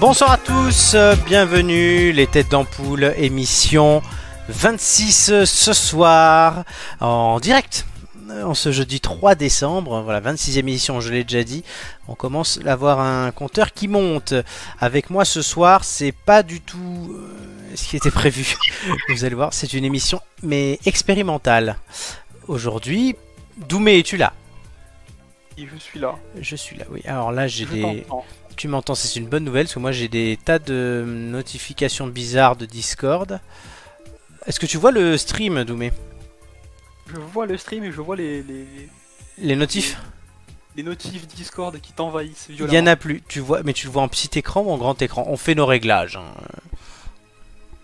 Bonsoir à tous, euh, bienvenue les têtes d'ampoule, émission 26 ce soir en direct. En ce jeudi 3 décembre, voilà 26e émission, je l'ai déjà dit. On commence à avoir un compteur qui monte. Avec moi ce soir, c'est pas du tout euh, ce qui était prévu. Vous allez voir, c'est une émission mais expérimentale. Aujourd'hui, Doumé, es-tu là? Je suis là. Je suis là, oui. Alors là, j'ai des. Tu m'entends, c'est une bonne nouvelle parce que moi j'ai des tas de notifications bizarres de Discord. Est-ce que tu vois le stream, Doumé? Je vois le stream et je vois les, les, Les notifs? les notifs Discord qui t'envahissent Il y en a plus. Tu vois, mais tu le vois en petit écran ou en grand écran? On fait nos réglages. hein.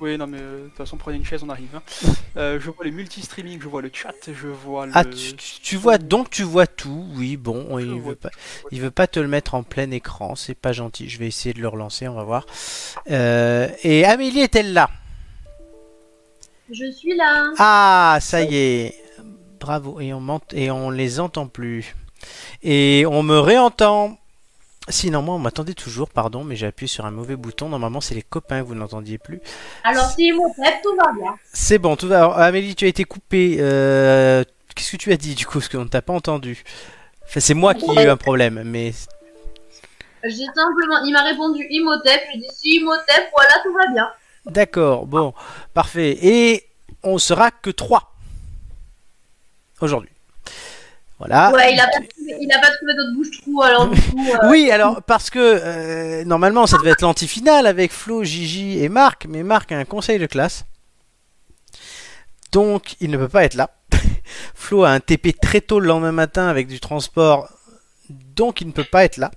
Oui, non, mais euh, de toute façon, prenez une chaise, on arrive. hein. Euh, je vois les multi-streaming, je vois le chat, je vois le. Ah, tu, vois donc tu vois tout. Oui, bon, il veut pas, il veut pas te le mettre en plein écran. C'est pas gentil. Je vais essayer de le relancer. On va voir. Euh, et Amélie est-elle là? Je suis là. Ah, ça y est. Bravo. Et on et on les entend plus. Et on me réentend. Si, non, moi, on m'attendait toujours, pardon, mais j'ai appuyé sur un mauvais bouton. Normalement, c'est les copains que vous n'entendiez plus. Alors, si mon tout va bien. C'est bon, tout va. Alors, Amélie, tu as été coupée. Euh, Qu'est-ce que tu as dit, du coup Parce qu'on ne t'a pas entendu? Enfin, c'est moi qui ai eu un problème, mais. J'ai simplement, il m'a répondu Imhotep. J'ai dit si Imhotep, voilà, tout va bien. D'accord, bon, parfait. Et on sera que 3 aujourd'hui. Voilà. Ouais, il a pas trouvé, il a pas trouvé d'autres bouche-trous, alors du coup. euh, Oui, alors parce que euh, normalement ça devait être l'antifinale avec Flo, Gigi et Marc, mais Marc a un conseil de classe. Donc il ne peut pas être là. Flo a un TP très tôt le lendemain matin avec du transport, donc il ne peut pas être là.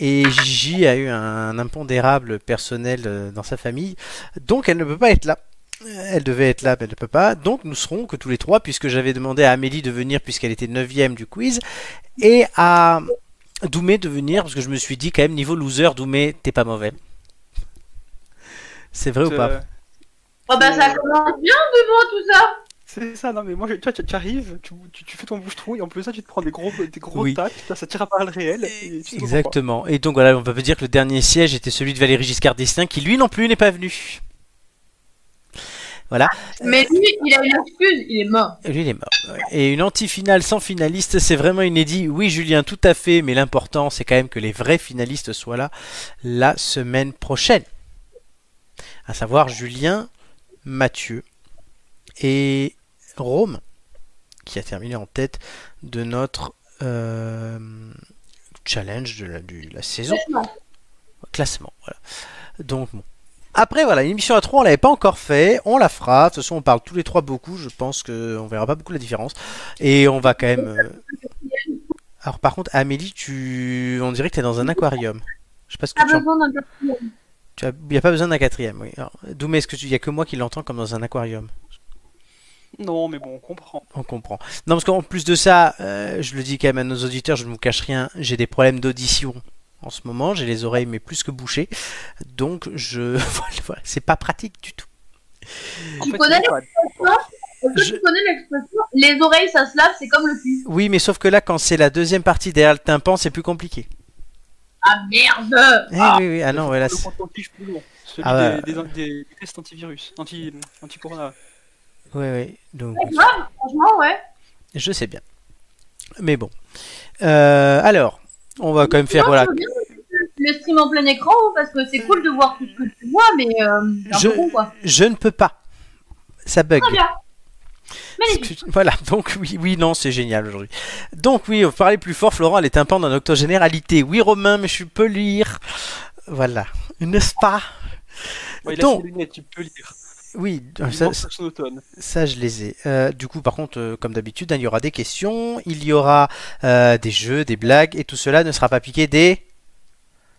Et Gigi a eu un impondérable personnel euh, dans sa famille, donc elle ne peut pas être là. Elle devait être là, mais elle ne peut pas. Donc nous serons que tous les trois, puisque j'avais demandé à Amélie de venir, puisqu'elle était 9ème du quiz, et à Doumé de venir, parce que je me suis dit quand même, niveau loser, Doumé, t'es pas mauvais. C'est vrai ou pas? Oh bah ça commence bien devant tout ça. C'est ça, non, mais moi, je- toi, tu, tu arrives, tu, tu, tu fais ton bouche-trou et en plus, ça, tu te prends des gros, des gros Oui. tacs, ça, tire à balles réelles. Et Exactement. Et donc voilà, on peut dire que le dernier siège était celui de Valérie Giscard d'Estaing, qui lui non plus n'est pas venu. Voilà, Mais lui, il a une excuse, il est mort. lui il est mort. Et une anti-finale sans finaliste, c'est vraiment inédit. Oui, Julien, tout à fait, mais l'important c'est quand même que les vrais finalistes soient là la semaine prochaine. À savoir Julien, Mathieu et Rome, qui a terminé en tête de notre euh, challenge de la, saison. Franchement. classement. Voilà. Donc bon. Après voilà, une émission à 3, on l'avait pas encore fait, on la fera. De toute façon, on parle tous les trois beaucoup, je pense qu'on verra pas beaucoup la différence. Et on va quand même. euh, Alors par contre, Amélie, tu, on dirait que tu es dans un aquarium. Je sais pas ce que Pas tu. en- besoin d'un quatrième. Tu as... Il y a pas besoin d'un quatrième. Oui. Doumé, est-ce que tu... il y a que moi qui l'entends comme dans un aquarium? Non, mais bon, on comprend. On comprend. Non, parce qu'en plus de ça, euh, je le dis quand même à nos auditeurs, je ne vous cache rien, j'ai des problèmes d'audition en ce moment, j'ai les oreilles mais plus que bouchées, donc je, voilà, c'est pas pratique du tout. En Tu fait, connais Est-ce que Je- tu connais l'expression Les oreilles, ça se lave, c'est comme le cul. Oui, mais sauf que là, quand c'est la deuxième partie derrière le tympan, c'est plus compliqué. Ah merde Eh Ah. oui, oui, ah non, voilà. C'est- plus. Celui Ah des, des, des tests antivirus, anti, anti-corona. Oui, oui, donc C'est grave, franchement, ouais. je sais bien. Mais bon. Euh, alors, on va quand même faire, Non, voilà, Le stream en plein écran, parce que c'est cool de voir tout ce que tu vois, mais euh, Je- quoi. je ne peux pas. Ça bug. Très bien. Voilà, donc oui, oui, non, c'est génial aujourd'hui. Donc oui, on parler plus fort, Florent, les tympans d'un octogénéralité. Oui, Romain, mais je peux lire. Voilà, n'est-ce pas? Ouais, il a Donc, ses lunettes, tu peux lire. Oui, Il ça, je les ai. Euh, du coup, par contre, euh, comme d'habitude, hein, il y aura des questions, il y aura euh, des jeux, des blagues, et tout cela ne sera pas piqué des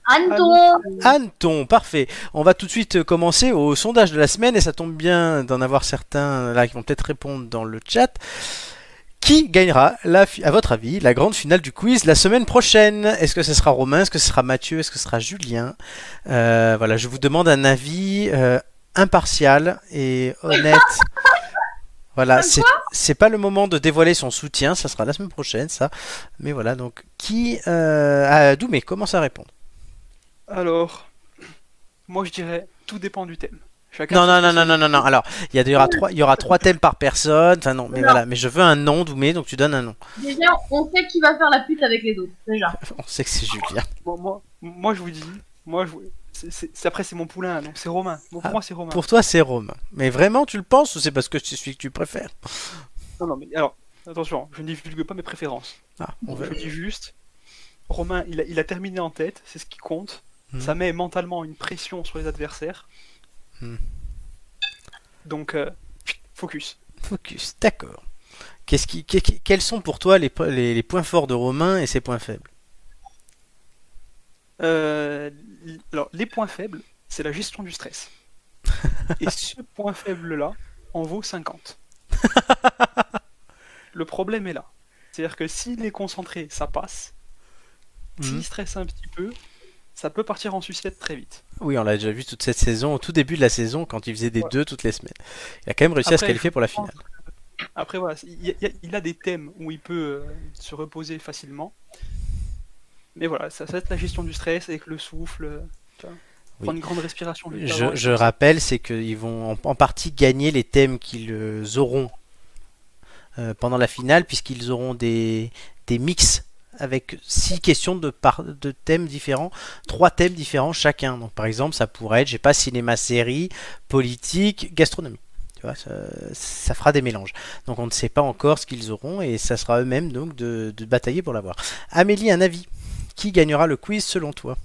Anton hannetons. Parfait. On va tout de suite euh, commencer au sondage de la semaine, et ça tombe bien d'en avoir certains là qui vont peut-être répondre dans le chat. Qui gagnera, la à votre avis, la grande finale du quiz la semaine prochaine? Est-ce que ce sera Romain? Est-ce que ce sera Mathieu? Est-ce que ce sera Julien? Euh, Voilà, je vous demande un avis euh, impartial et honnête. Voilà, c'est c'est pas le moment de dévoiler son soutien, ça sera la semaine prochaine, ça. Mais voilà, donc qui euh, ah, Doumé commence à répondre. Alors, moi je dirais tout dépend du thème. Chacun Non, non, non, non, non, non, non. Alors, il y, aura trois, il y aura trois thèmes par personne. Enfin, non, mais Non. voilà. Mais je veux un nom, Doumé, donc tu donnes un nom. Déjà, on sait qui va faire la pute avec les autres, déjà. On sait que c'est Julien. Moi, moi, moi, je vous dis, moi je vous- c'est- après c'est mon poulain, donc c'est Romain. Bon, pour Ah, moi c'est Romain. Pour toi, c'est Romain. Mais vraiment, tu le penses ou c'est parce que c'est celui que tu préfères? Non, non, mais alors, attention, je ne divulgue pas mes préférences. Ah, on Je dis juste, Romain, il a, il a terminé en tête, c'est ce qui compte. Mhm. Ça met mentalement une pression sur les adversaires. Mhm. Donc, euh, focus. Focus, d'accord. Qui, quels sont pour toi les, po- les, les points forts de Romain et ses points faibles? Euh, alors, les points faibles, c'est la gestion du stress. Et ce point faible-là en vaut 50. Le problème est là. C'est-à-dire que s'il est concentré, ça passe. Mhm. S'il stresse un petit peu, ça peut partir en sucette très vite. Oui, on l'a déjà vu toute cette saison, au tout début de la saison, quand il faisait des deux toutes les semaines. Il a quand même réussi à se qualifier pour la finale. Après, voilà, il, y a- il y a- il a des thèmes où il peut euh, se reposer facilement. Mais voilà, ça, ça va être la gestion du stress avec le souffle. euh, tu vois, Oui. Prendre une grande respiration. juste Je, rappelle, c'est qu'ils vont en, en partie gagner les thèmes qu'ils euh, auront euh, pendant la finale, puisqu'ils auront des, des mix avec six questions de, par, de thèmes différents, trois thèmes différents chacun. Donc, par exemple, ça pourrait être, je sais pas, cinéma, série, politique, gastronomie. Tu vois, ça, ça fera des mélanges. Donc, on ne sait pas encore ce qu'ils auront et ça sera eux-mêmes donc de, de batailler pour l'avoir. Amélie, un avis? Qui gagnera le quiz selon toi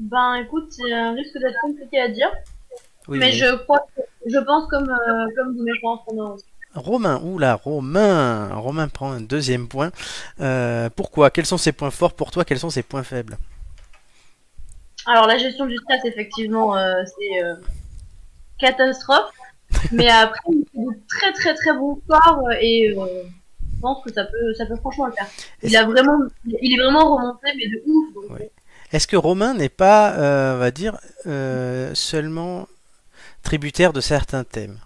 Ben, écoute, c'est un risque d'être compliqué à dire. Oui, mais je crois que, je pense comme, euh, comme vous, mais je pense qu'on Romain, oula, Romain, Romain prend un deuxième point. Euh, pourquoi? Quels sont ses points forts pour toi? Quels sont ses points faibles? Alors, la gestion du stress, effectivement, euh, c'est euh, catastrophe. mais après, il fait de très très très bons euh, et je pense que ça peut, ça peut franchement le faire. Il, a vraiment, il est vraiment remonté, mais de ouf. donc, Ouais. Est-ce que Romain n'est pas, euh, on va dire, euh, seulement tributaire de certains thèmes?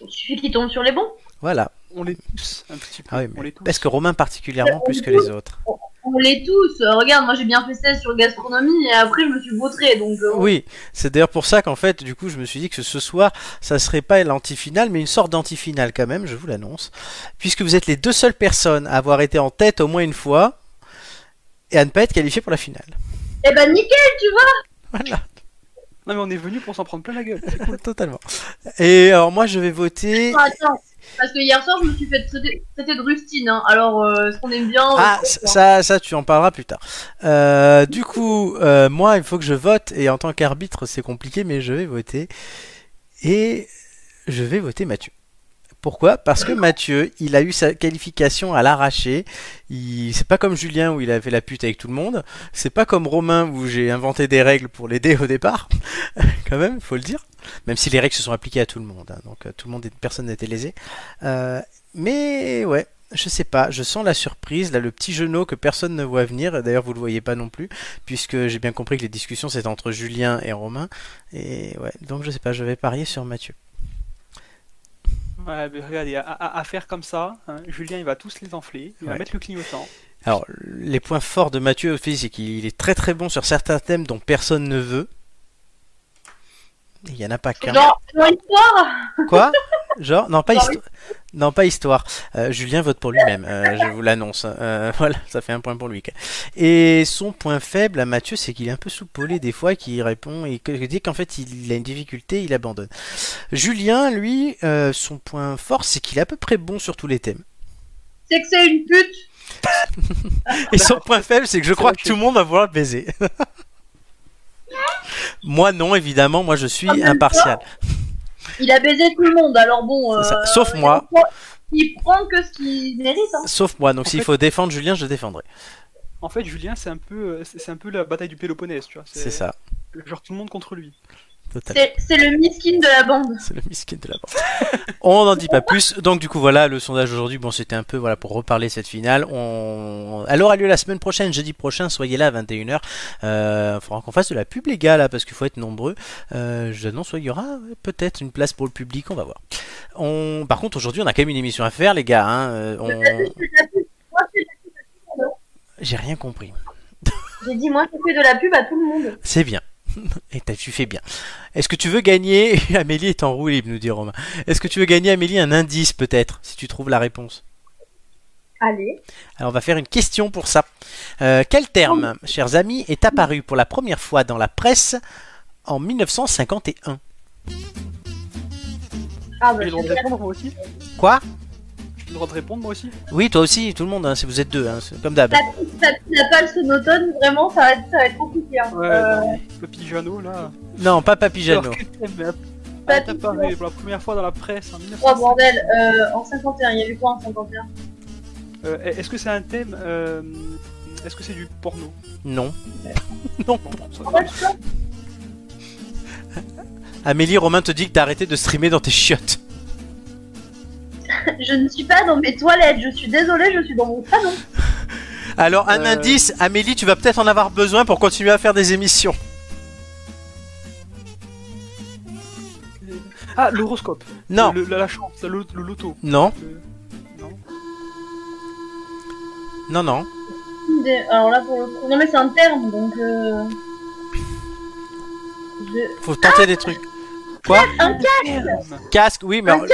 Il suffit qu'il tombe sur les bons. Voilà. On les tous un petit peu. Ah oui, on les tous. est-ce que Romain particulièrement plus que les autres? On l'est tous. Euh, regarde, moi j'ai bien fait 16 sur gastronomie et après je me suis vautré. Donc, euh, Oui, c'est d'ailleurs pour ça qu'en fait, du coup, je me suis dit que ce soir, ça serait pas l'antifinale, mais une sorte d'antifinale quand même, je vous l'annonce, puisque vous êtes les deux seules personnes à avoir été en tête au moins une fois et à ne pas être qualifiées pour la finale. Eh ben nickel, tu vois. Voilà. Non, mais on est venu pour s'en prendre plein la gueule. cool. Totalement. Et alors moi je vais voter. Attends, attends. Parce que hier soir je me suis fait traiter, traiter de rustine. Hein. Alors, euh, est-ce qu'on aime bien Ah ça ça tu en parleras plus tard. Euh, du coup euh, moi il faut que je vote et en tant qu'arbitre c'est compliqué mais je vais voter et je vais voter Mathieu. Pourquoi? Parce que Mathieu, il a eu sa qualification à l'arraché. Il... C'est pas comme Julien où il a fait la pute avec tout le monde. C'est pas comme Romain où j'ai inventé des règles pour l'aider au départ. Quand même, faut le dire. Même si les règles se sont appliquées à tout le monde. hein. Donc euh, tout le monde, personne n'était lésé. Euh, mais ouais, je sais pas. Je sens la surprise. Là, le petit genou que personne ne voit venir. D'ailleurs, vous le voyez pas non plus, puisque j'ai bien compris que les discussions c'était entre Julien et Romain. Et ouais, donc je sais pas. Je vais parier sur Mathieu. Ouais, mais regardez, à, à- à faire comme ça, hein, Julien il va tous les enfler, il Ouais. va mettre le clignotant. Alors, les points forts de Mathieu aussi, c'est qu'il est très très bon sur certains thèmes dont personne ne veut. Il n'y en a pas qu'un. Genre, genre histoire? Quoi? Genre Non, pas histoire. Non, pas histoire. Euh, Julien vote pour lui-même, euh, je vous l'annonce. Euh, voilà, ça fait un point pour lui. Et son point faible à Mathieu, c'est qu'il est un peu soupolé des fois, qu'il répond et que dès qu'en fait il a une difficulté, il abandonne. Julien, lui, son point fort, c'est qu'il est à peu près bon sur tous les thèmes. C'est que c'est une pute. Et son point faible, c'est que je crois que tout le monde va vouloir le baiser. moi, non, évidemment, moi je suis même impartial. Il a baisé tout le monde, alors bon. Euh, Sauf moi. Il prend, il prend que ce qu'il mérite. Hein. Sauf moi, donc s'il fait- faut défendre Julien, je défendrai. En fait, Julien c'est un peu, euh, c'est c'est un peu la bataille du Péloponnèse, tu vois. C'est ça, Genre tout le monde contre lui. C'est le miskin de la bande. C'est le miskin de la bande. On n'en dit pas plus. Donc du coup voilà, le sondage aujourd'hui, bon c'était un peu voilà pour reparler cette finale. On... Elle aura lieu la semaine prochaine, jeudi prochain, soyez là à 21h. Euh, faudra qu'on fasse de la pub les gars là parce qu'il faut être nombreux. Euh, J'annonce, il y aura peut-être une place pour le public, on va voir. On... Par contre aujourd'hui on a quand même une émission à faire les gars. Hein. Euh, on-. J'ai rien compris. J'ai dit, moi, je fais de la pub à tout le monde. C'est bien. Et t'as- tu fais bien. Est-ce que tu veux gagner Amélie est en roue libre, nous dit Romain. Est-ce que tu veux gagner, Amélie, un indice peut-être, si tu trouves la réponse? Allez. Alors on va faire une question pour ça. Euh, quel terme, chers amis, est apparu pour la première fois dans la presse en 1951 Ah, bah, de super. répondre moi aussi Quoi? J'ai le droit de répondre moi aussi Oui, toi aussi, tout le monde, hein, si vous êtes deux, hein, c'est comme d'hab. Ça, la pâle sonotone, vraiment, ça va être, ça va être compliqué. Hein. Ouais, Euh, non, le Pijano là. Non, pas Papijano. Alors, quel thème a- Pas a du apparu tout. pour la première fois dans la presse en 1900 Oh bordel, euh, en 51, il y avait quoi en 51 Euh, Est-ce que c'est un thème euh, Est-ce que c'est du porno? Non. non. En fait, Amélie, Romain te dit que t'as arrêté de streamer dans tes chiottes. je ne suis pas dans mes toilettes, je suis désolée, je suis dans mon salon. Alors, un Euh. indice, Amélie, tu vas peut-être en avoir besoin pour continuer à faire des émissions. Ah, l'horoscope. Non, Le, la, la chance, le, le loto. non, Le- Non. non, non. Des- Alors là, pour le coup, non mais c'est un terme, donc... Euh... Je... Faut tenter des trucs. Quoi Un Terme. Casque, oui, mais. Un alors-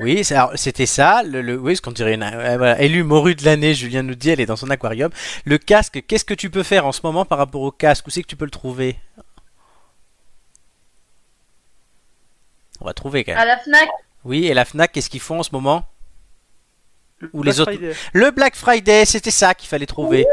Oui, c'était ça. Le, le- oui, ce qu'on dirait. une- euh, voilà, élu morue de l'année, Julien nous dit, elle est dans son aquarium. Le casque, qu'est-ce que tu peux faire en ce moment par rapport au casque? Où c'est que tu peux le trouver? On va trouver quand même. À la FNAC, Oui, et la Fnac, qu'est-ce qu'ils font en ce moment? Le Ou les Black autres- Friday. Le Black Friday, c'était ça qu'il fallait trouver.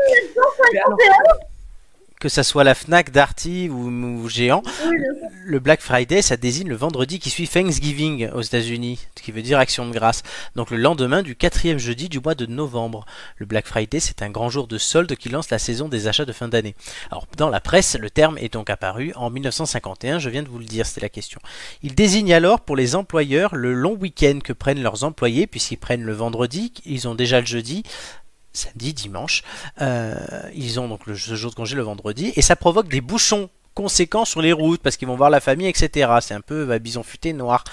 Que ça soit la Fnac, Darty ou, ou Géant. oui. Le Black Friday, ça désigne le vendredi qui suit Thanksgiving aux États-Unis, ce qui veut dire action de grâce. Donc le lendemain du quatrième jeudi du mois de novembre. Le Black Friday, c'est un grand jour de solde qui lance la saison des achats de fin d'année. Alors dans la presse, le terme est donc apparu en 1951, je viens de vous le dire, c'était la question. Il désigne alors pour les employeurs le long week-end que prennent leurs employés, puisqu'ils prennent le vendredi, ils ont déjà le jeudi, samedi, dimanche. Euh, ils ont donc le ce jour de congé le vendredi et ça provoque des bouchons conséquents sur les routes parce qu'ils vont voir la famille, etc. C'est un peu bah, bison futé noir.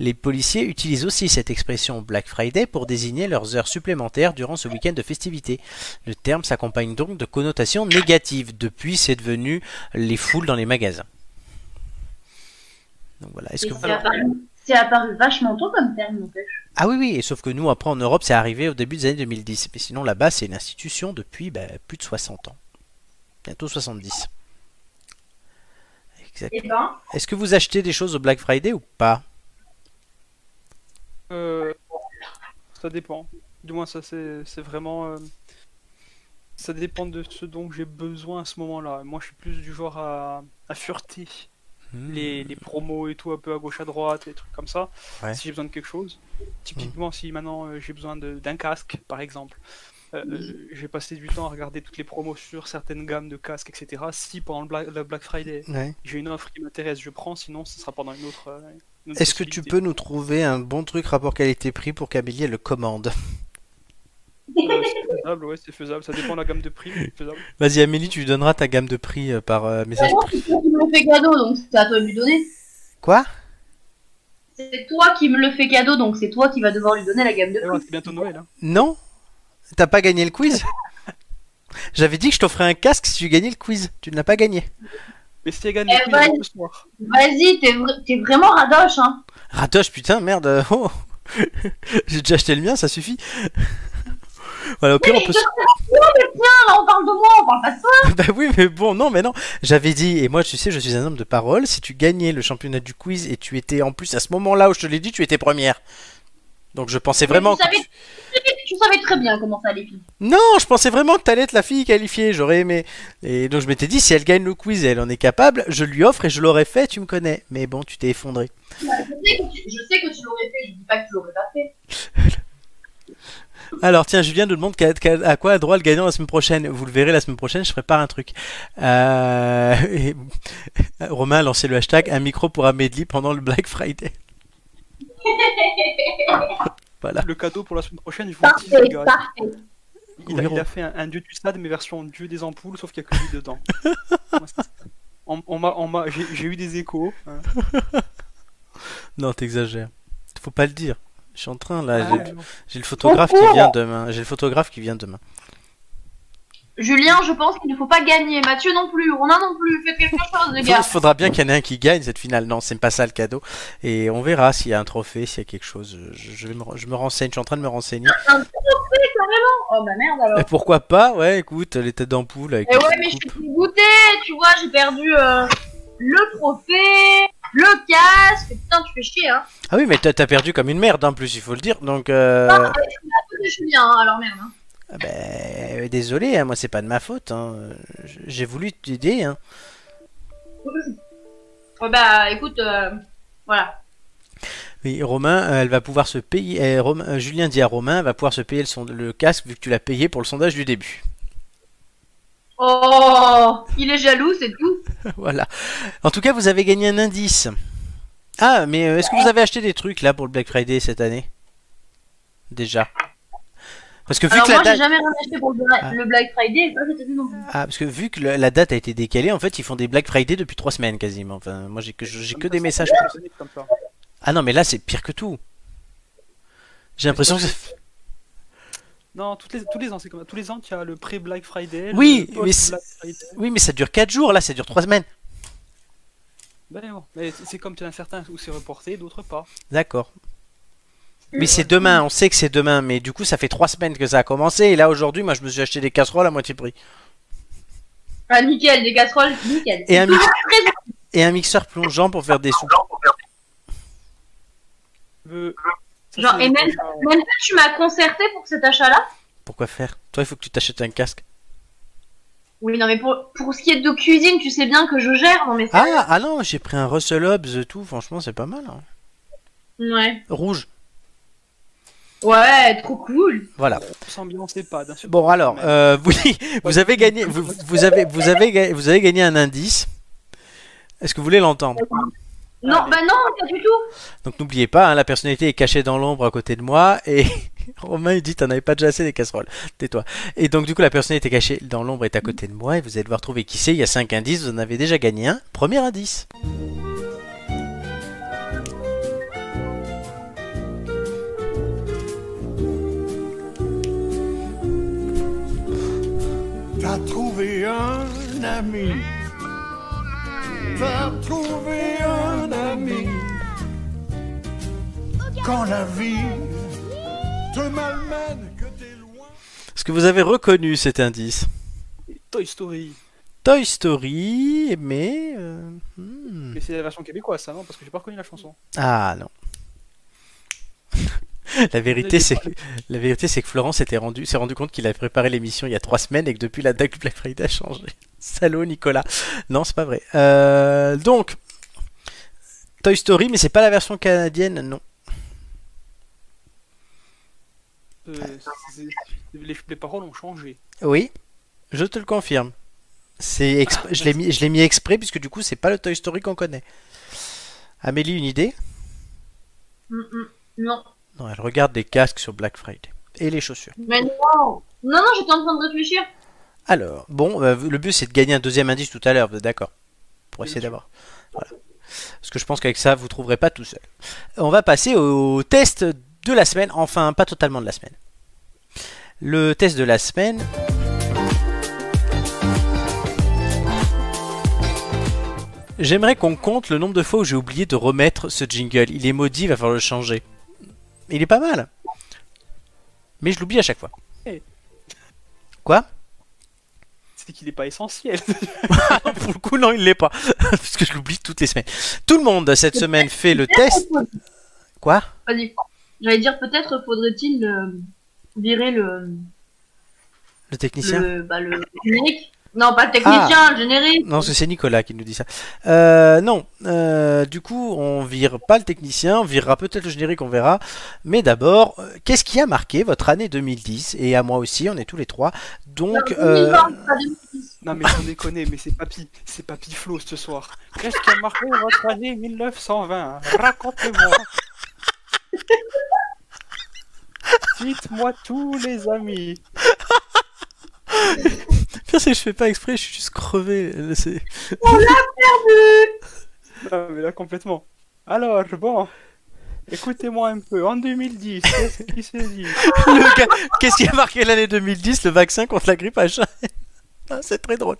Les policiers utilisent aussi cette expression Black Friday pour désigner leurs heures supplémentaires durant ce week-end de festivité. Le terme s'accompagne donc de connotations négatives. Depuis, c'est devenu les foules dans les magasins. Donc voilà. Est-ce que vous- c'est apparu, vachement tôt comme terme, n'empêche. Ah oui, oui, et sauf que nous, après en Europe, c'est arrivé au début des années 2010. Mais sinon, là-bas, c'est une institution depuis bah, plus de 60 ans. Bientôt 70. Exact. Eh ben, Est-ce que vous achetez des choses au Black Friday ou pas? Euh, ça dépend. Du moins, ça c'est c'est vraiment. euh, ça dépend de ce dont j'ai besoin à ce moment-là. Moi, je suis plus du genre à, à fureter Hmm. les, les promos et tout, un peu à gauche à droite, des trucs comme ça. Ouais. Si j'ai besoin de quelque chose. Typiquement, si maintenant euh, j'ai besoin de- d'un casque, par exemple. euh, euh, j'ai passé du temps à regarder toutes les promos sur certaines gammes de casques, etc. Si pendant le Black, le Black Friday Ouais. j'ai une offre qui m'intéresse, je prends, sinon ce sera pendant une autre. euh, Est-ce que tu peux nous trouver un bon truc rapport qualité-prix pour qu'Amélie le commande? Euh, c'est faisable, ouais, c'est faisable. Ça dépend de la gamme de prix, mais c'est faisable. Vas-y Amélie, tu lui donneras ta gamme de prix euh, par euh, message c'est toi qui me le fais cadeau, donc c'est à toi de lui donner. Quoi? C'est toi qui me le fais cadeau, donc c'est toi qui vas devoir lui donner la gamme de voilà, prix. c'est bientôt Noël. Hein. Non? T'as pas gagné le quiz? J'avais dit que je t'offrais un casque si tu gagnais le quiz. Tu ne l'as pas gagné. Mais si elle gagne Eh le prix, ben- elle va ce soir. Vas-y, t'es vra- t'es vraiment radoche, hein. Radoche, putain, merde. Oh. J'ai déjà acheté le mien, ça suffit. Voilà, au pire, on peut se... Ah, là, on parle de moi, on parle pas de toi. bah oui, mais bon, non, mais non. J'avais dit, et moi, tu sais, je suis un homme de parole. Si tu gagnais le championnat du quiz et tu étais, en plus, à ce moment-là où je te l'ai dit, tu étais première. Donc je pensais vraiment tu, savais, tu savais très bien comment ça allait finir. Non, je pensais vraiment que t'allais être la fille qualifiée, j'aurais aimé. Et donc je m'étais dit, si elle gagne le quiz et elle en est capable, je lui offre et je l'aurais fait, tu me connais. Mais bon, tu t'es effondré. Je sais que tu, je sais que tu l'aurais fait, je dis pas que tu l'aurais pas fait. Alors tiens, Julien nous demande à quoi a droit le gagnant la semaine prochaine. Vous le verrez la semaine prochaine, je prépare un truc. Euh, et- Romain a lancé le hashtag un micro pour Amélie pendant le Black Friday. Voilà. Le cadeau pour la semaine prochaine, je vous le tease, Parfait, les gars. parfait. Il a, il a fait un, un dieu du stade, mais version dieu des ampoules, sauf qu'il n'y a que lui dedans. On, on m'a- on m'a- j'ai j'ai eu des échos. hein. Non, t'exagères. Faut pas le dire. Je suis en train là. Ah, j'ai- J'ai le photographe qui vient demain. J'ai le photographe qui vient demain. Julien, je pense qu'il ne faut pas gagner. Mathieu non plus. Romain non plus. Faites quelque chose, les Il gars. faudra bien qu'il y en ait un qui gagne cette finale. Non, c'est pas ça le cadeau. Et on verra s'il y a un trophée, s'il y a quelque chose. Je, je vais me, je me renseigne, je suis en train de me renseigner. Un trophée, carrément. Oh bah merde alors. Et pourquoi pas? Ouais, écoute, les têtes d'ampoule avec Et ouais, mais je suis dégoûtée, tu vois, j'ai perdu euh, le trophée, le casque. Putain, tu fais chier, hein. Ah oui, mais t'as t'as perdu comme une merde en plus, il faut le dire. Donc, euh... Ah, je suis de Julien, hein, alors merde. Hein. ah ben, désolé, hein, moi c'est pas de ma faute. hein. J'ai voulu t'aider. Hein. Ouais, bah écoute, euh, voilà. Oui, Romain, euh, elle va pouvoir se payer. euh, euh, Julien dit à Romain, elle va pouvoir se payer le, son- le casque vu que tu l'as payé pour le sondage du début. Oh, il est jaloux, c'est tout. voilà. En tout cas, vous avez gagné un indice. Ah, mais euh, est-ce que vous avez acheté des trucs là pour le Black Friday cette année? Déjà. Parce que vu Alors que la moi, j'ai date. jamais rien acheté pour le, Ah. le Black Friday, et ça, c'était non plus. Ah, parce que vu que le- la date a été décalée, en fait, ils font des Black Friday depuis trois semaines quasiment. Enfin, moi j'ai que, j'ai que des messages. comme ça. Ah non, mais là c'est pire que tout. J'ai l'impression que. Non, toutes les, tous les ans, c'est comme ça. Tous les ans, tu as le pré-Black Friday. Oui, le mais Friday. Oui, mais ça dure 4 jours, là ça dure 3 semaines. Ben bon, mais c'est- comme tu en as certains où c'est reporté, d'autres pas. D'accord. Mais c'est demain, on sait que c'est demain, mais du coup ça fait 3 semaines que ça a commencé, et là aujourd'hui, moi je me suis acheté des casseroles à moitié prix. Ah, nickel, des casseroles, nickel. Et un, mix- Très et un mixeur plongeant pour faire des soupes. Genre, et même- Même toi, tu m'as concerté pour cet achat-là Pourquoi faire? Toi, il faut que tu t'achètes un casque. Oui, non, mais pour, pour ce qui est de cuisine, tu sais bien que je gère, non mais. Ah, ah non, j'ai pris un Russell Hobbs et tout, franchement c'est pas mal. hein. Ouais. Rouge, Ouais, trop cool. voilà. S'ambiancer pas, bien sûr. Bon alors, euh, oui, vous avez gagné, vous, vous avez, vous avez, ga- vous avez gagné un indice. Est-ce que vous voulez l'entendre? Non, Allez. bah non, pas du tout. Donc n'oubliez pas, hein, la personnalité est cachée dans l'ombre à côté de moi et Romain il dit t'en avais pas déjà assez des casseroles, tais-toi. Et donc du coup la personnalité cachée dans l'ombre est à côté de moi et vous allez devoir trouver qui c'est. Il y a cinq indices, vous en avez déjà gagné un. Premier indice. T'as trouvé un ami. Un ami. Quand la vie te malmène, que t'es loin. Est-ce que vous avez reconnu cet indice Toy Story. Toy Story, mais euh, hmm. Mais c'est la version québécoise, ça, non? Parce que j'ai pas reconnu la chanson. ah non. La vérité, c'est que, la vérité, c'est que rendu, s'est rendu compte qu'il avait préparé l'émission il y a trois semaines et que depuis la date du Black Friday a changé. Salaud, Nicolas. Non, c'est pas vrai. Euh, donc, Toy Story, mais c'est pas la version canadienne, non. Euh, les, les paroles ont changé. Oui, je te le confirme. C'est exp- je l'ai mis, je l'ai mis exprès puisque du coup, c'est pas le Toy Story qu'on connaît. Amélie, une idée? Mm, mm. Non. Non, elle regarde des casques sur Black Friday et les chaussures. Mais non. Non, non, j'étais en train de réfléchir. Alors, bon, euh, le but c'est de gagner un deuxième indice tout à l'heure, vous êtes d'accord? Pour essayer d'avoir. Voilà. Parce que je pense qu'avec ça, vous trouverez pas tout seul. On va passer au test de la semaine, enfin pas totalement de la semaine. Le test de la semaine. J'aimerais qu'on compte le nombre de fois où j'ai oublié de remettre ce jingle. Il est maudit, il va falloir le changer. Il est pas mal. Mais je l'oublie à chaque fois. Eh. Quoi? C'est qu'il est pas essentiel. Pour le coup, non, il l'est pas. Parce que je l'oublie toutes les semaines. Tout le monde cette semaine fait le test. Quoi? Vas-y. J'allais dire, peut-être faudrait-il euh, virer le, Le technicien? le, bah, le. Non, pas le technicien, le générique. Non, c'est Nicolas qui nous dit ça. Euh, non, euh, du coup, on vire pas le technicien, on virera peut-être le générique, on verra. Mais d'abord, euh, qu'est-ce qui a marqué votre année 2010 Et à moi aussi, on est tous les trois. Donc, Non, euh, 2020, pas 2010. non mais sans déconner, mais c'est Papy, c'est Papy Flo ce soir. Qu'est-ce qui a marqué votre année 1920 Racontez-moi. Dites-moi tous les amis. pire, c'est que je fais pas exprès, je suis juste crevé. Euh, c'est- Non mais là complètement. Alors bon, Écoutez-moi un peu, en 2010, qu'est-ce qui s'est dit? Le gars- Qu'est-ce qui a marqué l'année 2010 Le vaccin contre la grippe H1 Ah, C'est très drôle.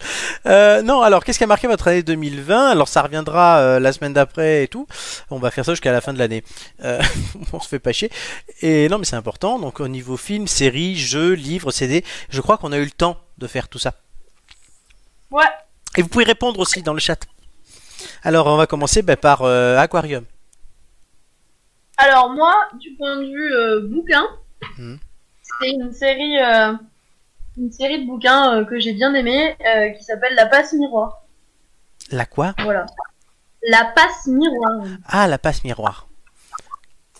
Euh, non, alors qu'est-ce qui a marqué votre année 2020 Alors ça reviendra euh, la semaine d'après et tout. On va faire ça jusqu'à la fin de l'année. Euh, on se fait pas chier. Et non, mais c'est important. Donc au niveau film, série, jeux, livres, CD, je crois qu'on a eu le temps de faire tout ça. Ouais. Et vous pouvez répondre aussi dans le chat. Alors on va commencer bah, par euh, Aquarium. Alors moi, du point de vue euh, bouquin, Mhm. c'est une série, euh, une série de bouquins euh, que j'ai bien aimé, euh, qui s'appelle La Passe Miroir. La quoi? Voilà. La Passe Miroir. Ah, la passe miroir.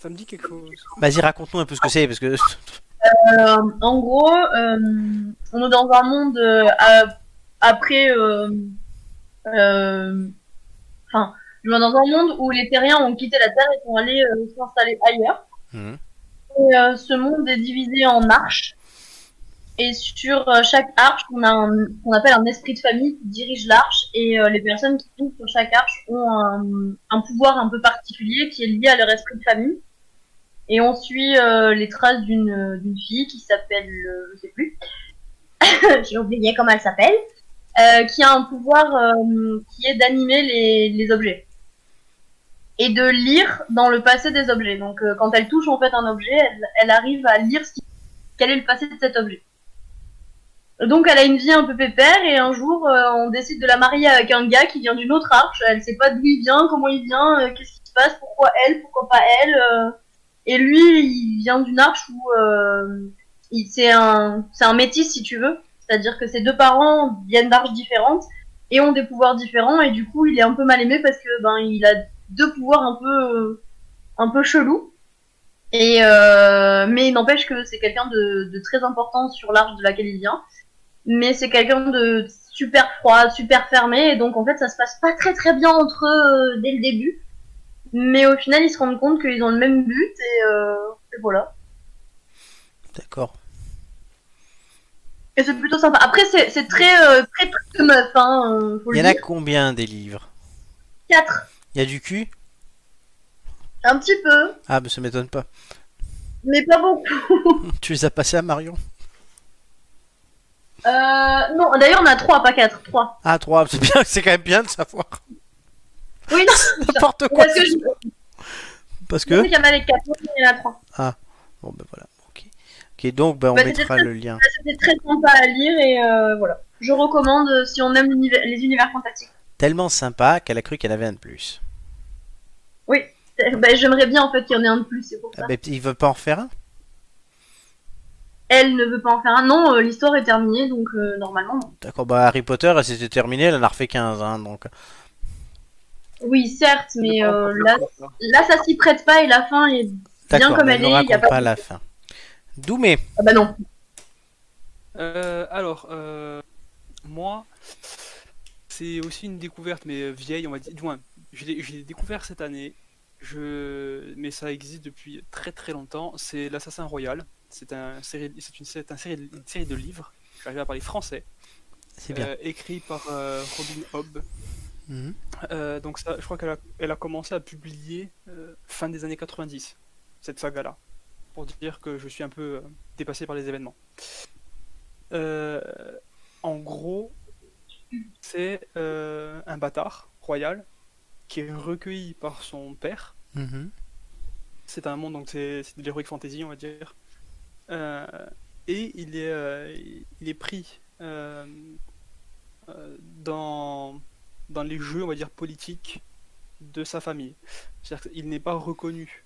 Ça me dit quelque chose. Vas-y, raconte-nous un peu ce que c'est parce que Euh, en gros, euh, on est dans un monde euh, à- après, euh, euh, enfin, dans un monde où les terriens ont quitté la Terre et sont allés euh, s'installer ailleurs. Mhm. Et, ce monde est divisé en arches. Et sur chaque arche, on a un, qu'on appelle un esprit de famille qui dirige l'arche. Et euh, les personnes qui vivent sur chaque arche ont un, un pouvoir un peu particulier qui est lié à leur esprit de famille. Et on suit euh, les traces d'une d'une fille qui s'appelle, euh, je sais plus, j'ai oublié comment elle s'appelle, euh, qui a un pouvoir euh, qui est d'animer les, objets et de lire dans le passé des objets. Donc euh, quand elle touche en fait un objet, elle, arrive à lire quel est le passé de cet objet. Donc elle a une vie un peu pépère et un jour on décide de la marier avec un gars qui vient d'une autre arche. Elle sait pas d'où il vient, comment il vient, qu'est-ce qui se passe, pourquoi elle, pourquoi pas elle. Et lui, il vient d'une arche où c'est un c'est un métis si tu veux, c'est-à-dire que ses deux parents viennent d'arches différentes et ont des pouvoirs différents et du coup il est un peu mal aimé parce que ben il a deux pouvoirs un peu un peu chelous. Et euh, mais il n'empêche que c'est quelqu'un de, de très important sur l'arche de laquelle il vient. Mais c'est quelqu'un de super froid, super fermé, et donc en fait ça se passe pas très très bien entre eux euh, dès le début. Mais au final ils se rendent compte qu'ils ont le même but et, euh, et voilà. D'accord. Et c'est plutôt sympa. Après c'est très euh, très truc de meuf, hein, euh, Il y en a combien des livres Quatre, Il y a du cul un petit peu, Ah, mais ça m'étonne pas. mais pas beaucoup. Tu les as passés à Marion Euh, non, d'ailleurs on a trois, pas quatre, trois. Ah, trois, c'est bien, c'est quand même bien de savoir. Oui, N'importe quoi. parce que je Parce que. qu'il y en a les quatre, mais il y en a trois. Bon, ben voilà. Donc ben, on Bah, mettra le lien. C'était très sympa à lire et euh, voilà. Je recommande euh, si on aime les univers fantastiques. Tellement sympa qu'elle a cru qu'elle avait un de plus. Oui, c'est- bah, j'aimerais bien en fait qu'il y en ait un de plus, c'est pour ça. Ah, il veut pas en faire un? Elle ne veut pas en faire un. Non, euh, l'histoire est terminée, donc euh, normalement. D'accord, bah Harry Potter, elle s'était terminée, elle en a refait 15, hein, donc. Oui, certes, mais euh, là, là ça s'y prête pas et la fin est... D'accord, comme elle elle ne est, y a raconte pas pas de- la fin. Doumé. Ah bah non. Euh, alors, euh, moi, c'est aussi une découverte, mais euh, vieille, on va dire. Du moins, je l'ai découvert cette année, je... mais ça existe depuis très très longtemps. C'est l'Assassin Royal. C'est un série... c'est une... c'est un série... une série de livres. J'arrive à parler français. C'est bien. euh, écrit par euh, Robin Hobb. Mhm. Euh, donc ça, je crois qu'elle a, elle a commencé à publier euh, fin des années 90, cette saga-là, pour dire que je suis un peu euh, dépassé par les événements. Euh, en gros, c'est euh, un bâtard royal qui est recueilli par son père. Mhm. C'est un monde, donc c'est de l'heroic fantasy, on va dire. Euh, et il est, euh, il est pris euh, dans, dans les jeux, on va dire, politiques de sa famille. C'est-à-dire qu'il n'est pas reconnu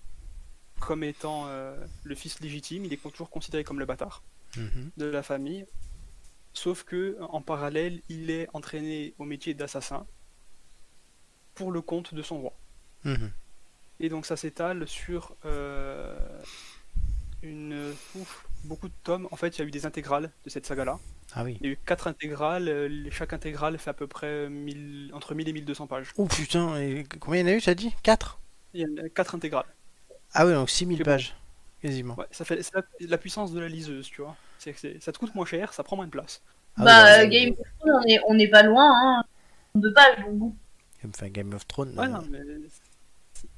comme étant euh, le fils légitime, il est toujours considéré comme le bâtard Mhm. de la famille. Sauf que en parallèle, il est entraîné au métier d'assassin pour le compte de son roi. Mhm. Et donc ça s'étale sur euh, une ouf, beaucoup de tomes. En fait, il y a eu des intégrales de cette saga-là. Ah oui. Il y a eu quatre intégrales. euh, Chaque intégrale fait à peu près 1000 entre 1000 et 1200 pages. Oh putain, et combien il y en a eu, t'as dit? 4 Il y en a quatre intégrales. Ah oui, donc 6000 C'est bon. pages. Quasiment. Ouais, ça fait c'est la, la puissance de la liseuse, tu vois. Ça te coûte moins cher, ça prend moins de place. Ah oui, bah, euh, Game of Thrones, on est, on est pas loin, hein. De pages, donc bon. Enfin, Game of Thrones. Ouais, non, mais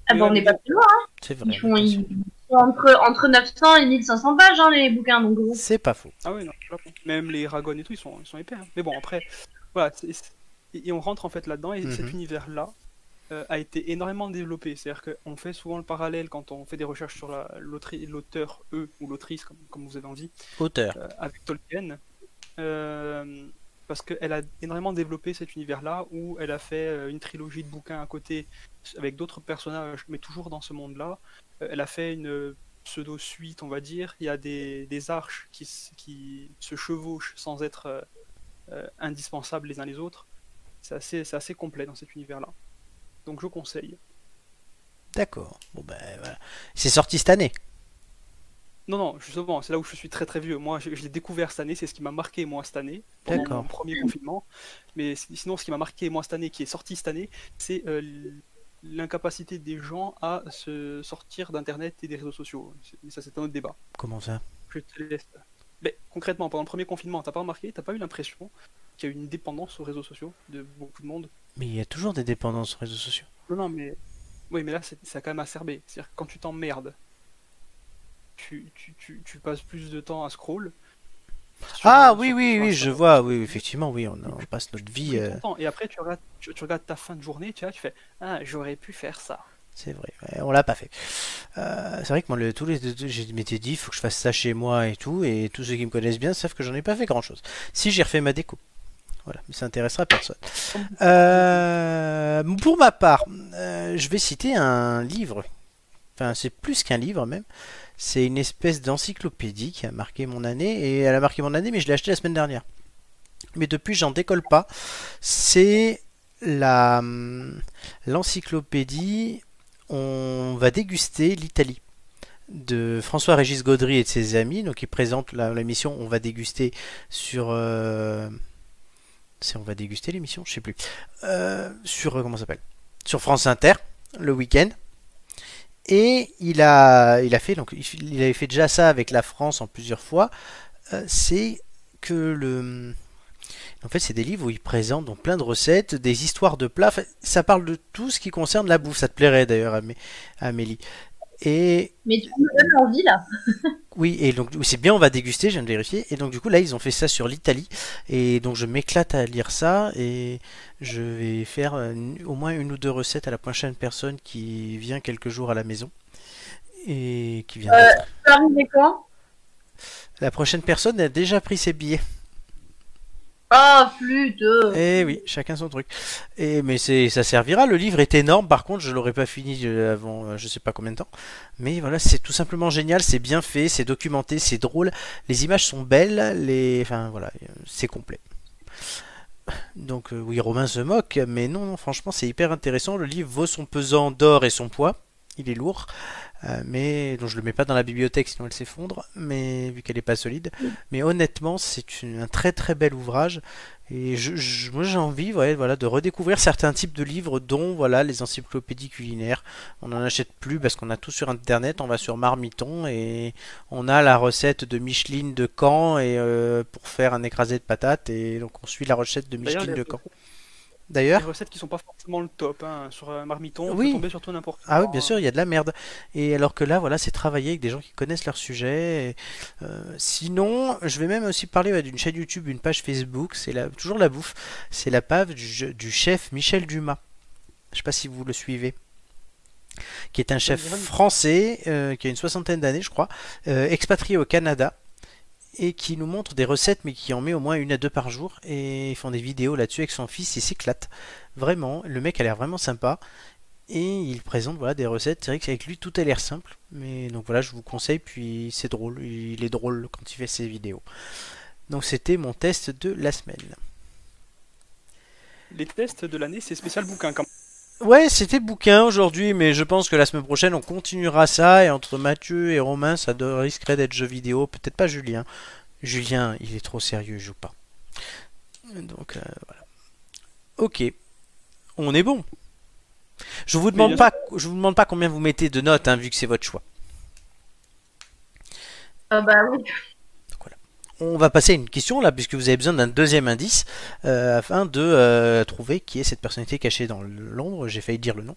Ah bah, on n'est pas plus loin. C'est vrai. Ils font, ils font entre, entre 900 et 1500 pages, hein, les bouquins. Donc, gros. C'est pas faux. Ah oui, non. Même les Ragon et tout, ils sont, ils sont épais. hein. Mais bon, après, voilà. et on rentre en fait là-dedans, et Mhm. cet univers-là euh, a été énormément développé. C'est-à-dire qu'on fait souvent le parallèle quand on fait des recherches sur la- l'auteur, eux, ou l'autrice, comme, comme vous avez envie, Auteur. euh, avec Tolkien. Euh, parce qu'elle a énormément développé cet univers-là où elle a fait une trilogie de bouquins à côté avec d'autres personnages, mais toujours dans ce monde-là. Elle a fait une pseudo-suite, on va dire. Il y a des, des arches qui, se chevauchent sans être indispensables les uns les autres. C'est assez, c'est assez complet dans cet univers-là. Donc je conseille. D'accord. Bon ben voilà. C'est sorti cette année. Non, non, justement, c'est là où je suis très très vieux. Moi, je, je l'ai découvert cette année, c'est ce qui m'a marqué moi cette année, pendant D'accord. mon premier confinement. Mais si- sinon, ce qui m'a marqué moi cette année, qui est sorti cette année, c'est euh, l'incapacité des gens à se sortir d'Internet et des réseaux sociaux. Mais ça, c'est un autre débat. Comment ça? Je te laisse. Mais concrètement, pendant le premier confinement, t'as pas remarqué, t'as pas eu l'impression? Qu'il y a eu une dépendance aux réseaux sociaux de beaucoup de monde Mais il y a toujours des dépendances aux réseaux sociaux. Non, non, mais. Oui, mais là, c'est- ça a quand même acerbé. C'est-à-dire que quand tu t'emmerdes, tu, tu, tu, tu passes plus de temps à scroll. Ah oui, oui, oui, je vois. Oui, effectivement, oui, on, on passe notre vie. Euh. Et après, tu regardes, tu, tu regardes ta fin de journée, tu vois, tu fais Ah, j'aurais pu faire ça. C'est vrai, ouais, on l'a pas fait. Euh, c'est vrai que moi, le, tous les, je m'étais dit, il faut que je fasse ça chez moi et tout, et tous ceux qui me connaissent bien savent que j'en ai pas fait grand chose. Si j'ai refait ma déco. Voilà, mais ça intéressera personne. Euh, pour ma part, euh, je vais citer un livre. Enfin, c'est plus qu'un livre même. C'est une espèce d'encyclopédie qui a marqué mon année, et elle a marqué mon année, mais je l'ai acheté la semaine dernière. Mais depuis, j'en décolle pas. C'est la l'encyclopédie on va déguster l'Italie de François-Régis Gaudry et de ses amis. Donc, il présente la- l'émission On va déguster sur. euh, C'est On va déguster l'émission Je sais plus. Euh, sur. euh, Comment s'appelle? Sur France Inter, le week-end. Et il a, il a fait, donc, il avait fait déjà ça avec la France en plusieurs fois. Euh, c'est que le. En fait, c'est des livres où il présente donc plein de recettes, des histoires de plats. Enfin, ça parle de tout ce qui concerne la bouffe. Ça te plairait d'ailleurs, Amé- Amélie. Et Mais tu me donnes envie là. oui, et donc c'est bien, on va déguster, je viens de vérifier. Et donc du coup là, ils ont fait ça sur l'Italie. Et donc je m'éclate à lire ça et je vais faire euh, au moins une ou deux recettes à la prochaine personne qui vient quelques jours à la maison et qui vient. Euh, quand? La prochaine personne a déjà pris ses billets. Ah, flûte. Eh oui, chacun son truc. Et mais c'est ça servira. Le livre est énorme. Par contre, je l'aurais pas fini euh, avant euh, je sais pas combien de temps. Mais voilà, c'est tout simplement génial. C'est bien fait, c'est documenté, c'est drôle. Les images sont belles. Les, enfin voilà, euh, c'est complet. Donc oui, Romain se moque, mais non, non, franchement, c'est hyper intéressant. Le livre vaut son pesant d'or et son poids. Il est lourd, euh, mais donc je le mets pas dans la bibliothèque sinon elle s'effondre. Mais vu qu'elle est pas solide, mais honnêtement, c'est un très très bel ouvrage. Et je, je- moi j'ai envie ouais, voilà, de redécouvrir certains types de livres, dont voilà, les encyclopédies culinaires. On n'en achète plus parce qu'on a tout sur internet, on va sur Marmiton et on a la recette de Micheline de Caen et, euh, pour faire un écrasé de patates. Et donc on suit la recette de Micheline de Caen. Les D'ailleurs, recettes qui sont pas forcément le top hein, sur euh, Marmiton, on Oui. peut tomber sur tout n'importe Ah oui, quoi. bien sûr, il y a de la merde. Et alors que là, voilà, c'est travailler avec des gens qui connaissent leur sujet. Et, euh, sinon, je vais même aussi parler ouais, d'une chaîne YouTube, une page Facebook. C'est la, toujours la bouffe. C'est la page du, du chef Michel Dumas. Je sais pas si vous le suivez. Qui est un chef français, euh, qui a une soixantaine d'années, je crois, euh, expatrié au Canada. Et qui nous montre des recettes, mais qui en met au moins une à deux par jour. Et ils font des vidéos là-dessus avec son fils. Il s'éclate. Vraiment, le mec a l'air vraiment sympa et il présente voilà des recettes. C'est vrai qu'avec lui tout a l'air simple, mais donc voilà, je vous conseille. Puis c'est drôle, il est drôle quand il fait ses vidéos. Donc c'était mon test de la semaine. Les tests de l'année, c'est spécial bouquin quand même. Ouais, c'était bouquin aujourd'hui, mais je pense que la semaine prochaine on continuera ça et entre Mathieu et Romain, ça de- risquerait d'être jeu vidéo. Peut-être pas Julien. Julien, il est trop sérieux, il joue pas. Donc euh, voilà. Ok, on est bon. Je vous demande pas, je vous demande pas combien vous mettez de notes, hein, vu que c'est votre choix. Ah bah oui. On va passer à une question là, puisque vous avez besoin d'un deuxième indice euh, afin de euh, trouver qui est cette personnalité cachée dans l'ombre. J'ai failli dire le nom.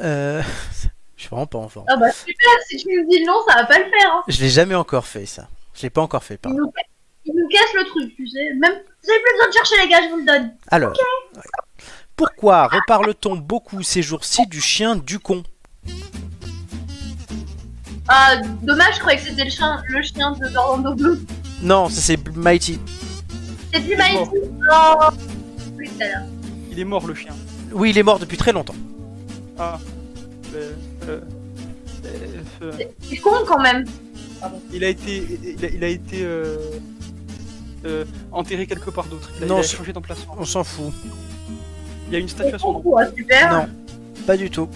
Euh, suis vraiment pas en forme. Ah bah super, si tu nous dis le nom, ça va pas le faire. Hein. Je l'ai jamais encore fait ça. Je l'ai pas encore fait, Il, pardon. nous... il nous casse le truc, tu sais. Même... Vous avez plus besoin de chercher les gars, je vous le donne. Alors, ouais. pourquoi reparle-t-on beaucoup ces jours-ci du chien du con Ah, dommage, je croyais que c'était le chien, le chien de Orlando Bloom. Non, ça c'est Mighty. C'est plus Mighty. mort. Non. Oui. Il est mort le chien. Oui, il est mort depuis très longtemps. Ah. Euh, euh, euh, euh, C'est- con quand même. il a été, il a, il a été euh, euh, enterré quelque part d'autre. Il a, Non, il a changé d'emplacement. On s'en fout. Il y a une statue à son nom. super. Non. Pas du tout.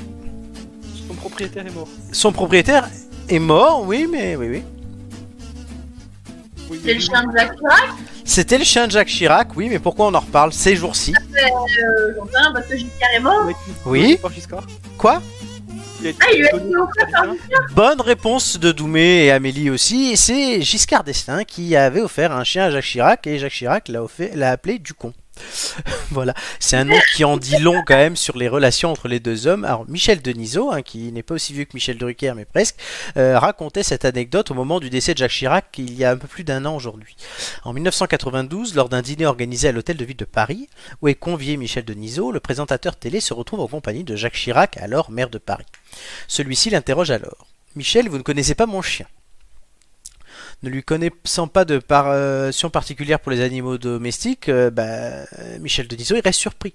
Son propriétaire est mort. Son propriétaire est mort, oui, mais oui, oui. Oui, C'est le chien de Jacques Chirac? C'était le chien de Jacques Chirac, oui, mais pourquoi on en reparle ces jours-ci? Euh, parce que Giscard est mort. Oui. Quoi? Il a été Ah, il a donné. Bonne réponse de Doumé et Amélie aussi. et C'est Giscard d'Estaing qui avait offert un chien à Jacques Chirac et Jacques Chirac l'a offert- l'a appelé Ducon. voilà, c'est un nom qui en dit long quand même sur les relations entre les deux hommes. Alors Michel Denisot, hein, qui n'est pas aussi vieux que Michel Drucker mais presque, euh, racontait cette anecdote au moment du décès de Jacques Chirac il y a un peu plus d'un an aujourd'hui. En 1992, lors d'un dîner organisé à l'hôtel de ville de Paris, où est convié Michel Denisot, le présentateur télé se retrouve en compagnie de Jacques Chirac, alors maire de Paris. Celui-ci l'interroge alors. Michel, vous ne connaissez pas mon chien. Ne lui connaissant pas de passion particulière pour les animaux domestiques, euh, bah, euh, Michel Denisot reste surpris.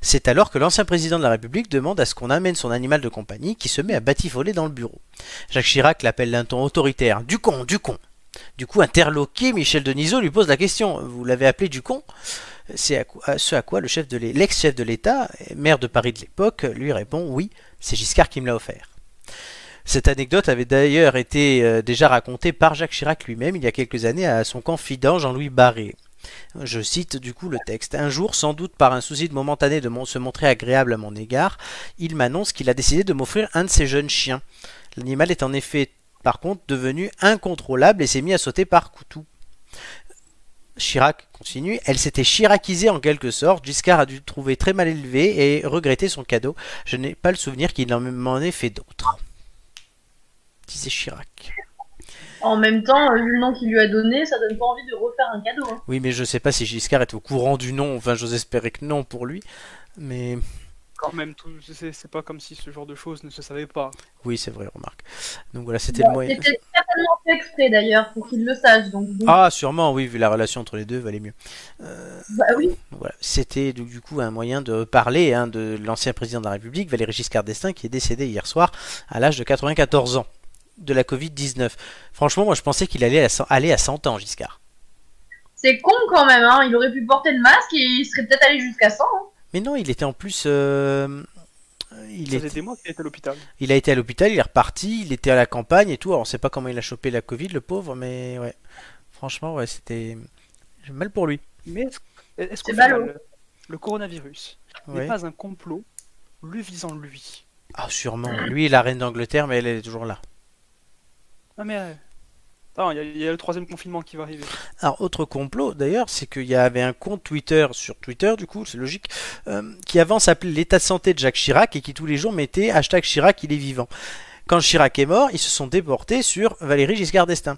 C'est alors que l'ancien président de la République demande à ce qu'on amène son animal de compagnie qui se met à batifoler dans le bureau. Jacques Chirac l'appelle d'un ton autoritaire. Du con, du con. Du coup, interloqué, Michel Denisot lui pose la question. Vous l'avez appelé du con? C'est à, ce à quoi l'ex-chef de l'État, maire de Paris de l'époque, lui répond Oui, c'est Giscard qui me l'a offert. Cette anecdote avait d'ailleurs été euh, déjà racontée par Jacques Chirac lui-même il y a quelques années à son confident Jean-Louis Barré. Je cite du coup le texte. Un jour, sans doute par un souci de momentané de se montrer agréable à mon égard, il m'annonce qu'il a décidé de m'offrir un de ses jeunes chiens. L'animal est en effet, par contre, devenu incontrôlable et s'est mis à sauter par coutou. Chirac continue, elle s'était chiracisée en quelque sorte, Giscard a dû le trouver très mal élevé et regretter son cadeau. Je n'ai pas le souvenir qu'il en- m'en ait fait d'autres. Disait Chirac. En même temps, euh, vu le nom qu'il lui a donné, ça donne pas envie de refaire un cadeau. Hein. Oui, mais je sais pas si Giscard est au courant du nom, enfin j'ose espérer que non pour lui. Mais Quand même, tout, c'est c'est pas comme si ce genre de choses ne se savait pas. oui, c'est vrai, remarque. Donc voilà, c'était Bah, le moyen. C'était certainement fait exprès d'ailleurs, pour qu'il le sache. Donc, Ah, sûrement, oui, vu la relation entre les deux, valait mieux. bah oui. Voilà, c'était du du coup un moyen de parler hein, de l'ancien président de la République, Valéry Giscard d'Estaing, qui est décédé hier soir à l'âge de 94 ans de la Covid-19. Franchement, moi je pensais qu'il allait à 100 aller à 100 ans, Giscard. C'est con quand même, hein. Il aurait pu porter le masque et il serait peut-être allé jusqu'à 100. Hein. Mais non, il était en plus. euh, il, Ça est- faisait des mois qu'il était à l'hôpital. il a été à l'hôpital, il est reparti, il était à la campagne et tout. Alors on sait pas comment il a chopé la Covid, le pauvre, mais ouais. Franchement, ouais, c'était. J'ai mal pour lui. Mais est-ce ballot. le, le coronavirus Ouais. n'est pas un complot lui visant lui? Ah, sûrement. Lui et la reine d'Angleterre, mais elle est toujours là. Ah mais... euh, attends, il y, a- il y a le troisième confinement qui va arriver. Alors, autre complot d'ailleurs, c'est qu'il y avait un compte Twitter sur Twitter, du coup, c'est logique, euh, qui avant s'appelait l'état de santé de Jacques Chirac et qui tous les jours mettait hashtag Chirac, il est vivant. Quand Chirac est mort, ils se sont déportés sur Valéry Giscard d'Estaing.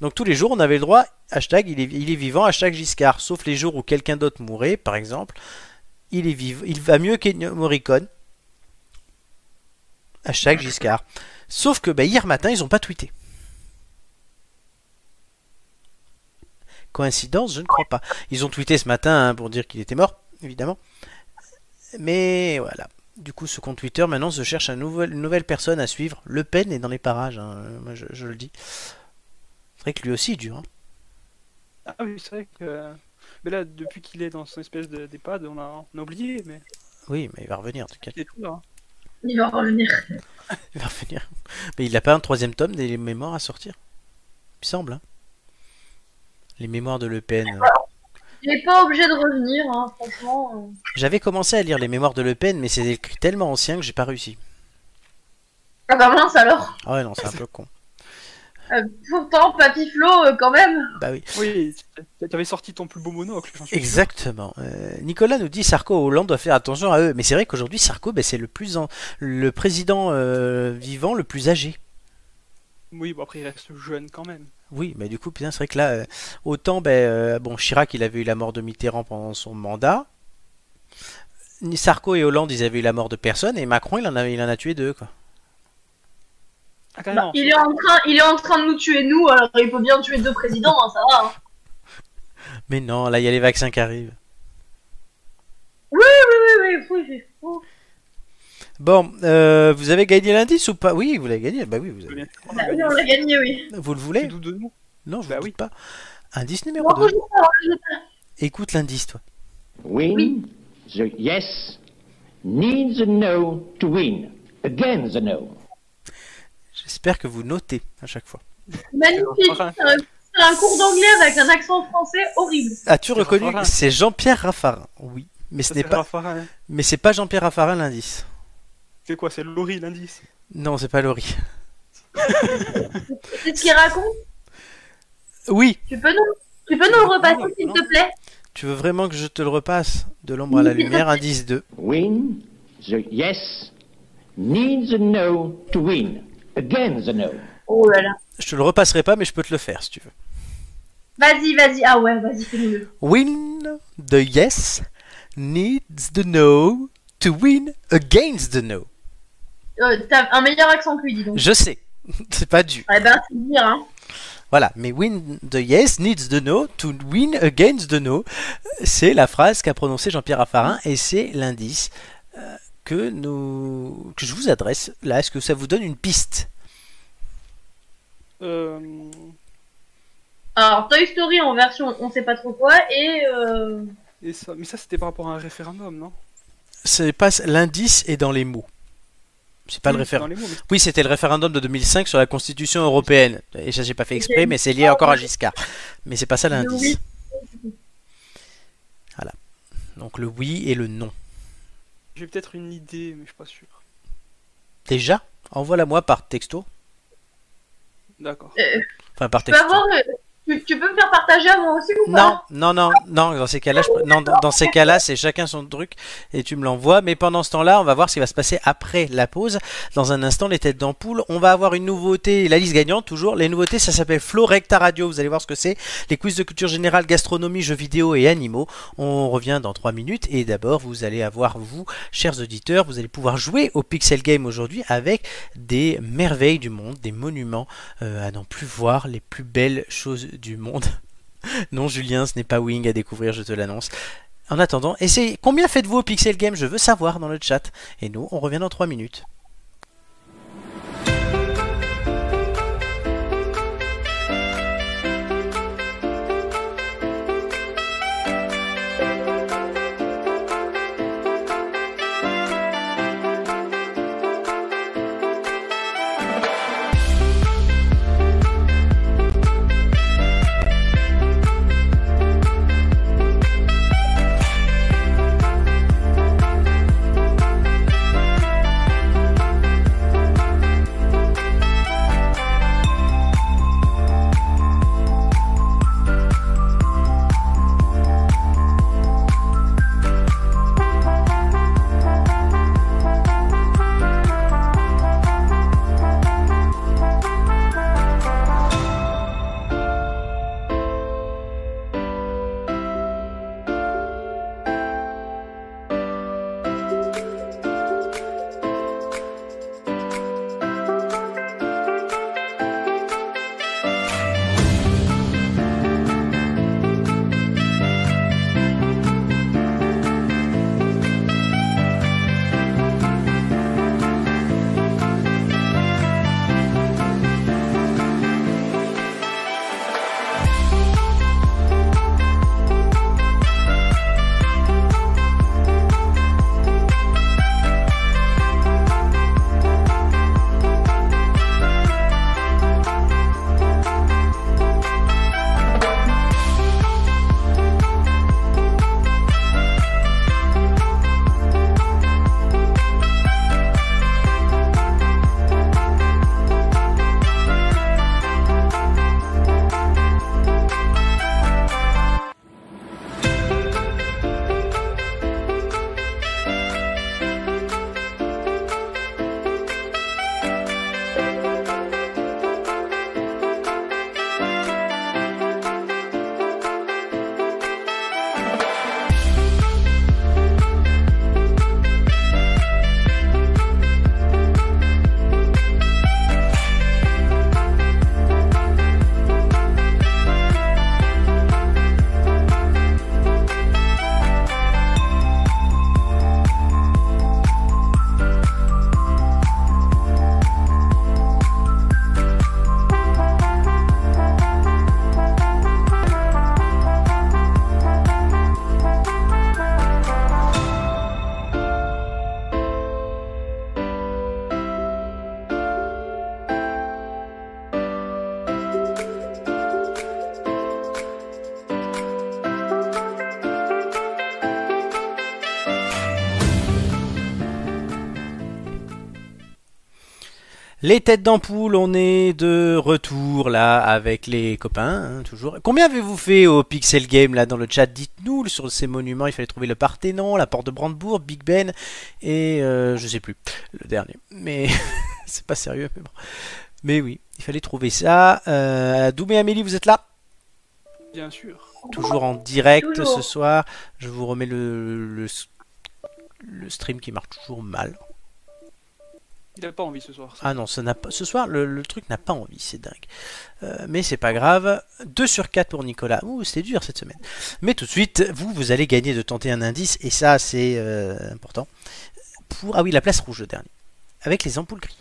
Donc tous les jours, on avait le droit, hashtag il est, il est vivant, hashtag Giscard, sauf les jours où quelqu'un d'autre mourait, par exemple, il est vivant, il va mieux qu'Ennio Morricone, hashtag Giscard. Sauf que bah, hier matin, ils n'ont pas tweeté. Coïncidence, je ne crois pas. Ils ont tweeté ce matin hein, pour dire qu'il était mort, évidemment. Mais voilà. Du coup, ce compte Twitter maintenant se cherche un nouvel- une nouvelle personne à suivre. Le Pen est dans les parages, hein, moi je, je le dis. C'est vrai que lui aussi est dur. hein. Ah oui, c'est vrai que... Mais là, depuis qu'il est dans son espèce de- d'EHPAD, on a, on a oublié, mais Oui, mais il va revenir, c'est tout hein. Il va revenir. Il va revenir. Mais il n'a pas un troisième tome des mémoires à sortir? Il me semble. hein. Les mémoires de Le Pen. Il est pas obligé de revenir, hein, franchement. euh. J'avais commencé à lire les mémoires de Le Pen, mais c'est écrit tellement ancien que j'ai pas réussi. Ah bah mince alors. Ah ouais, non, c'est un peu con. Euh, pourtant, Papy Flo, euh, quand même. Bah oui. Oui, tu avais sorti ton plus beau monocle. Exactement. Euh, Nicolas nous dit Sarko et Hollande doivent faire attention à eux. Mais c'est vrai qu'aujourd'hui, Sarko, ben, c'est le plus en- le président euh, vivant le plus âgé. Oui, bon après il reste jeune quand même. Oui, mais du coup, c'est vrai que là, euh, autant, ben, euh, bon, Chirac, il avait eu la mort de Mitterrand pendant son mandat. Sarko et Hollande, ils avaient eu la mort de personne. Et Macron, il en a, il en a tué deux, quoi. Ah Bah, il, est en train, il est en train de nous tuer, nous, alors il peut bien tuer deux présidents, hein, ça va. Hein. Mais non, là, il y a les vaccins qui arrivent. Oui, oui, oui, oui, oui. oui. Bon, euh, vous avez gagné l'indice ou pas? Oui, vous l'avez gagné. Bah oui, vous, avez-. Bah oui, on l'a gagné, oui. vous le voulez? De nous? Non, je Bah vous oui. pas. Indice numéro Bon, 2. je sais pas, je sais pas. Écoute l'indice, toi. Win the yes needs a no to win against the no. J'espère que vous notez à chaque fois. Magnifique. C'est un- c'est un cours d'anglais avec un accent français horrible. As-tu reconnu Raffarin. C'est Jean-Pierre Raffarin? Oui, mais ce n'est c'est pas, Raffarin, hein. mais c'est pas Jean-Pierre Raffarin l'indice. C'est quoi C'est Laurie l'indice? Non, c'est pas Laurie. C'est ce qu'il raconte? Oui, Tu peux nous, tu peux nous le repasser, Non, s'il non. te plaît? Tu veux vraiment que je te le repasse De l'ombre à la lumière, indice 2. Win the yes needs a no to win against the no. Oh là là. Je te le repasserai pas, mais je peux te le faire si tu veux. Vas-y, vas-y. Ah ouais, vas-y, fais-nous-le. Win the yes needs the no to win against the no. Euh, T'as un meilleur accent que lui, dis donc. Je sais, c'est pas dû. Eh ben, c'est dire, hein. Voilà, mais win the yes needs the no to win against the no. C'est la phrase qu'a prononcée Jean-Pierre Raffarin et c'est l'indice euh, que nous que je vous adresse. Là, est-ce que ça vous donne une piste? Euh... Alors, Toy Story en version on sait pas trop quoi et euh... et ça... Mais ça c'était par rapport à un référendum, non? C'est pas l'indice est dans les mots. C'est pas le Oui, référendum. mais- Oui, c'était le référendum de 2005 sur la Constitution européenne. Et ça, j'ai pas fait exprès, mais c'est lié encore à Giscard. Mais c'est pas ça l'indice. Voilà. Donc le oui et le non. J'ai peut-être une idée, mais je suis pas sûr. Déjà, envoie-la moi par texto. D'accord. Enfin, par texto. avoir, euh, tu, peux me faire partager à moi aussi ou Non, pas? Non, non, non, dans ces cas-là, non, dans, ces cas-là, c'est chacun son truc et tu me l'envoies. Mais pendant ce temps-là, on va voir ce qui va se passer après la pause. Dans un instant, les têtes d'ampoule. On va avoir une nouveauté, la liste gagnante toujours. Les nouveautés, ça s'appelle Flow Recta Radio. Vous allez voir ce que c'est. Les quiz de culture générale, gastronomie, jeux vidéo et animaux. On revient dans 3 minutes et d'abord, vous allez avoir, vous, chers auditeurs, vous allez pouvoir jouer au Pixel Game aujourd'hui avec des merveilles du monde, des monuments euh, à n'en plus voir, les plus belles choses du monde. Non, Julien, ce n'est pas Wing à découvrir, je te l'annonce. En attendant, essayez. Combien faites-vous au Pixel Game Je veux savoir dans le chat. Et nous, on revient dans 3 minutes. Les têtes d'ampoule, on est de retour là avec les copains, hein, toujours. Combien avez-vous fait au Pixel Game là dans le chat? Dites-nous sur ces monuments, il fallait trouver le Parthénon, la porte de Brandebourg, Big Ben et euh, je sais plus le dernier. Mais c'est pas sérieux, mais bon. Mais oui, il fallait trouver ça. Euh, Doumé Amélie, vous êtes là? Bien sûr. Toujours en direct Toujours. ce soir. Je vous remets le, le, le stream qui marche toujours mal. Il a pas envie ce soir. Ah non, n'a pas, ce soir, le, le truc n'a pas envie, c'est dingue. Euh, mais c'est pas grave. 2 sur 4 pour Nicolas. Ouh, c'était dur cette semaine. Mais tout de suite, vous, vous allez gagner de tenter un indice, et ça, c'est euh, important. Pour, ah oui, la place rouge, le dernier. Avec les ampoules grillées.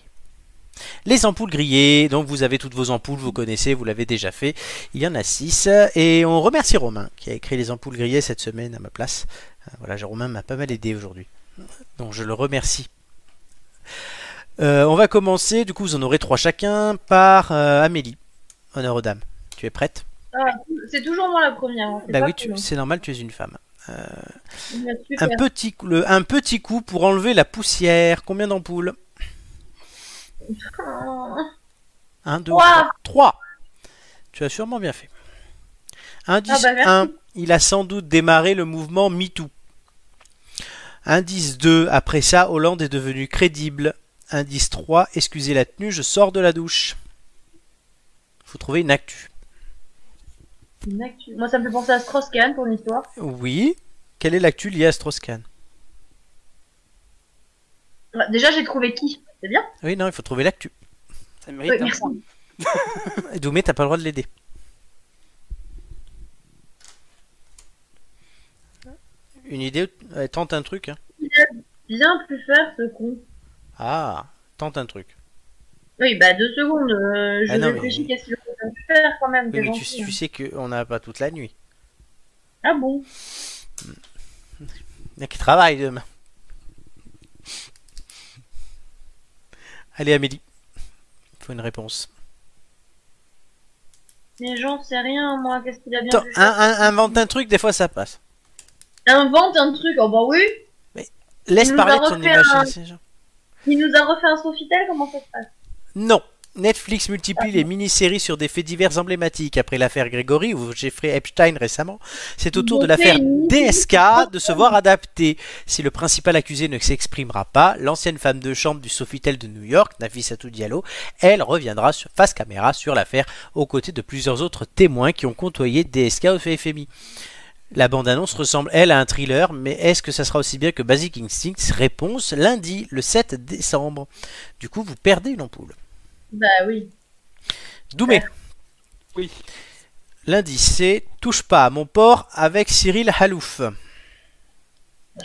Les ampoules grillées, donc vous avez toutes vos ampoules, vous connaissez, vous l'avez déjà fait. Il y en a 6. Et on remercie Romain qui a écrit les ampoules grillées cette semaine à ma place. Euh, Voilà, Romain m'a pas mal aidé aujourd'hui. Donc je le remercie. Euh, on va commencer, du coup vous en aurez trois chacun, par euh, Amélie. Honneur aux dames. Tu es prête? Ah, c'est toujours moi la première. hein, Bah oui, c'est normal, tu es une femme. Super. Un petit, coup- le- un petit coup pour enlever la poussière. Combien d'ampoules? Oh. 1, 2, Trois. 3. 3. Tu as sûrement bien fait. Indice Ah bah. 1, il a sans doute démarré le mouvement MeToo. Indice 2, après ça, Hollande est devenu crédible. Indice 3, excusez la tenue, je sors de la douche. Faut trouver une actu. Une actu. Moi, ça me fait penser à Strauss-Kahn pour l'histoire. Oui. Quelle est l'actu liée à Strauss-Kahn? Ouais, Déjà, j'ai trouvé qui? C'est bien? Oui, non, il faut trouver l'actu. Ça Oui, mérite un merci. point. Doumé, t'as pas le droit de l'aider. Une idée Tente un truc. hein. Bien plus faire ce con. Ah, tente un truc. Oui, bah deux secondes. euh, je Ah non, mais- réfléchis qu'est-ce qu'il plus faire quand même. Oui, mais tu, tu hein. sais qu'on n'a pas toute la nuit. Ah bon? Il y a qui travaille demain. Allez, Amélie. Il faut une réponse. Mais j'en sais rien, moi. Qu'est-ce qu'il a bien un- un- invente un truc, des fois ça passe. Invente un truc. Oh bah oui. Laisse Il nous parler de ton un- imagination. Il nous a refait un Sofitel. Comment ça se passe? Non. Netflix multiplie les mini-séries sur des faits divers emblématiques. Après l'affaire Gregory ou Jeffrey Epstein récemment, c'est au tour de l'affaire DSK de se voir adapter. Si le principal accusé ne s'exprimera pas, l'ancienne femme de chambre du Sofitel de New York, Nafissatou Diallo, elle reviendra sur face caméra sur l'affaire aux côtés de plusieurs autres témoins qui ont côtoyé DSK au FMI. La bande-annonce ressemble, elle, à un thriller, mais est-ce que ça sera aussi bien que Basic Instinct? Réponse lundi, le 7 décembre. Du coup, vous perdez une ampoule. Bah oui. Doumé, Oui. lundi, c'est Touche pas à mon port avec Cyril Halouf.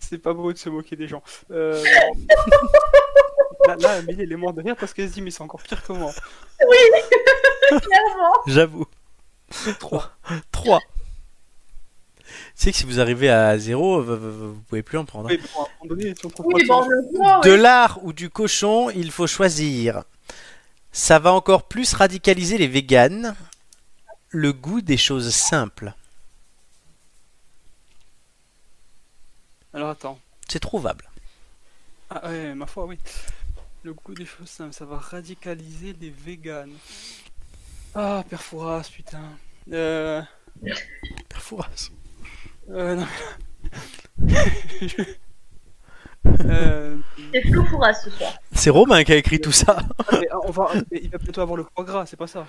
C'est pas beau de se moquer des gens. Euh... là, là, Amélie, elle est morte de rire parce qu'elle se dit, mais c'est encore pire que moi. Clairement. J'avoue. 3. 3. Tu sais que si vous arrivez à 0, vous, vous- pouvez plus en prendre. Oui, bon, donné, si Oui, bon, de oui. l'art ou du cochon, il faut choisir. Ça va encore plus radicaliser les véganes. Le goût des choses simples. Alors attends. C'est trouvable. Ah ouais, ma foi, oui. Le goût des choses simples, ça va radicaliser les véganes. Ah, Perfouras, putain. Euh... Perfouras. Euh, non. euh... C'est Flo Fouras ce soir. C'est Romain qui a écrit tout ça. mais on va... mais Il va bientôt avoir le foie gras, c'est pas ça.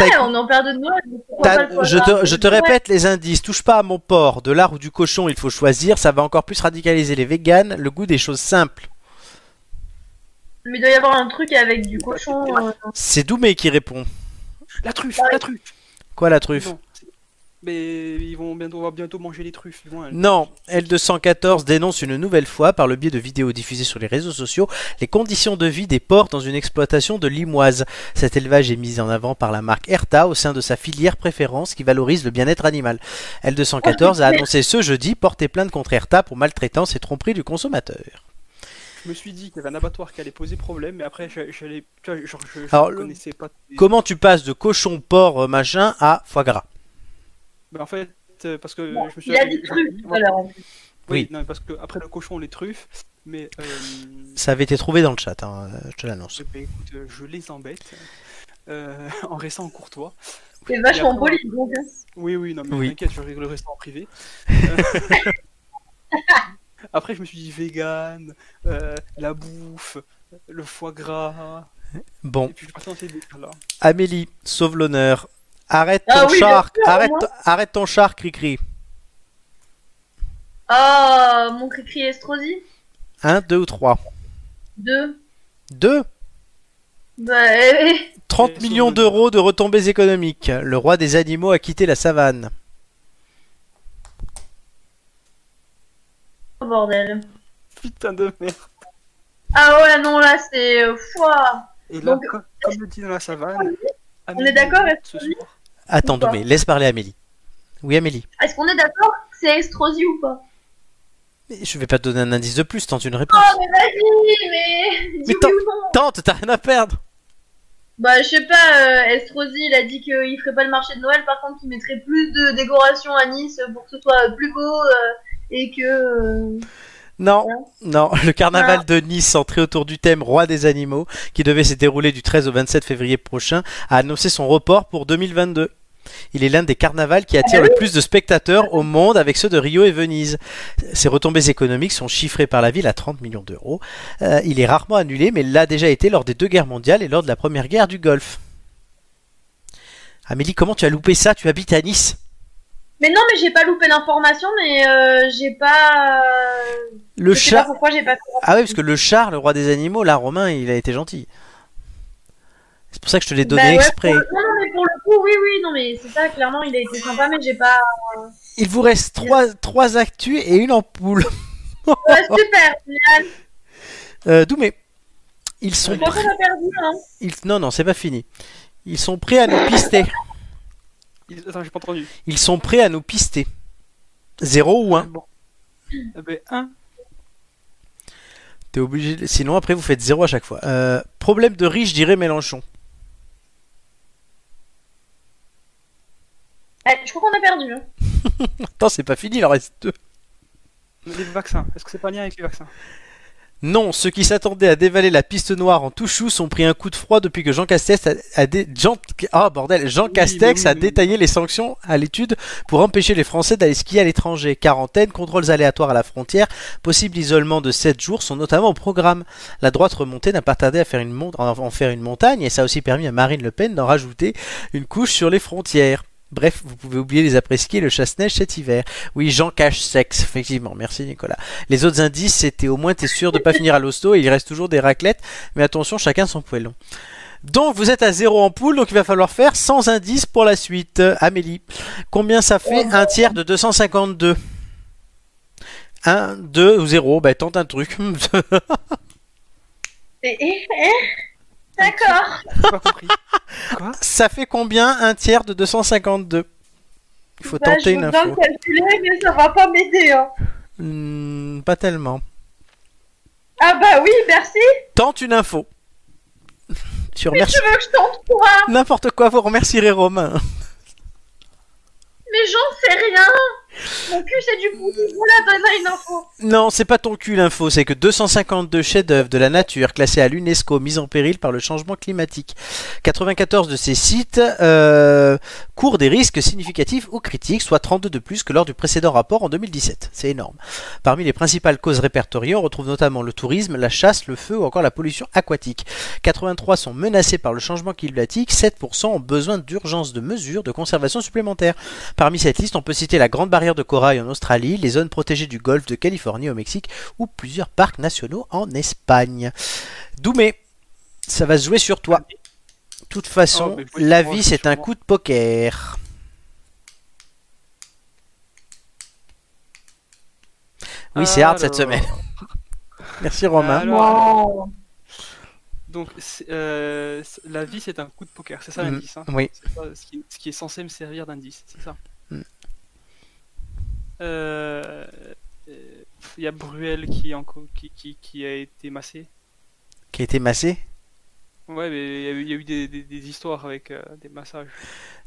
Ouais, on en période de foie je, te, je te Ouais. répète les indices. Touche pas à mon porc. De l'art ou du cochon, il faut choisir. Ça va encore plus radicaliser les véganes. Le goût des choses simples. Mais il doit y avoir un truc avec du cochon. euh, C'est Doumé qui répond. La truffe, Ouais. la truffe. Quoi la truffe Non, c'est- Mais ils vont bientôt, on va bientôt manger les truffes. Ils vont. Non, L214 dénonce une nouvelle fois, par le biais de vidéos diffusées sur les réseaux sociaux, les conditions de vie des porcs dans une exploitation de limoise. Cet élevage est mis en avant par la marque Erta au sein de sa filière préférence qui valorise le bien-être animal. L214 a annoncé ce jeudi porter plainte contre Erta pour maltraitance et tromperie du consommateur. Je me suis dit qu'il y avait un abattoir qui allait poser problème, mais après, j'a- j'allais. Tu vois, genre, je, je Alors, connaissais pas. Comment tu passes de cochon, porc, euh, machin à foie gras? Mais en fait, euh, parce que bon, je me suis il a tout à l'heure. en plus. Oui, Oui. non, parce que après le cochon, les truffes, mais euh, Ça avait été trouvé dans le chat, hein, je te l'annonce. eh ben, écoute, je les embête euh, en restant courtois. C'est vachement donc. hein. Oui, oui, non, mais Oui. t'inquiète, je réglerai ça en privé. Après, je me suis dit vegan, euh, la bouffe, le foie gras, Bon, et puis je suis. Amélie, sauve l'honneur. Arrête ton Ah oui, bien char, arrête, ton char, cri-cri. Oh, mon cri-cri Estrosi Un, deux ou trois? Deux. Deux? Bah, eh, eh. 30 Et millions d'euros de retombées économiques. Le roi des animaux a quitté la savane. Oh, bordel. Putain de merde. Ah ouais, non, là, c'est... euh, Fouah. Et là, Donc- co- comme le dit dans la savane, On est d'accord, ce soir. Attends, Doumé, laisse parler Amélie. Oui, Amélie. Est-ce qu'on est d'accord que c'est Estrosi ou pas? Mais Je vais pas te donner un indice de plus, tente une réponse. Oh, mais vas-y, mais... Dis Mais oui ou non Tente, t'as rien à perdre. Bah, je sais pas, euh, Estrosi, il a dit qu'il ferait pas le marché de Noël, par contre, qu'il mettrait plus de décoration à Nice pour que ce soit plus beau euh, et que. euh, Non, non, le carnaval de Nice centré autour du thème Roi des animaux, qui devait se dérouler du 13 au 27 février prochain, a annoncé son report pour 2022. Il est l'un des carnavals qui attire le plus de spectateurs au monde avec ceux de Rio et Venise. Ses retombées économiques sont chiffrées par la ville à 30 millions d'euros. Euh, il est rarement annulé, mais l'a déjà été lors des deux guerres mondiales et lors de la première guerre du Golfe. Amélie, comment tu as loupé ça? Tu habites à Nice? Mais non, mais j'ai pas loupé l'information, mais euh, j'ai pas. euh, Le je sais pas chat. pourquoi j'ai pas. Ah oui, parce que le char, le roi des animaux, là, Romain, il a été gentil. C'est pour ça que je te l'ai donné Bah ouais, exprès. pour Non, non, mais pour le coup, oui, oui, non, mais c'est ça, clairement, il a été sympa, mais j'ai pas. Il vous reste trois, trois actus et une ampoule. Ouais, super, génial. Euh, Doumé, ils sont perdu, hein. ils- Non, non, c'est pas fini. Ils sont prêts à nous pister. Il- Attends, j'ai pas entendu. Ils sont prêts à nous pister. Zéro ou un Bon. Eh ben, un. T'es obligé. de- Sinon, après, vous faites zéro à chaque fois. Euh, problème de riche, dirait Mélenchon. Eh, je crois qu'on a perdu. Hein. Attends, c'est pas fini, il en reste deux. Les vaccins. Est-ce que c'est pas lié avec les vaccins? Non, ceux qui s'attendaient à dévaler la piste noire en tout chou sont pris un coup de froid depuis que Jean Castex a, a dé- Jean, ah, bordel, Jean Oui, Castex mais oui, a mais- détaillé les sanctions à l'étude pour empêcher les Français d'aller skier à l'étranger. Quarantaine, contrôles aléatoires à la frontière, possible isolement de 7 jours sont notamment au programme. La droite remontée n'a pas tardé à faire une mont- en faire une montagne et ça a aussi permis à Marine Le Pen d'en rajouter une couche sur les frontières. Bref, vous pouvez oublier les et le chasse-neige cet hiver. Oui, Jean cache sexe, effectivement. Merci Nicolas. Les autres indices, c'était au moins t'es sûr de pas finir à l'hosto et il reste toujours des raclettes. Mais attention, chacun son poêlon. Donc vous êtes à zéro en poule, donc il va falloir faire sans indice pour la suite. Amélie, combien ça fait un tiers de 252 1, 2 ou 0 Bah tente un truc. D'accord. Ça fait combien un tiers de 252 Il faut Bah, tenter je une info. calculer, mais ça va pas m'aider. Hein. Hmm, pas tellement. Ah bah oui, merci. Tente une info. Tu Mais remercies tu veux que je tente quoi? N'importe quoi, vous remercierez Romain. Mais j'en sais rien. Mon cul c'est du une info. Non, c'est pas ton cul l'info, c'est que 252 chefs-d'œuvre de la nature classés à l'UNESCO mis en péril par le changement climatique. 94 de ces sites euh, courent des risques significatifs ou critiques, soit 32 de plus que lors du précédent rapport en 2017. C'est énorme. Parmi les principales causes répertoriées, on retrouve notamment le tourisme, la chasse, le feu ou encore la pollution aquatique. 83 sont menacés par le changement climatique, 7% ont besoin d'urgence de mesures de conservation supplémentaires. Parmi cette liste, on peut citer la Grande Barrière de Corail en Australie, les zones protégées du golfe de Californie au Mexique ou plusieurs parcs nationaux en Espagne. Doumé, ça va se jouer sur toi. De toute façon, Oh, voyons la vie c'est un coup de poker. Oui, c'est hard cette semaine. Merci Romain. Alors. Donc, euh, la vie, c'est un coup de poker. C'est ça Mm. l'indice. Hein Oui. Qui, ce qui est censé me servir d'indice. C'est ça. Mm. Euh, euh, Il y a Bruel qui, en qui, qui, qui a été massé. Qui a été massé? Ouais, mais il y a eu, des histoires avec euh, des massages.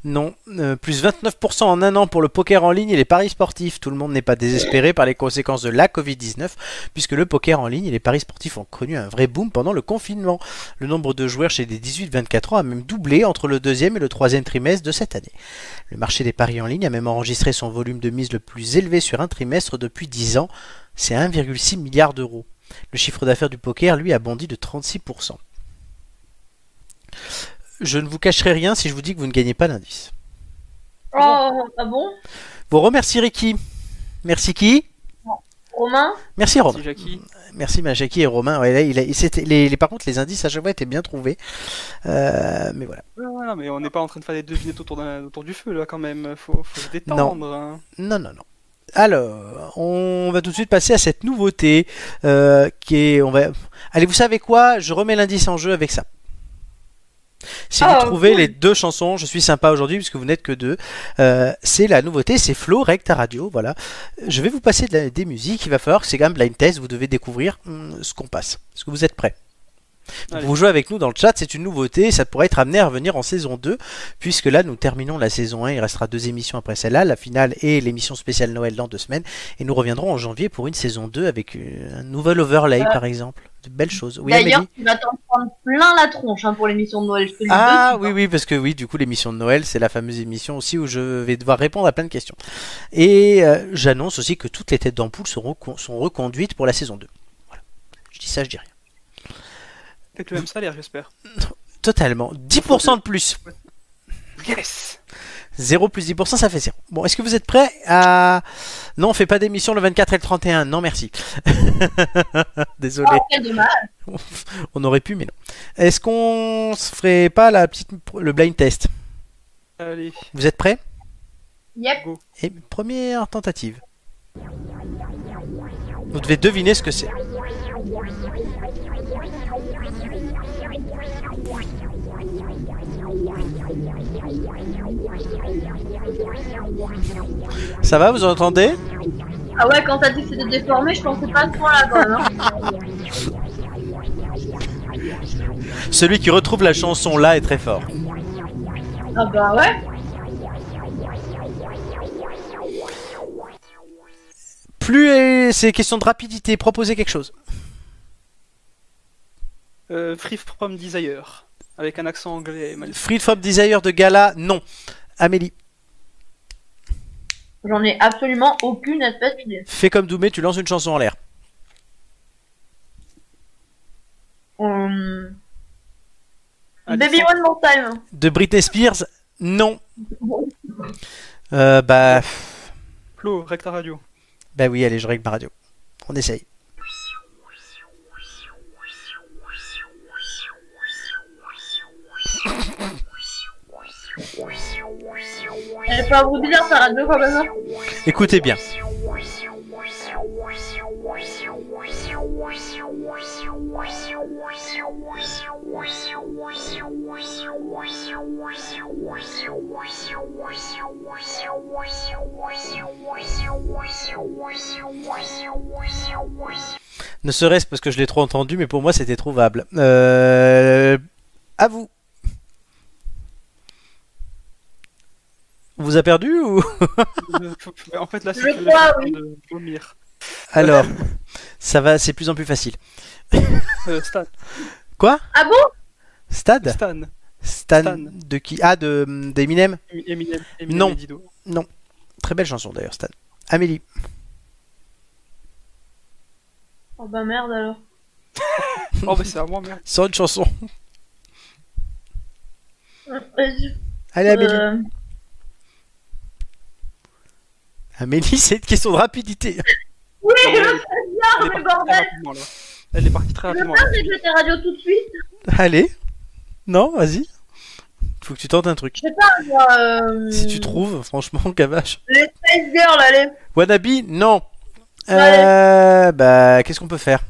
Non, euh, plus 29% en un an pour le poker en ligne et les paris sportifs. Tout le monde n'est pas désespéré par les conséquences de la Covid-19, puisque le poker en ligne et les paris sportifs ont connu un vrai boom pendant le confinement. Le nombre de joueurs chez les 18-24 ans a même doublé entre le deuxième et le troisième trimestre de cette année. Le marché des paris en ligne a même enregistré son volume de mise le plus élevé sur un trimestre depuis 10 ans, c'est 1,6 milliard d'euros. Le chiffre d'affaires du poker, lui, a bondi de 36%. Je ne vous cacherai rien si je vous dis que vous ne gagnez pas l'indice. Oh, ah bon? Vous remercierez qui? Merci qui? Romain? Merci Romain. Jackie, Merci ma Jackie et Romain. Ouais, là, il a- c'était- les, les- par contre, les indices à chaque fois étaient bien trouvés. Euh, mais voilà. Ouais, ouais, non, mais on n'est pas en train de faire des devinettes autour, autour du feu là quand même. Faut, faut se détendre. hein. Non, non, non. Alors, on va tout de suite passer à cette nouveauté euh, qui est. On va. Allez, vous savez quoi? Je remets l'indice en jeu avec ça. Si vous trouvez cool. les deux chansons, je suis sympa aujourd'hui puisque vous n'êtes que deux. Euh, c'est la nouveauté, c'est Flo Recta Radio. Voilà. Je vais vous passer de la- des musiques. Il va falloir que c'est quand même blind test. Vous devez découvrir hum, ce qu'on passe. Est-ce que vous êtes prêts? Allez. Vous jouez avec nous dans le chat, c'est une nouveauté, ça pourrait être amené à revenir en saison 2, puisque là nous terminons la saison 1, il restera deux émissions après celle-là, la finale et l'émission spéciale Noël dans deux semaines, et nous reviendrons en janvier pour une saison 2 avec euh, un nouvel overlay Ouais. par exemple, de belles choses. Oui, D'ailleurs, tu vas t'en prendre plein la tronche hein, pour l'émission de Noël. Je Ah oui, hein. oui, parce que oui, du coup l'émission de Noël, c'est la fameuse émission aussi où je vais devoir répondre à plein de questions. Et euh, j'annonce aussi que toutes les têtes d'ampoule seront sont reconduites pour la saison 2. Voilà. Je dis ça, je dis rien. Avec le même salaire, j'espère. Totalement. 10% de plus. Yes 0 plus 10%, ça fait 0. Bon, est-ce que vous êtes prêts à... Non, on fait pas d'émission le 24 et le 31. Non, merci. Désolé. Oh, quel dommage. On aurait pu, mais non. Est-ce qu'on se ferait pas la petite... le blind test? Allez, Vous êtes prêts? Yep. Et première tentative. Vous devez deviner ce que c'est. Ça va, vous entendez Ah ouais, quand t'as dit que c'était déformé, je pensais pas à ce point-là quand même. hein. Celui qui retrouve la chanson là est très fort. Ah bah ouais. Plus c'est question de rapidité, proposez quelque chose. euh, Free From Desire. Avec un accent anglais mal Free from Desire de Gala, non. Amélie, J'en ai absolument aucune espèce d'idée. fais comme Doumé, tu lances une chanson en l'air. Hum, Allez, Baby One More Time. De Britney Spears, non. Euh, bah, Flo, Recta Radio. bah oui, allez, je règle ma radio. On essaye. Écoutez bien. Ne serait-ce parce que je l'ai trop entendu, mais pour moi c'était trouvable. Euh... À vous. On vous a perdu ou en fait, là, c'est crois, oui. de vomir. Alors, ça va, c'est plus en plus facile. Euh, Stan. Quoi? Ah bon? Stade? Stan. Stan, Stan. de qui? Ah, de d'Eminem? Eminem, Eminem Non. Dido. Très belle chanson d'ailleurs, Stan. Amélie. Oh bah merde alors. Oh, bah c'est à moi, merde. Sors une chanson. Allez, Amélie. euh, Amélie, c'est une question de rapidité. Oui, je est- sais Elle est bien, mais partie très bordel. Elle est partie très Je rapidement. pas là. régler tes radios tout de suite. Allez. Non, vas-y. Faut que tu tentes un truc. Je sais pas, moi. Euh... Si tu trouves, franchement, cavache. Les Spice Girls, allez. Wannabe, non. Euh, bah, qu'est-ce qu'on peut faire?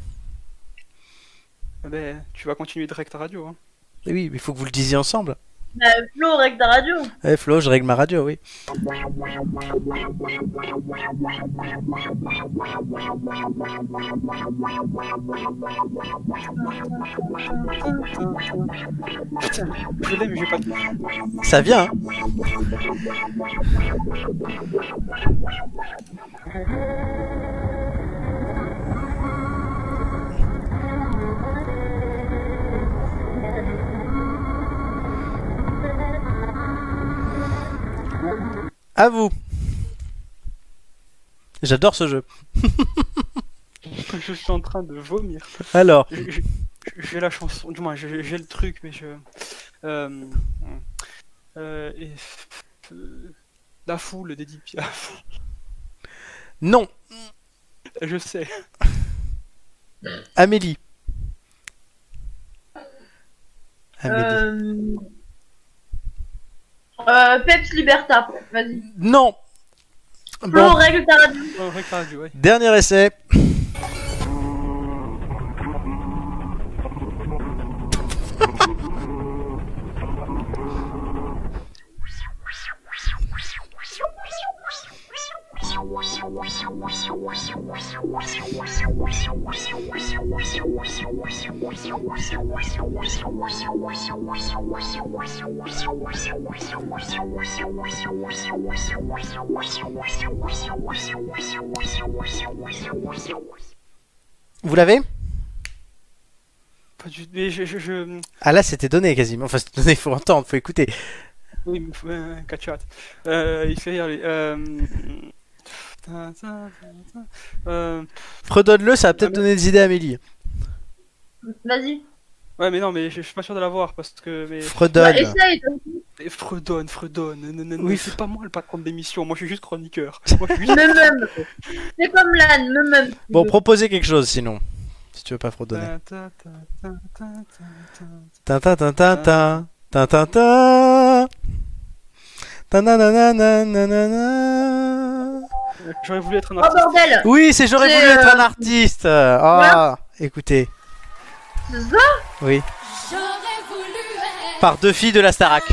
Eh ben, tu vas continuer de Recta Radio. Hein. Eh Oui, il faut que vous le disiez ensemble. Flo, règle ta radio. Eh Flo, je règle ma radio, oui. Je mais j'ai pas de. Ça vient, hein À vous. J'adore ce jeu. Je suis en train de vomir. Alors, J'ai la chanson, du moins j'ai j'ai le truc, mais je. Euh, euh, et, euh, la foule d'Edith Piaf. non, Je sais. Amélie. Amélie. Euh... Euh, Peps Liberta, vas-y. Non. Flo, Bon, règle ta radio. Rick Radio, ouais. dernier essai. Vous l'avez? Pas du mais je, je, je- Ah là, c'était donné quasiment. Enfin, c'était donné, il faut entendre, faut écouter. Oui, euh, Kachat. Euh, il fait rire les. Euh... Euh... Fredonne-le, ça va peut-être Ah, mais- donner des idées à Amélie. Vas-y. Ouais, mais non, mais je, je suis pas sûr de l'avoir parce que. Mais... Bah, Fredonne. essaye. mais Fredonne, Fredonne. Non, non, non, Oui, c'est pas moi le patron de l'émission. Moi, je suis juste chroniqueur. Moi, je suis juste. Me même. C'est comme l'âne, me même. Bon, proposez quelque chose sinon. Si tu veux pas fredonner. Ta, ta, ta, ta, ta, J'aurais voulu être un Oh artiste. bordel Oui, c'est j'aurais voulu être euh, un artiste. Ah, écoutez, C'est ça oui, J'aurais voulu être par deux filles de la Starac.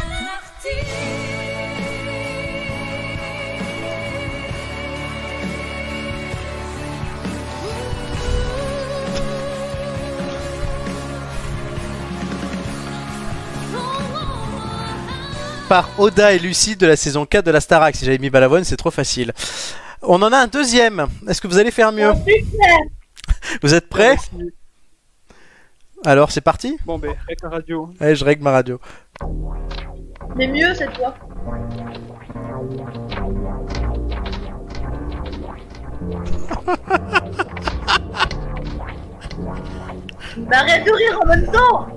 Par Oda et Lucie de la saison 4 de la Starac. Si j'avais mis Balavoine, c'est trop facile. On en a un deuxième. Est-ce que vous allez faire mieux super. Vous êtes prêts. Alors, c'est parti Bon, ben, avec la radio. Allez, je règle ma radio. Mais mieux cette fois. Bah arrête de rire en même temps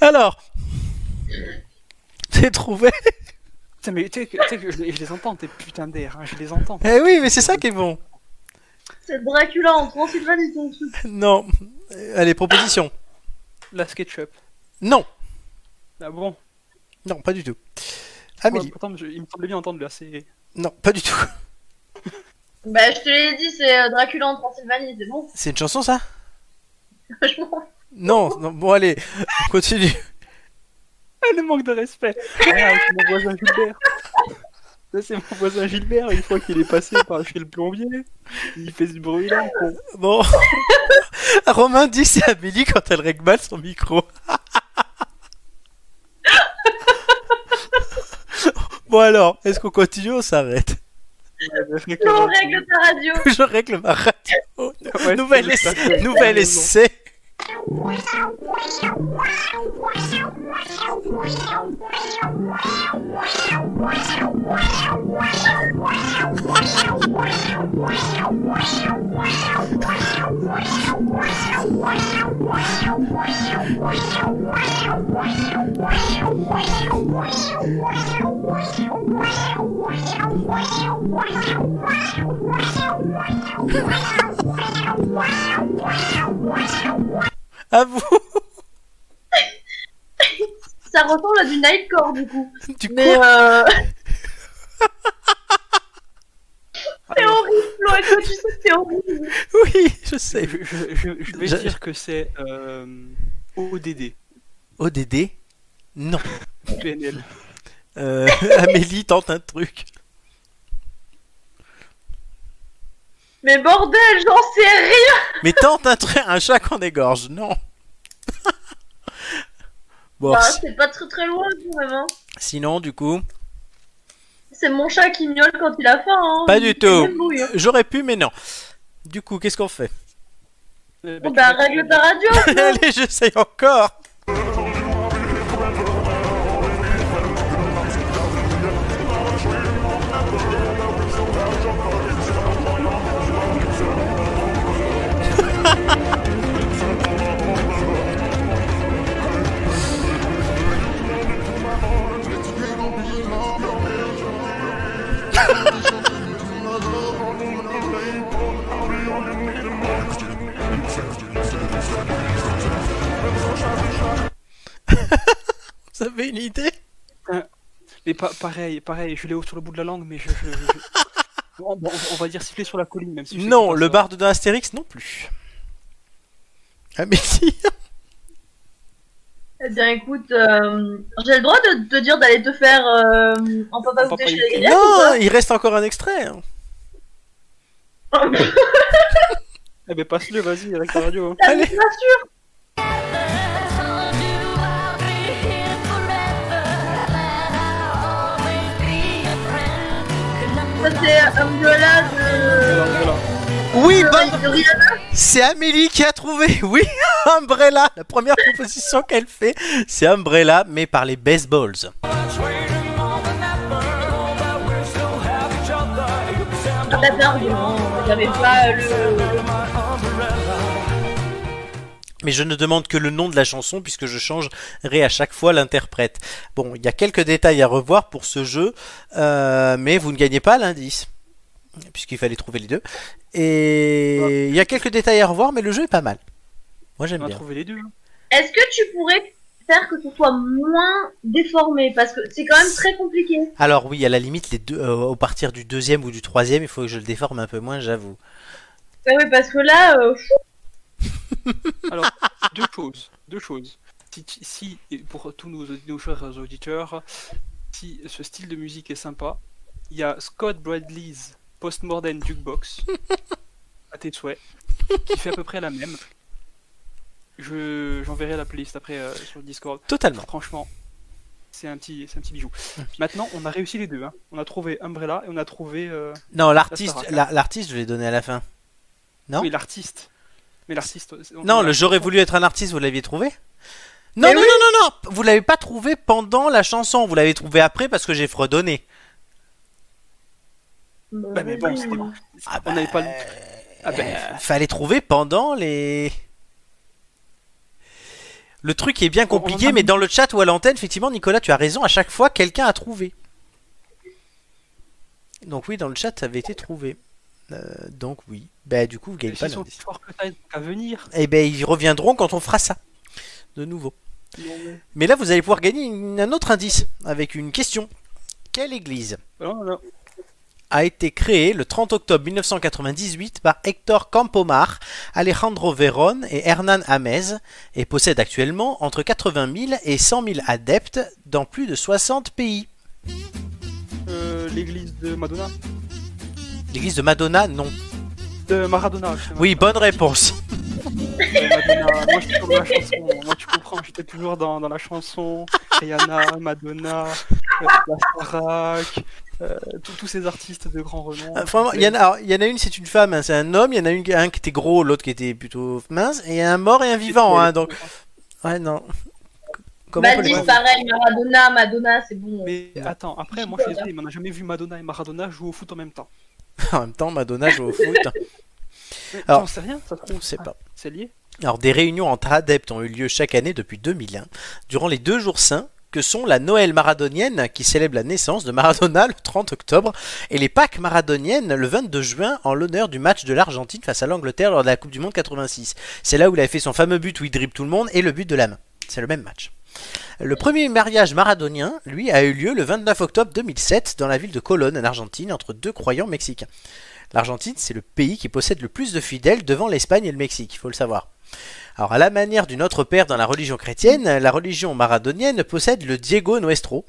Alors, j'ai trouvé? Putain, mais tu sais que, tu sais que je, les- je les entends, tes putains d'air. Hein, je les entends. Eh oui, mais c'est ça qui est bon. C'est Dracula en Transylvanie ton truc. Non. Allez, proposition. La SketchUp. Non. Ah bon? Non, pas du tout. Ouais, Amélie. pourtant, je- il me semblait bien entendre là. C'est. Non, pas du tout. Bah je te l'ai dit, c'est euh, Dracula en Transylvanie, c'est bon. C'est une chanson, ça? Je m'en Non, non. Bon, allez, on continue. Ah, le manque de respect. Ah, c'est mon voisin Gilbert. Ça, c'est mon voisin Gilbert. Une fois qu'il est passé par chez le plombier, il fait ce bruit-là. con. Bon. Romain dit c'est Amélie quand elle règle mal son micro. Bon alors, est-ce qu'on continue ou on s'arrête? Non, règle ta radio. Je règle ma radio. Ouais, Nouvel c'est essai. ça. Nouvel essai. À vous. ressemble à du Nightcore du coup. Du coup, Mais euh... c'est horrible, Flo, et toi tu sais que c'est horrible. oui, je sais. je, je, je, je vais Je- dire que c'est euh, ODD, ODD Non. PNL. Euh, Amélie tente un truc. Mais bordel, j'en sais rien. Mais tente un truc, un chat qu'on égorge, non. bon, Bah, si- c'est pas très très loin. Hein. sinon, du coup, C'est mon chat qui miaule quand il a faim. Hein. Pas du tout. hein. j'aurais pu, mais non. Du coup, qu'est-ce qu'on fait? Bah règle ta radio. Allez, j'essaye encore. Vous avez une idée? Mais pas, pareil, pareil, je l'ai haut sur le bout de la langue, mais je. je- je- Bon, bon, on va dire siffler sur la colline, même si. je Non, le ça. barde d'un Astérix non plus. Amélie Eh bien écoute, euh, j'ai le droit de te dire d'aller te faire euh, en papa goûter chez les ou Non, il reste encore un extrait. hein. Eh ben passe-le, vas-y, avec ta radio. Allez. Bien sûr. Ça c'est Umbrella de... Voilà, voilà. Oui, bonne Rihanna. C'est Amélie qui a trouvé, oui, Umbrella. La première proposition qu'elle fait, c'est Umbrella, mais par les baseballs. Ah bah pardon, j'avais pas le... Mais je ne demande que le nom de la chanson puisque je changerai à chaque fois l'interprète. Bon, il y a quelques détails à revoir pour ce jeu, euh, mais vous ne gagnez pas l'indice. Puisqu'il fallait trouver les deux. Et il y a quelques détails à revoir, mais le jeu est pas mal. Moi j'aime bien. trouvé les deux. hein. Est-ce que tu pourrais faire que ce soit moins déformé? Parce que c'est quand même très compliqué. Alors oui, à la limite, les deux, euh, au partir du deuxième ou du troisième, il faut que je le déforme un peu moins, j'avoue. Ouais, oui, parce que là, euh, Alors, deux choses. Deux choses. Si, pour tous nos, nos chers auditeurs, si ce style de musique est sympa, il y a Scott Bradley's Postmodern Jukebox, à tes souhaits, qui fait à peu près la même. Je j'enverrai la playlist après euh, sur le Discord. Totalement. Franchement, c'est un petit, c'est un petit bijou. Maintenant, on a réussi les deux. hein. On a trouvé Umbrella et on a trouvé euh, Non, l'artiste, la- l'artiste, je l'ai donné à la fin. Non? Oui, l'artiste. Mais l'artiste. on- Non, on- le j'aurais voulu être un artiste, vous l'aviez trouvé? Non, non, oui. non, non, non, vous l'avez pas trouvé pendant la chanson, vous l'avez trouvé après parce que j'ai fredonné. Bah, mais bon, c'était- Ah on n'avait pas. le- Ah ben, Euh, fallait trouver pendant les. Le truc est bien compliqué, a- mais dans le chat ou à l'antenne, effectivement, Nicolas, tu as raison, à chaque fois, quelqu'un a trouvé. Donc oui, dans le chat, ça avait été trouvé. Euh, donc oui. Bah du coup, vous gagnez pas sont à venir. Eh ben, ils reviendront quand on fera ça. De nouveau. Mais là, vous allez pouvoir gagner une- un autre indice avec une question. Quelle église? Non, non. A été créée le 30 octobre 1998 par Hector Campomar, Alejandro Verón et Hernan Amez et possède actuellement entre 80 000 et 100 000 adeptes dans plus de 60 pays Euh, L'église de Madonna? L'église de Madonna, non. De Maradona. Oui, bonne réponse. Madonna. Moi, je suis sur la chanson. Moi, tu comprends, j'étais toujours dans, dans la chanson. Rihanna, Madonna, euh, la Starac, euh, tous- tous ces artistes de grand renom. Euh, Vraiment, il y, en a, alors, il y en a une, c'est une femme, hein, c'est un homme. Il y en a une, un qui était gros, l'autre qui était plutôt mince. Et un mort et un vivant. Hein, donc, ouais, non. On c'est pareil, Maradona, Madonna, c'est bon. Mais attends, après, moi, je suis désolé, mais on n'a jamais vu Madonna et Maradona jouer au foot en même temps. En même temps, Madonna joue au foot. Alors, J'en sais rien, ça se trouve. On sait pas. C'est lié Alors, des réunions entre adeptes ont eu lieu chaque année depuis 2001, durant les deux jours saints que sont la Noël maradonienne, qui célèbre la naissance de Maradona le 30 octobre, et les Pâques maradoniennes le 22 juin, en l'honneur du match de l'Argentine face à l'Angleterre lors de la Coupe du Monde 86. C'est là où il a fait son fameux but où il dribble tout le monde, et le but de la main. C'est le même match. Le premier mariage maradonien, lui, a eu lieu le 29 octobre 2007 dans la ville de Colón, en Argentine, entre deux croyants mexicains. L'Argentine, c'est le pays qui possède le plus de fidèles devant l'Espagne et le Mexique, il faut le savoir. Alors, à la manière du Notre Père dans la religion chrétienne, la religion maradonienne possède le Diego Nuestro.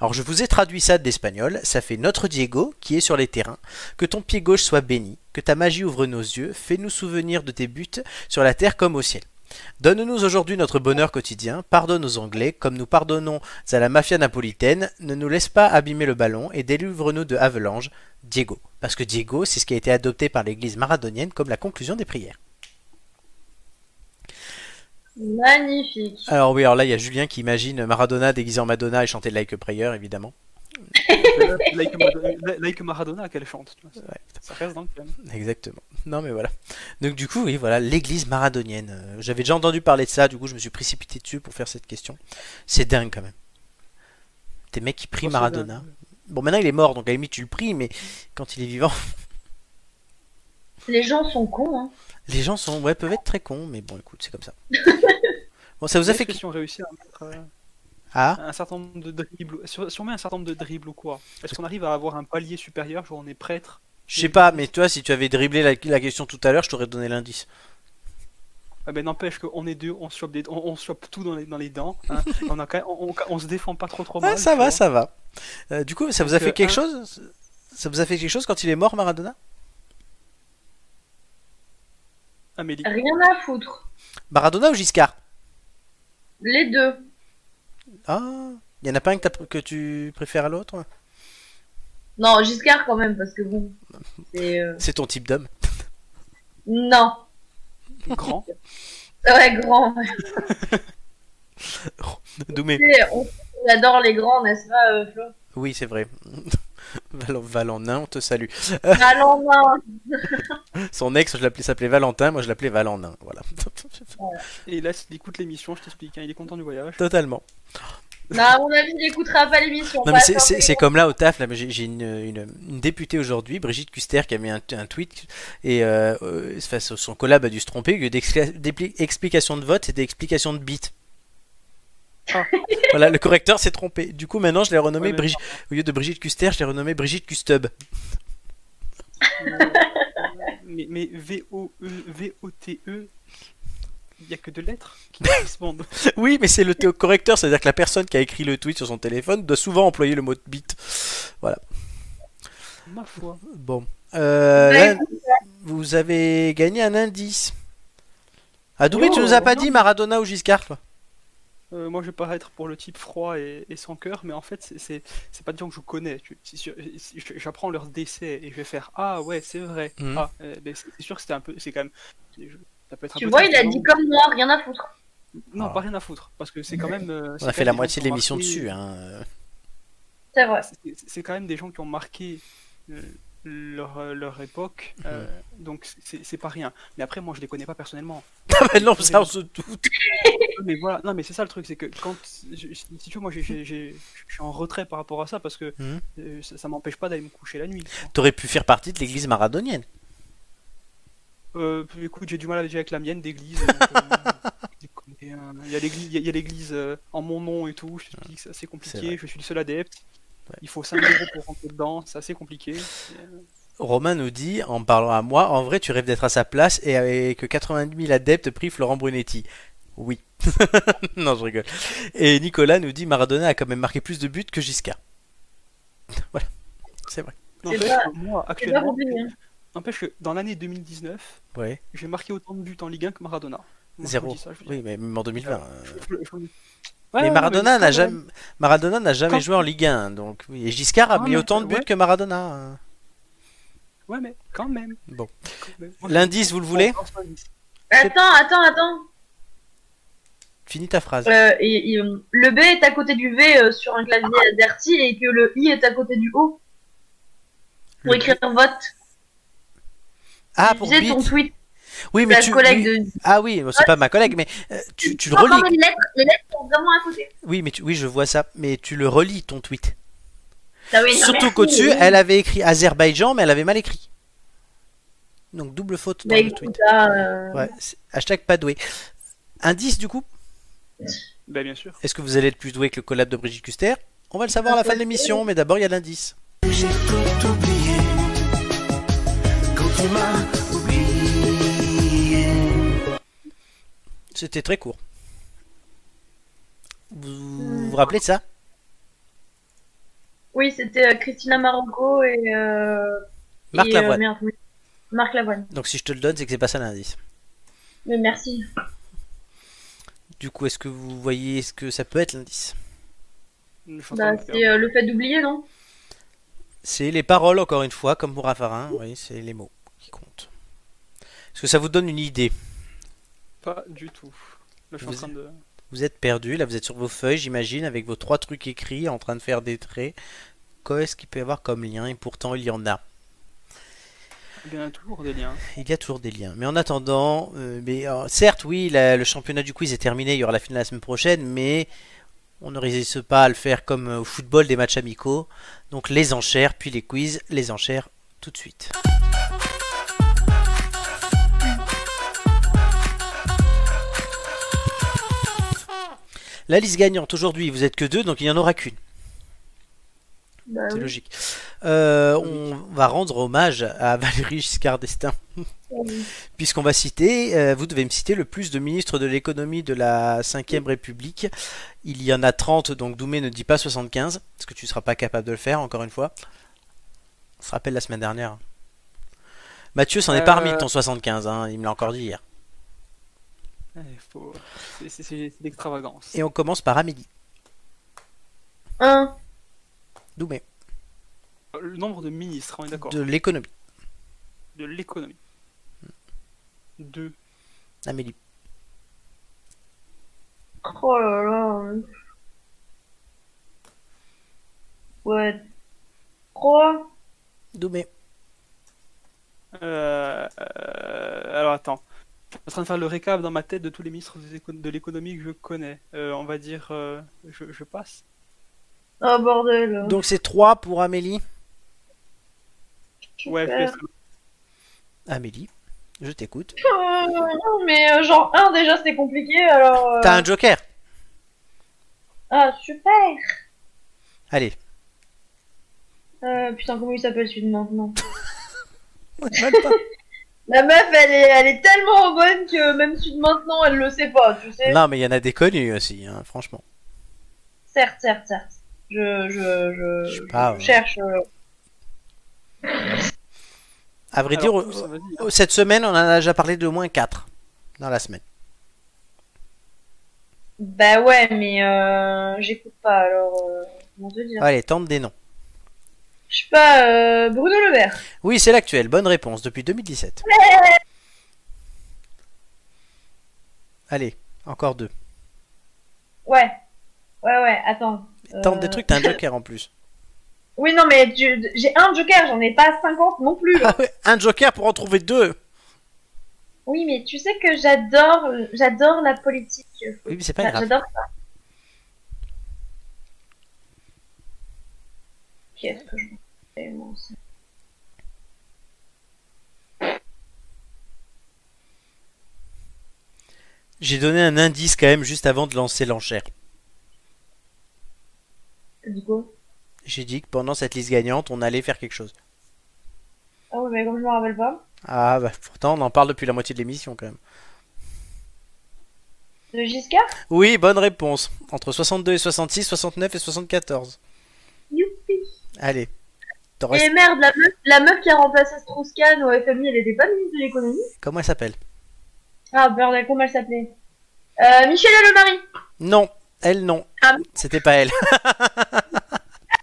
Alors, je vous ai traduit ça de l'espagnol, ça fait Notre Diego qui est sur les terrains, que ton pied gauche soit béni, que ta magie ouvre nos yeux, fais-nous souvenir de tes buts sur la terre comme au ciel. Donne-nous aujourd'hui notre bonheur quotidien, pardonne aux Anglais, comme nous pardonnons à la mafia napolitaine, ne nous laisse pas abîmer le ballon et délivre-nous de Havelange, Diego. Parce que Diego, c'est ce qui a été adopté par l'église maradonienne comme la conclusion des prières. Magnifique. Alors oui, alors là, il y a Julien qui imagine Maradona déguisé en Madonna et chanter Like a Prayer, évidemment. like, Maradona, like Maradona qu'elle chante. tu vois, ça- Ouais, Ça reste dans le thème. Exactement. Non mais voilà. Donc du coup, oui, voilà, l'église maradonienne. Euh, J'avais déjà entendu parler de ça, du coup je me suis précipité dessus pour faire cette question. C'est dingue quand même. Des mecs qui prient Oh, Maradona. dingue. Bon, maintenant il est mort, donc à la limite tu le pries, mais quand il est vivant, Les gens sont cons, hein. Les gens sont, ouais, peuvent être très cons, mais bon, écoute, c'est comme ça. Bon, ça vous a fait... Que si on réussit à mettre euh, Ah, un certain nombre de dribbles, si on met un certain nombre de dribbles ou quoi, est-ce qu'on arrive à avoir un palier supérieur, genre on est prêtre? Je sais pas, mais toi, si tu avais dribblé la, la question tout à l'heure, je t'aurais donné l'indice. Ah ben n'empêche qu'on est deux, on se chope, des- on, on se chope tout dans les, dans les dents, hein, on, a quand même- on, on- on se défend pas trop trop mal. Ouais, ça va, vois. ça va. Euh, du coup, ça vous a fait quelque un- chose? Ça vous a fait quelque chose quand il est mort, Maradona? Amélie. Rien à foutre. Maradona ou Giscard? Les deux. Ah, il y en a pas un que, t'as- que tu préfères à l'autre Non, Giscard quand même, parce que bon. C'est. euh, C'est ton type d'homme. Non. Grand. Ouais, grand. Doumé. On adore les grands, n'est-ce pas, euh, Flo? Oui, c'est vrai. Val- Valentin, on te salue. Non. Son ex, je l'appelais, s'appelait Valentin, moi je l'appelais Valentin. Voilà. Et là, s'il écoute l'émission, je t'explique, hein, il est content du voyage. Totalement. Non, à mon avis, il écoutera pas l'émission. C'est- des- comme là au taf. Là, j'ai une, une, une députée aujourd'hui, Brigitte Custer, qui a mis un, un tweet et euh, euh, face à son collab a dû se tromper. Au lieu d'explication de vote, c'était explication de bit. Ah. voilà, le correcteur s'est trompé. Du coup, maintenant, je l'ai renommé Ouais, Brigitte. Au lieu de Brigitte Custer, je l'ai renommé Brigitte Custub. mais mais V-O-E, V-O-T-E, il n'y a que deux lettres qui correspondent. Oui, mais c'est le théo- correcteur, c'est-à-dire que la personne qui a écrit le tweet sur son téléphone doit souvent employer le mot bit. Ma foi. Bon. Euh, là, vous avez gagné un indice. Ah, Doumé, tu Oh, nous as pas non. dit Maradona ou Giscard, toi? Euh, moi, je vais paraître pour le type froid et, et sans cœur, mais en fait, c'est- pas des gens que je connais. J'apprends leur décès et je vais faire Ah ouais, c'est vrai. Mhm. Ah, euh, c'est sûr que c'était un peu. C'est quand même. je- Ça peut être un Tu peu vois, il a dit comme moi, rien à foutre. Non, Ah. pas rien à foutre. Parce que c'est quand même. euh, On a fait la moitié de l'émission dessus. Hein. C'est vrai. c'est- C'est quand même des gens qui ont marqué euh, leur, euh, leur époque. euh, Mhm. donc c'est pas rien. Mais après, moi, je les connais pas personnellement. Mais non, ça on se doute. Mais voilà, non, mais c'est ça le truc, c'est que quand. je- si tu veux, moi, je suis en retrait par rapport à ça parce que Mhm. euh, ça, ça m'empêche pas d'aller me coucher la nuit. T'aurais pu faire partie de l'église maradonienne. Euh, écoute, j'ai du mal déjà avec la mienne d'église. euh. Il y a l'église, euh, en mon nom et tout. Je te dis que c'est assez compliqué. Je suis le seul adepte. Ouais. Il faut 5 euros pour rentrer dedans. C'est assez compliqué. Euh, Romain nous dit, en parlant à moi, en vrai, tu rêves d'être à sa place et, et que 90 000 adeptes prient Florent Brunetti. Oui. non, je rigole. Et Nicolas nous dit, Maradona a quand même marqué plus de buts que Giscard. voilà. C'est vrai. Pas- que moi, actuellement, n'empêche que dans l'année 2019, Ouais. j'ai marqué autant de buts en Ligue 1 que Maradona. Moi, Zéro. ça. Oui, mais même en 2020. euh. Je- je- je- Ouais, mais Maradona n'a jamais, même. Maradona n'a jamais Quand- joué en Ligue 1, donc oui. Et Giscard a Ah, mis autant de buts ouais. que Maradona. hein. Ouais, mais quand même. Bon. L'indice, vous le voulez. Attends, attends, attends. Finis ta phrase. Euh, et- et, euh, le B est à côté du V euh, sur un clavier AZERTY et que le I est à côté du O pour Le- écrire vote. Ah, pour disais bit. ton tweet, Oui, mais tu. collègue oui. de. Ah oui, c'est pas ma collègue, mais euh, tu, tu le relis. les lettres, les lettres sont vraiment à côté. Oui, mais tu- oui, je vois ça. Mais tu le relis ton tweet. Ah oui, non, Surtout qu'au-dessus, oui. elle avait écrit Azerbaïdjan, mais elle avait mal écrit. Donc double faute dans Bah, le tweet. euh, Ouais, hashtag pas doué. Indice du coup? Bah, bien sûr. Est-ce que vous allez être plus doué que le collab de Brigitte Custer? On va le savoir à la fin de l'émission, mais d'abord il y a l'indice. J'ai tout oublié quand tu m'as C'était très court. Vous vous rappelez de ça? Oui, c'était euh, Christina Marocco et. Euh, Marc et, euh, Lavoine. merde, oui. Marc Lavoine. Donc si je te le donne, c'est que c'est pas ça l'indice. Mais merci. Du coup, est-ce que vous voyez ce que ça peut être l'indice? Bah, c'est euh, le fait d'oublier, non? C'est les paroles, encore une fois, comme pour Raffarin. Oui, c'est les mots qui comptent. Est-ce que ça vous donne une idée? Pas du tout. Là, je suis en Vous- train de. Vous êtes perdu, là vous êtes sur vos feuilles, j'imagine, avec vos trois trucs écrits, en train de faire des traits. Qu'est-ce qu'il peut y avoir comme lien Et pourtant, il y en a. Il y a toujours des liens. Il y a toujours des liens. Mais en attendant, euh, mais, euh, certes, oui, la- le championnat du quiz est terminé, il y aura la finale la semaine prochaine, mais on ne résiste pas à le faire comme euh, au football des matchs amicaux. Donc les enchères, puis les quiz, les enchères tout de suite. La liste gagnante aujourd'hui, vous êtes que deux, donc il n'y en aura qu'une. Bah, C'est oui. logique. Euh, on va rendre hommage à Valéry Giscard d'Estaing. Oui. Puisqu'on va citer, euh, vous devez me citer le plus de ministres de l'économie de la 5ème République. Il y en a 30, donc Doumé ne dit pas 75, parce que tu ne seras pas capable de le faire, encore une fois. On se rappelle la semaine dernière. Mathieu s'en est pas Euh. remis de ton 75, hein, il me l'a encore dit hier. Faut- C'est l'extravagance. Et on commence par Amélie. Un. Doumé, Le nombre de ministres, on est d'accord. de l'économie. De l'économie. Deux. Amélie, Oh là là. Ouais. Trois. Doumé, Euh, euh, alors attends. Je suis en train de faire le récap dans ma tête de tous les ministres de l'économie que je connais. Euh, on va dire. euh, je, je passe. Oh bordel. Donc c'est 3 pour Amélie. Ouais, je laisse- Amélie, je t'écoute. Euh, non, mais genre un déjà c'était compliqué alors. euh, T'as un joker Ah super. Allez. Euh, putain comment il s'appelle celui de maintenant? La meuf elle est, elle est tellement bonne que même de maintenant elle le sait pas, tu sais. Non, mais il y en a des connus aussi, hein, franchement. Certes, certes, certes. Je, je, Je je, sais pas, je ouais. cherche. euh, À vrai Alors, dire, euh, euh, cette semaine, on en a déjà parlé de au moins 4 dans la semaine. Bah ouais, mais euh, j'écoute pas alors. Euh, comment te dire? Allez, tente des noms. Je sais pas, euh, Bruno Le Maire. Oui, c'est l'actuel. Bonne réponse depuis 2017. Allez, encore deux. Ouais. Ouais, ouais, attends. Tente Euh, des trucs, t'as un joker en plus. Oui, non, mais tu- j'ai un joker, j'en ai pas 50 non plus. Ah ouais, un joker pour en trouver deux. Oui, mais tu sais que j'adore, j'adore la politique. Oui, mais c'est pas grave. J'adore ça. Qu'est-ce que je fais, moi aussi J'ai donné un indice quand même juste avant de lancer l'enchère. Du coup? J'ai dit que pendant cette liste gagnante, on allait faire quelque chose. Ah oui, mais comme je me rappelle pas. Ah bah pourtant, on en parle depuis la moitié de l'émission quand même. Le Giscard? Oui, bonne réponse. Entre 62 et 66, 69 et 74. Youpi Allez. Et merde, la meuf, la meuf qui a remplacé Strauss-Kahn au FMI, elle était pas ministre de l'économie Comment elle s'appelle Ah, bordel, comment elle s'appelait euh, Michel Allemari Non, elle non. Ah. C'était pas elle.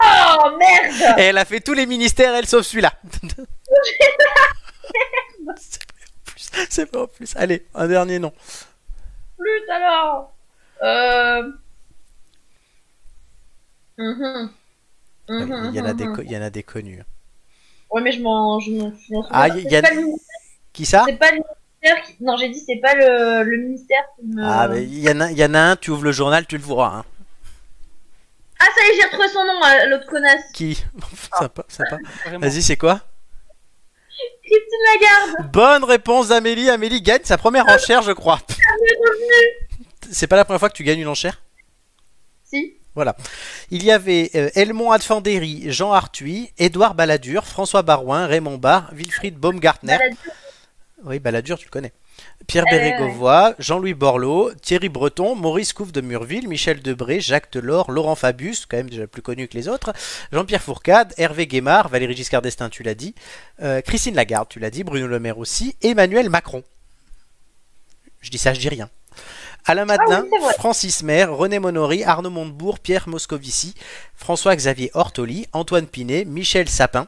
Oh, merde Et elle a fait tous les ministères, elle, sauf celui-là. C'est pas en plus. Allez, un dernier nom. Plus alors Euh... Mhm, Il y en a des, co- il y en a des connus. Ouais, mais je m'en souviens Ah, il y C'est a- pas le ministère- Qui ça? C'est pas le ministère qui... Non, j'ai dit c'est pas le, le ministère qui me... Ah, mais il y, en a- il y en a un, tu ouvres le journal, tu le vois. hein. Ah, ça y est, j'ai retrouvé son nom, euh, l'autre connasse. Qui? Sympa, sympa. Vas-y, c'est quoi? Christine Lagarde. Bonne réponse d'Amélie. Amélie gagne sa première enchère, je crois. C'est pas la première fois que tu gagnes une enchère? Si. Il y avait euh, Helmont Adfandéry, Jean Arthuis, Édouard Balladur, François Barouin, Raymond Barre, Wilfried Baumgartner. Oui, Balladur, tu le connais. Pierre Eh, Bérégovoy, Jean-Louis Borloo, Thierry Breton, Maurice Couve de Murville, Michel Debré, Jacques Delors, Laurent Fabius, quand même déjà plus connu que les autres, Jean-Pierre Fourcade, Hervé Guémard, Valéry Giscard d'Estaing, tu l'as dit, euh, Christine Lagarde, tu l'as dit, Bruno Le Maire aussi, Emmanuel Macron. Je dis ça, je dis rien. Alain Madelin, Ah oui, vrai. Francis Maire, René Monory, Arnaud Montebourg, Pierre Moscovici, François-Xavier Ortoli, Antoine Pinet, Michel Sapin,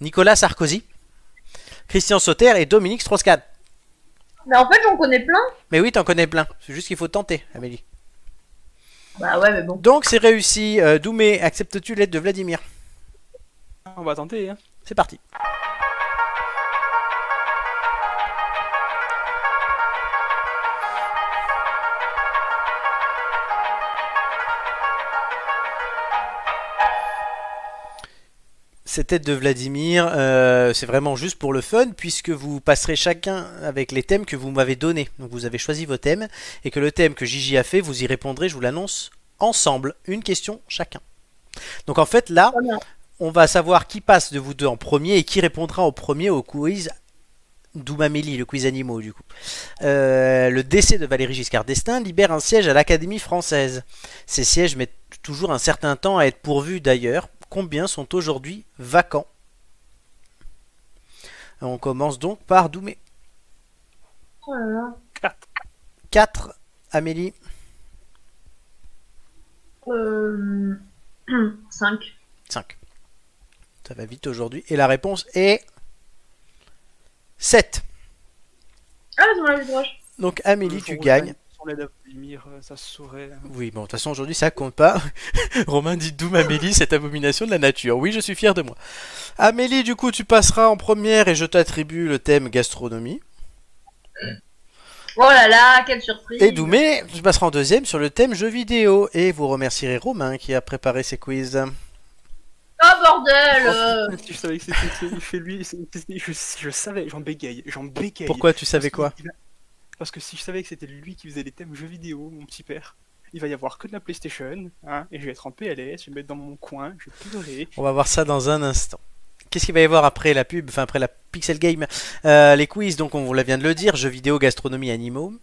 Nicolas Sarkozy, Christian Sauter et Dominique Strauss-Kahn. Mais en fait, j'en connais plein. Mais oui, t'en connais plein. C'est juste qu'il faut tenter, Amélie. Bah ouais, mais bon. Donc c'est réussi. Euh, Doumé, acceptes-tu l'aide de Vladimir? On va tenter. Hein. C'est parti. Cette aide de Vladimir, euh, c'est vraiment juste pour le fun, puisque vous passerez chacun avec les thèmes que vous m'avez donnés. Donc vous avez choisi vos thèmes, et que le thème que Gigi a fait, vous y répondrez, je vous l'annonce, ensemble, une question chacun. Donc en fait là, on va savoir qui passe de vous deux en premier et qui répondra au premier au quiz d'Oumamélie, le quiz animaux du coup. Euh, le décès de Valéry Giscard d'Estaing libère un siège à l'Académie française. Ces sièges mettent toujours un certain temps à être pourvus d'ailleurs. Combien sont aujourd'hui vacants On commence donc par Doumé. Oh là là. 4. 4, Amélie. Euh... 5. 5. Ça va vite aujourd'hui. Et la réponse est 7. Ah, avis de roche. Donc Amélie, tu gagnes. À Vladimir, euh, ça se saurait. Oui, bon, de toute façon, aujourd'hui, ça compte pas. Romain dit d'où Amélie, cette abomination de la nature. Oui, je suis fier de moi. Amélie, du coup, tu passeras en première et je t'attribue le thème gastronomie. Oh là là, quelle surprise. Et Doumé, tu passeras en deuxième sur le thème jeux vidéo. Et vous remercierez Romain qui a préparé ces quiz. Oh bordel euh. Je savais que c'était lui. Je, je savais, j'en bégaye, j'en bégaye. Pourquoi tu savais quoi Parce que si je savais que c'était lui qui faisait les thèmes jeux vidéo, mon petit père, il va y avoir que de la PlayStation, hein, et je vais être en PLS, je vais me mettre dans mon coin, je vais pleurer. On va voir ça dans un instant. Qu'est-ce qu'il va y avoir après la pub, enfin après la Pixel Game Euh, Les quiz, donc on vous la vient de le dire, jeux vidéo, gastronomie, animaux.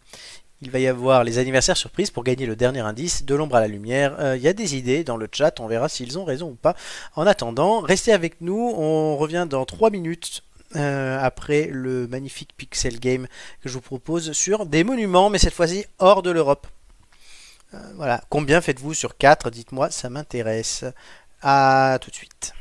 Il va y avoir les anniversaires surprises pour gagner le dernier indice, de l'ombre à la lumière. Euh, Il y a des idées dans le chat, on verra s'ils ont raison ou pas. En attendant, restez avec nous, on revient dans 3 minutes. Euh, après le magnifique Pixel Game que je vous propose sur des monuments, mais cette fois-ci hors de l'Europe. Euh, voilà, combien faites-vous sur 4 Dites-moi, ça m'intéresse. À tout de suite.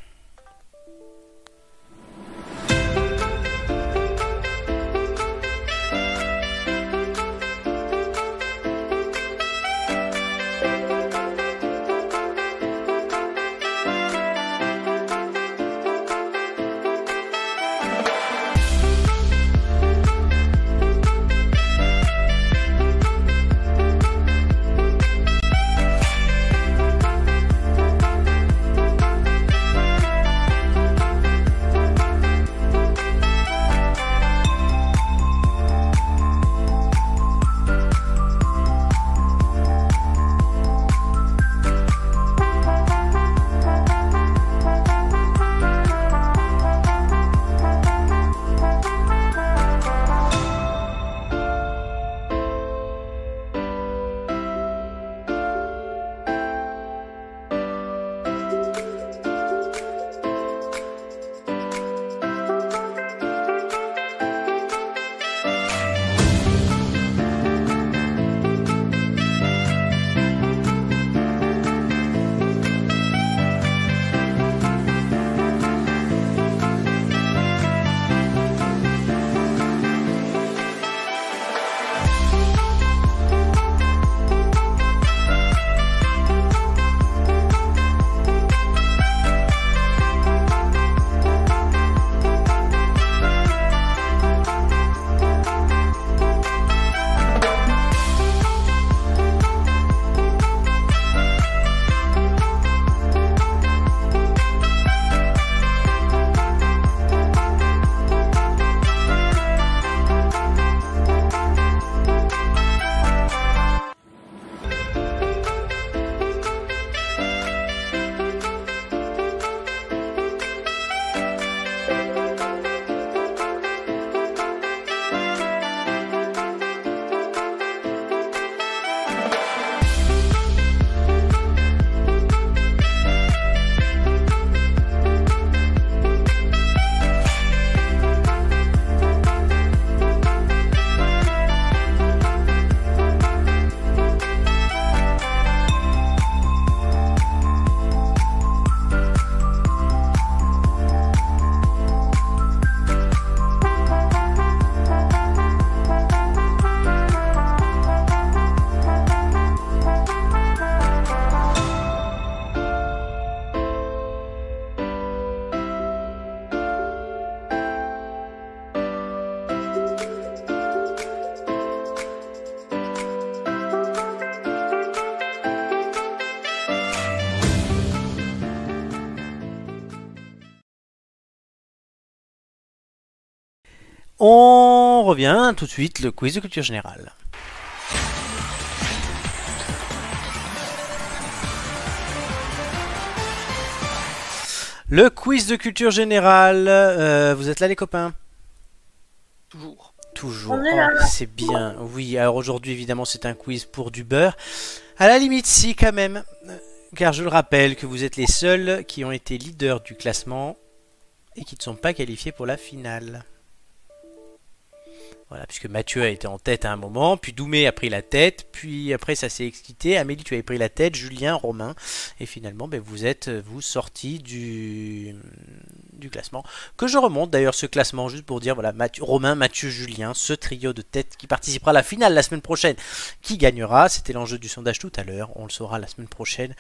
Revient tout de suite, le quiz de culture générale. Le quiz de culture générale. euh, vous êtes là les copains? Toujours. Toujours. Oh, c'est bien. Oui, alors aujourd'hui évidemment c'est un quiz pour du beurre. À la limite si quand même. Euh, Car je le rappelle que vous êtes les seuls qui ont été leaders du classement et qui ne sont pas qualifiés pour la finale. Voilà, puisque Mathieu a été en tête à un moment, puis Doumé a pris la tête, puis après ça s'est excité. Amélie, tu avais pris la tête, Julien, Romain, et finalement ben, vous êtes euh, vous sortis du, du classement. Que je remonte d'ailleurs ce classement juste pour dire voilà Mathieu, Romain, Mathieu, Julien, ce trio de tête qui participera à la finale la semaine prochaine. Qui gagnera C'était l'enjeu du sondage tout à l'heure, on le saura la semaine prochaine.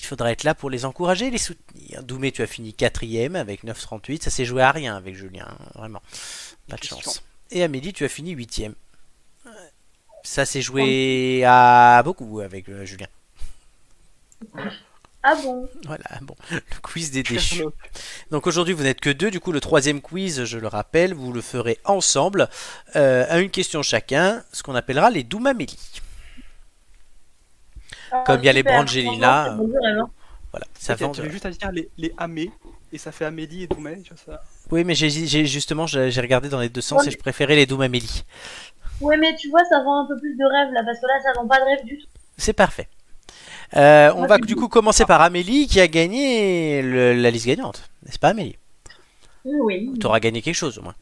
Il faudra être là pour les encourager et les soutenir. Doumé, tu as fini quatrième avec 9,38. Ça s'est joué à rien avec Julien, hein, vraiment. Pas de chance. Et Amélie, tu as fini huitième. Ça s'est joué à beaucoup avec euh, Julien. Ah bon? Voilà, bon, le quiz des déchus. Donc aujourd'hui, vous n'êtes que deux. Du coup, le troisième quiz, je le rappelle, vous le ferez ensemble, euh, à une question chacun, ce qu'on appellera les Doumamélie. Ah, Comme il y a les. Brangelina, Voilà, ça Tu juste à dire les, les Amé, et ça fait Amélie et Doumé, tu vois ça. Oui, mais j'ai j'ai- justement, j'ai regardé dans les deux sens et je préférais les Doumamélie. Ouais, mais tu vois, ça vend un peu plus de rêve là, parce que là, ça vend pas de rêve du tout. C'est parfait. Euh, on Moi, va du coup commencer par Amélie qui a gagné le- la liste gagnante. N'est-ce pas Amélie? Oui. Tu auras gagné quelque chose au moins.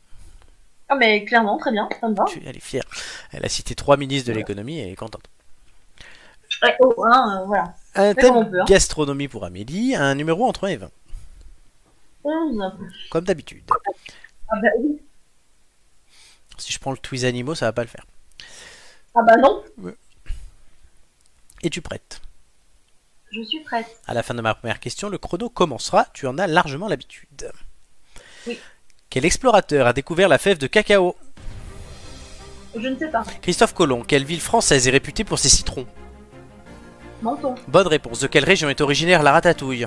Ah, mais clairement, très bien, ça me va. Tu- Elle est fière. Elle a cité trois ministres de l'économie et elle est contente. Ouais, oh, hein, euh, voilà. Un thème peut, hein. gastronomie pour Amélie, un numéro entre 1 et 20, 11. comme d'habitude. Ah bah oui. Si je prends le Twiz Animaux, ça va pas le faire. Ah bah non, Et tu prêtes? Je suis prête. À la fin de ma première question, le chrono commencera. Tu en as largement l'habitude. Oui. Quel explorateur a découvert la fève de cacao? Je ne sais pas. Christophe Colomb. Quelle ville française est réputée pour ses citrons? Menton. Bonne réponse. De quelle région est originaire la ratatouille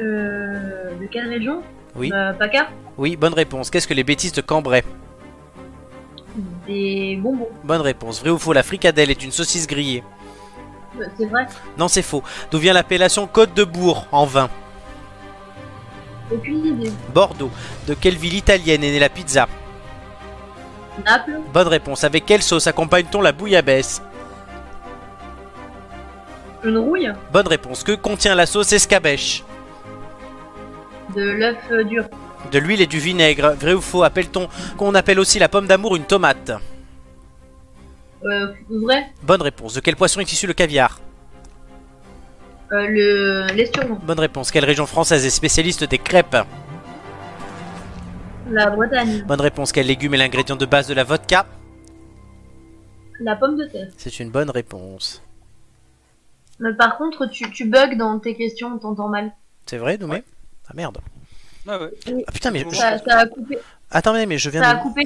Euh. De quelle région Oui. Euh, PACA Oui, bonne réponse. Qu'est-ce que les bêtises de Cambrai Des bonbons. Bonne réponse. Vrai ou faux, la fricadelle est une saucisse grillée Euh, C'est vrai. Non, c'est faux. D'où vient l'appellation Côte de Bourg en vin Aucune idée. Bordeaux. De quelle ville italienne est née la pizza Naples. Bonne réponse. Avec quelle sauce accompagne-t-on la bouillabaisse Une rouille. Bonne réponse. Que contient la sauce escabèche De l'œuf euh, dur. De l'huile et du vinaigre. Vrai ou faux Appelle-t-on qu'on appelle aussi la pomme d'amour une tomate Euh, vrai. Bonne réponse. De quel poisson est issu le caviar Euh, le l'esturgeon. Bonne réponse. Quelle région française est spécialiste des crêpes La Bretagne. Bonne réponse. Quel légume est l'ingrédient de base de la vodka La pomme de terre. C'est une bonne réponse. Mais par contre, tu, tu bugs dans tes questions, on t'entend mal. C'est vrai, Doumé Ah merde. Ah ouais. Ah putain, mais je- Ça, ça a coupé. Attendez, mais je viens Ça a de... coupé.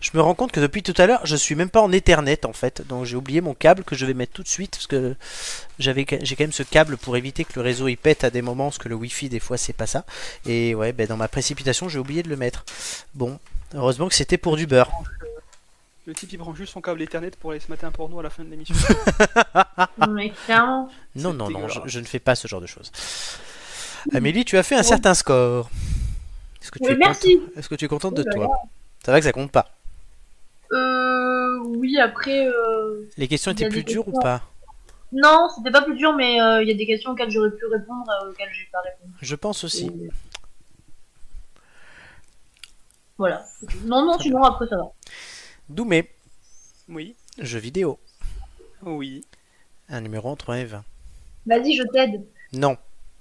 Je me rends compte que depuis tout à l'heure, je suis même pas en Ethernet en fait. Donc j'ai oublié mon câble que je vais mettre tout de suite parce que j'avais j'ai quand même ce câble pour éviter que le réseau il pète à des moments parce que le Wi-Fi des fois c'est pas ça. Et ouais, ben dans ma précipitation, j'ai oublié de le mettre. Bon, heureusement que c'était pour du beurre. Le type il prend juste son câble Ethernet pour aller se mater un porno à la fin de l'émission. Mais clairement. Non, non, non, je, ne fais pas ce genre de choses. Amélie, tu as fait un certain score. Est-ce que, tu Oui, es merci. contente- Est-ce que tu es contente de Oui, toi Ça va que ça compte pas. Euh. Oui, après. Euh... Les questions étaient plus dures ou questions. pas Non, c'était pas plus dur, mais euh, il y a des questions auxquelles j'aurais pu répondre, euh, auxquelles j'ai pas répondu. Je pense aussi. Et- Voilà. Non, non, sinon après ça va. Doumé, oui. jeu vidéo. Oui. Un numéro entre 1 et 20. Vas-y, je t'aide. Non.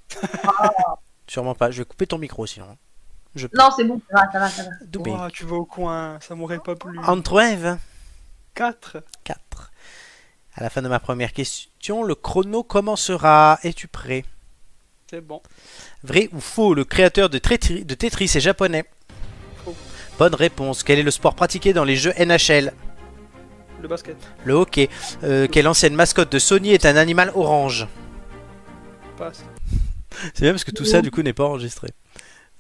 Sûrement pas. Je vais couper ton micro sinon. Je. Non, c'est bon, ça va, ça va, ça va. Doumé. Ouah, tu vas au coin, ça m'aurait pas plu. Entre 1 et 20. 4. 4. À la fin de ma première question, le chrono commencera. Es-tu prêt? C'est bon. Vrai ou faux Le créateur de, de Tetris est japonais. Bonne réponse. Quel est le sport pratiqué dans les jeux NHL Le basket. Le hockey. Euh, quelle ancienne mascotte de Sony est un animal orange Passe. C'est bien parce que tout ça du coup n'est pas enregistré.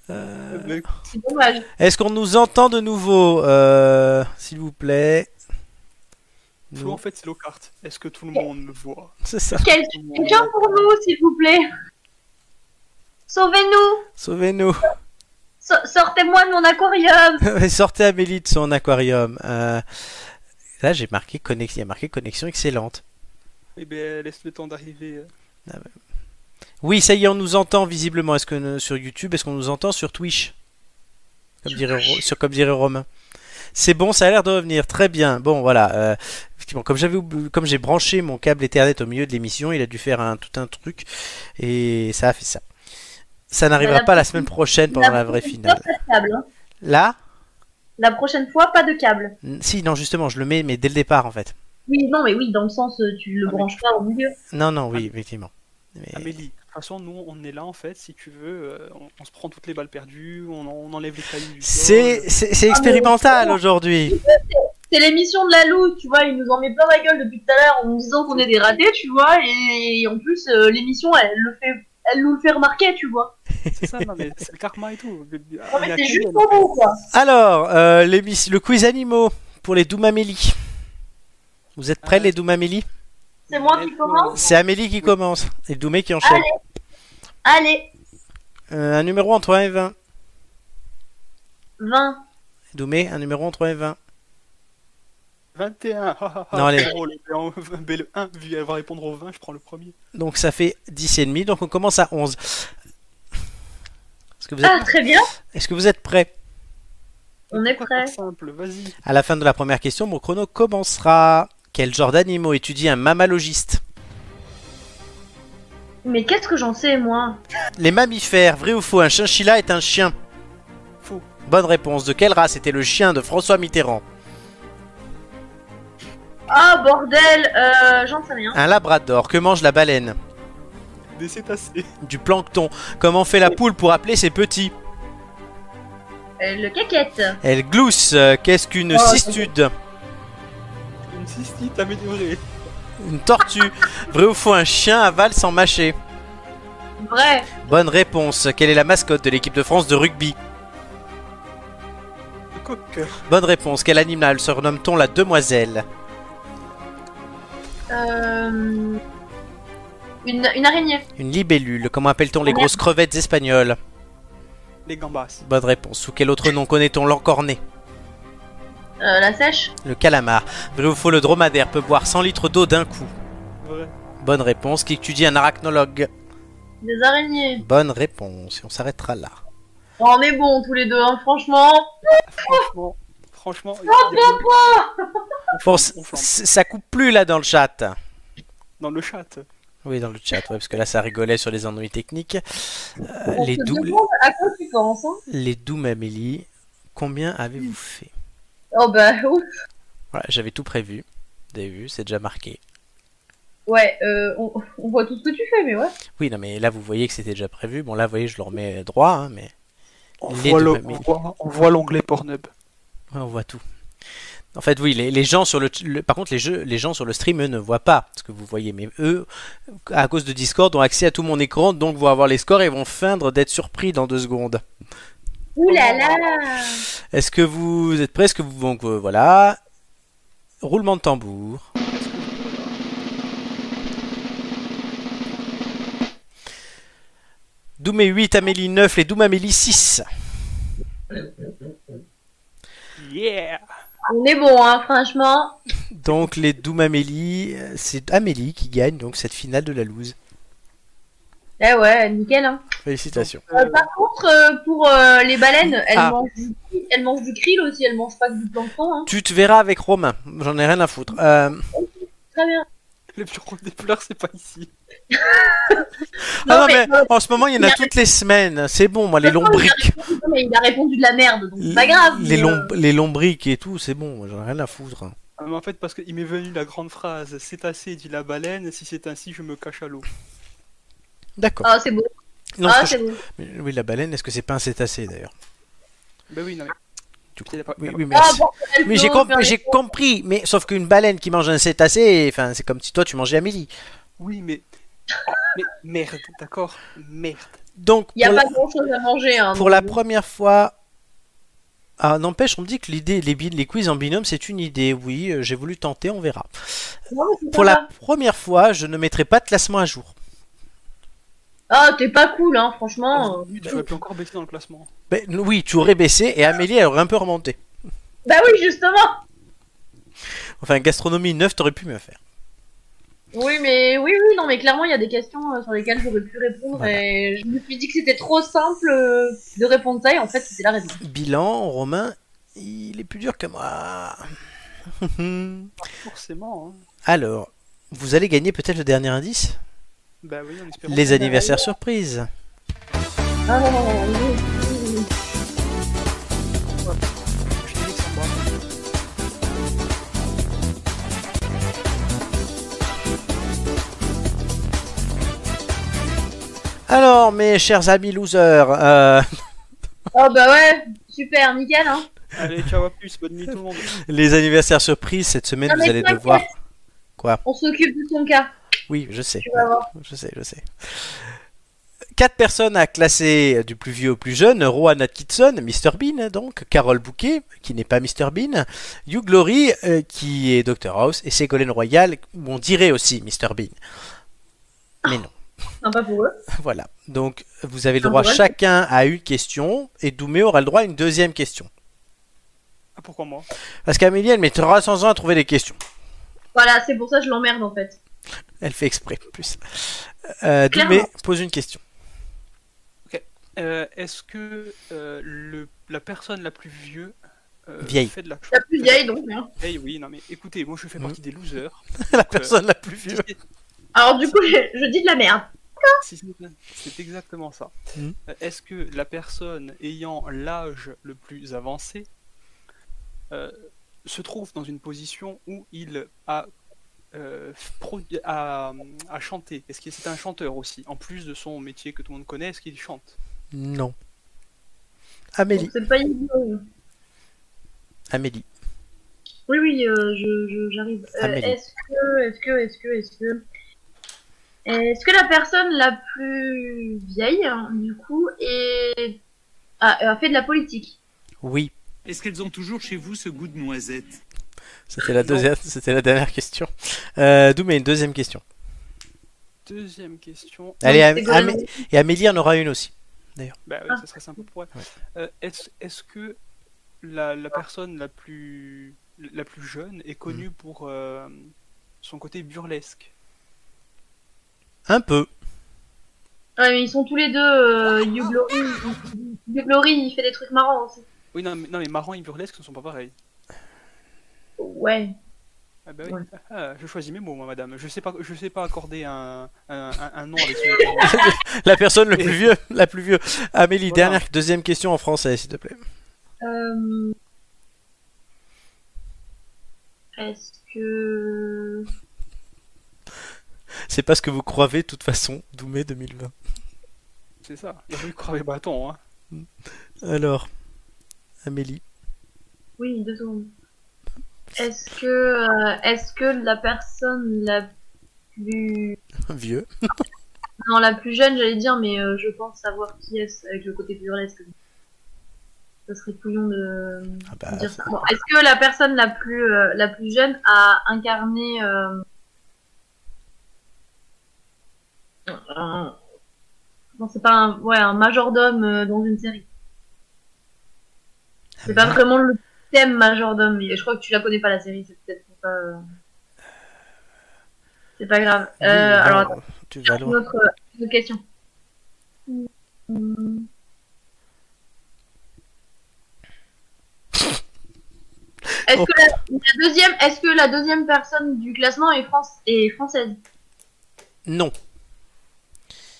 Euh, C'est dommage. Est-ce qu'on nous entend de nouveau euh, S'il vous plaît? Flo, Nous- en fait, c'est Lockhart. Est-ce que tout le monde me voit? C'est ça. Quel- Quelqu'un pour nous, s'il vous plaît? Sauvez-nous. Sauvez-nous. So- Sortez-moi de mon aquarium. Sortez Amélie de son aquarium. Euh, Là, j'ai marqué connexion. Il y a marqué connexion excellente. Eh ben, laisse le temps d'arriver. euh. Oui, ça y est, on nous entend visiblement. Est-ce que euh, sur YouTube, est-ce qu'on nous entend sur Twitch? Comme Sur dirait, sur, comme dirait Romain. C'est bon, ça a l'air de revenir. Très bien. Bon, voilà. euh, effectivement, comme j'avais, comme j'ai branché mon câble Ethernet au milieu de l'émission, il a dû faire un, tout un truc et ça a fait ça. Ça n'arrivera pas la semaine prochaine pendant la vraie fois, finale. Pas de câble. hein. Là, La prochaine fois, pas de câble. si, non, justement, je le mets, mais dès le départ, en fait. Oui, non, mais oui, dans le sens, euh, tu le Ah, mais- branches pas au milieu. Non, non, oui, effectivement. Mais- Amélie, de toute façon, nous, on est là, en fait, si tu veux. euh, on, on se prend toutes les balles perdues, on, on enlève les cailloux du C'est, Ah, expérimental aujourd'hui. C'est l'émission de la loup, tu vois, il nous en met plein la gueule depuis tout à l'heure en nous disant qu'on est des ratés, tu vois, et, en plus, euh, l'émission, elle le fait, elle nous le fait remarquer, tu vois. C'est ça, non, mais c'est le karma et tout. Non, mais Mais c'est juste pour vous, quoi. Alors, euh, le quiz animaux pour les Doumamélie. Vous êtes prêts, Ah. les Doumamélie C'est moi qui commence C'est Amélie qui commence et Doumé qui enchaîne. Allez, Euh, un numéro entre 1 et 20. 20. Doumé, un numéro entre 1 et 20. 21. ah, ah, ah, Non, allez. mais le 1, vu qu'elle va répondre au 20, je prends le premier. Donc ça fait 10 et demi, donc on commence à 11. Est-ce que vous êtes, Ah, très bien, est-ce que vous êtes prêts? On est Pourquoi prêt. pas simple, vas-y. À la fin de la première question, mon chrono commencera. Quel genre d'animaux étudie un mammalogiste? Mais qu'est-ce que j'en sais, moi? Les mammifères, vrai ou faux, un chinchilla est un chien? Faux. Bonne réponse. De quelle race était le chien de François Mitterrand? Ah, bordel, euh, j'en sais rien. Un labrador. Que mange la baleine Des cétacés. Du plancton. Comment fait la poule pour appeler ses petits Euh, le caquette. Elle glousse. Euh, Qu'est-ce qu'une Oh, cistude Une cystite améliorée. Une tortue. Vrai ou faux, un chien avale sans mâcher Vrai. Bonne réponse. Quelle est la mascotte de l'équipe de France de rugby Le coq. Bonne réponse. Quel animal surnomme-t-on la demoiselle Euh... Une, une araignée. Une libellule. Comment appelle-t-on les grosses crevettes espagnoles Les gambas. Bonne réponse. Sous quel autre nom connaît-on l'encorné Euh, la sèche. Le calamar. Vrai ou faux, le dromadaire peut boire 100 litres d'eau d'un coup Vrai. Bonne réponse. Qui étudie un arachnologue Des araignées. Bonne réponse. Et on s'arrêtera là. Oh, on est bons tous les deux, hein, franchement. Franchement. Franchement. y Oh, a- on Bon, ça coupe plus là dans le chat. Dans le chat. Oui, dans le chat, ouais, parce que là ça rigolait sur les ennuis techniques. Euh, On les, se dou demande à quoi tu penses, hein. les Doom Amélie, combien avez-vous fait? Oh bah, ouf. Voilà, j'avais tout prévu. Vous avez vu, c'est déjà marqué. Ouais, euh, on, on voit tout ce que tu fais, mais ouais. Oui, non, mais là vous voyez que c'était déjà prévu. Bon, là, vous voyez, je le remets droit, hein, mais On Les voit deux le- familles. on voit- on voit l'onglet Pornhub. ouais, on voit tout. En fait, oui, les, les gens sur le, le- par contre, les jeux, les gens sur le stream, eux, ne voient pas ce que vous voyez, mais eux, à cause de Discord, ont accès à tout mon écran, donc vont avoir les scores et vont feindre d'être surpris dans deux secondes. Ouh là là Est-ce que vous êtes prêts? Est-ce que vous donc euh, voilà roulement de tambour. Doumé 8, Amélie 9, les Doum Amélie 6. Yeah On est bon, hein, franchement. Donc les Doum Amélie, c'est Amélie qui gagne donc cette finale de la loose. Eh ouais, nickel, hein. Félicitations. Euh, par contre, euh, pour euh, les baleines, elles, Ah. mangent du, elles mangent du krill aussi, elles mangent pas que du plancton, hein. Tu te verras avec Romain, j'en ai rien à foutre. Très bien. Le bureau des pleurs, c'est pas ici. ah non, mais mais, euh, en ce moment il y en a toutes les semaines, c'est bon, moi les lombriques. Il a répondu, mais il a répondu de la merde, donc c'est pas grave. Les, mais, lom- euh, les lombriques et tout, c'est bon, j'en ai rien à foutre. Ah, mais en fait, parce qu'il m'est venu la grande phrase cétacé dit la baleine, si c'est ainsi, je me cache à l'eau. D'accord. Ah, c'est beau. Non, ah, c'est beau. mais oui, la baleine, est-ce que c'est pas un cétacé d'ailleurs? Ben oui, non, mais. Oui, oui, Ah, bon, Mais j'ai com- compris, mais sauf qu'une baleine qui mange un cétacé, enfin, c'est comme si toi tu mangeais Amélie. Oui, mais. Mais merde, d'accord Merde. Donc, Il n'y a pour, pas la, grand chose à manger. Hein, pour la première fois. Ah, n'empêche, on me dit que l'idée, les, les quiz en binôme, c'est une idée. Oui, euh, j'ai voulu tenter, on verra. Non, Pour la première fois, je ne mettrai pas de classement à jour. Ah, t'es pas cool, hein, franchement. Oui, tu vas plus encore baisser dans le classement. Mais, oui, tu aurais baissé et Amélie, elle aurait un peu remonté. Bah oui, justement. Enfin, gastronomie 9, t'aurais pu mieux faire. Oui, mais oui, oui, non, mais clairement, il y a des questions euh, sur lesquelles j'aurais pu répondre Voilà. et je me suis dit que c'était trop simple euh, de répondre ça et en fait, c'était la raison. Bilan, Romain, il est plus dur que moi. Forcément. Hein. Alors, vous allez gagner peut-être le dernier indice Bah oui, espérant. Les anniversaires surprises. Ah non, non, non, Alors, mes chers amis losers, euh, Oh bah ouais, super, nickel, hein. Allez, ciao, à plus. Bonne nuit tout le monde. les anniversaires surprises, cette semaine, Non, vous allez devoir... Quoi? On s'occupe de ton cas, Oui, je sais. tu vas voir. Je sais, je sais. Quatre personnes à classer du plus vieux au plus jeune. Rowan Atkinson, Mr Bean, donc. Carole Bouquet, qui n'est pas Mr Bean. Hugh Glory, euh, qui est Dr House. Et Ségolène Royal, où on dirait aussi Mr Bean. Mais non. Sympa pour eux. Voilà. Donc, vous avez le droit chacun à une question. Et Doumé aura le droit à une deuxième question. Ah, pourquoi moi? Parce qu'Amélie, elle met 300 ans à trouver des questions. Voilà, c'est pour ça que je l'emmerde en fait. Elle fait exprès, en plus. Euh. Doumé pose une question. Euh, Est-ce que euh, le, la personne la plus vieux euh, Vieille. fait de la La plus vieille donc. hein. vieille Oui, non mais écoutez, moi je fais Mhm. partie des losers. la Donc, euh, personne la plus vieuse. Alors du coup, je, je dis de la merde. C'est exactement ça. Mhm. Euh, Est-ce que la personne ayant l'âge le plus avancé euh, se trouve dans une position où il a, euh, a, a chanté? Est-ce que c'est un chanteur aussi En plus de son métier que tout le monde connaît, est-ce qu'il chante? Non. Amélie. C'est pas. Amélie. Oui, oui, euh, je, je- j'arrive. Euh, Amélie. est-ce que, est-ce que, est-ce que, est-ce que, est-ce que la personne la plus vieille, hein, du coup, est a, a fait de la politique? Oui. Est-ce qu'elles ont toujours chez vous ce goût de noisette? C'était la deuxième, c'était la dernière question. Euh, Doumé, une deuxième question. Deuxième question. Allez, Am- et Amélie en aura une aussi. Bah oui, Ah. ça serait sympa pour elle. Ouais. Euh, est-ce, est-ce que la, la personne la plus, la plus jeune est connue pour euh, son côté burlesque? Un peu. Ouais, mais ils sont tous les deux. Euh, Glory, Glory, il fait des trucs marrants aussi. Oui, non mais, non, mais marrant et burlesque ne sont pas pareils. Ouais. Ah bah oui. Ouais. Ah, je choisis mes mots, moi, madame. Je sais pas, je sais pas accorder un, un, un- un nom avec son La personne le plus vieux, la plus vieux. Amélie, Voilà. dernière, deuxième question en français, s'il te plaît. Euh... Est-ce que. C'est pas ce que vous croyez, de toute façon, Doumé 2020. C'est ça. Il a voulu crever bâton, hein. Alors, Amélie. Oui, deux secondes. Est-ce que, euh, est-ce que la personne la plus, Vieux. non, la plus jeune, j'allais dire, mais euh, je pense savoir qui est avec le côté burlesque. Ça serait couillon de Ah bah, de dire ça. Bon, est-ce que la personne la plus, euh, la plus jeune a incarné euh, un- non, c'est pas un, ouais, un majordome euh, dans une série. C'est pas vraiment le thème majordome, mais je crois que tu la connais pas la série, c'est peut-être ça. euh, C'est pas grave. Oui, Euh, alors, attends, tu vas une autre, une autre question. Est-ce Oh. que la, la deuxième, est-ce que la deuxième personne du classement est, France, est française? Non.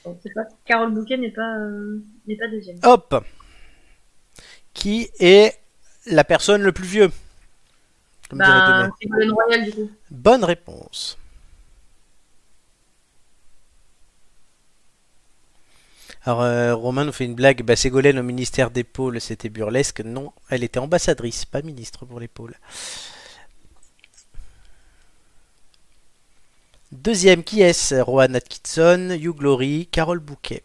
Donc, c'est pas Carole Bouquet n'est pas euh, n'est pas deuxième. Hop. Qui est la personne le plus vieux? Comme Ben, Doumé. c'est Golden Royal du coup. Bonne réponse. Alors, euh, Romain nous fait une blague. Bah, Ségolène au ministère des Pôles, c'était burlesque. Non, elle était ambassadrice, pas ministre pour les pôles. Deuxième, qui est-ce? Rowan Atkinson, Hugh Glory, Carole Bouquet.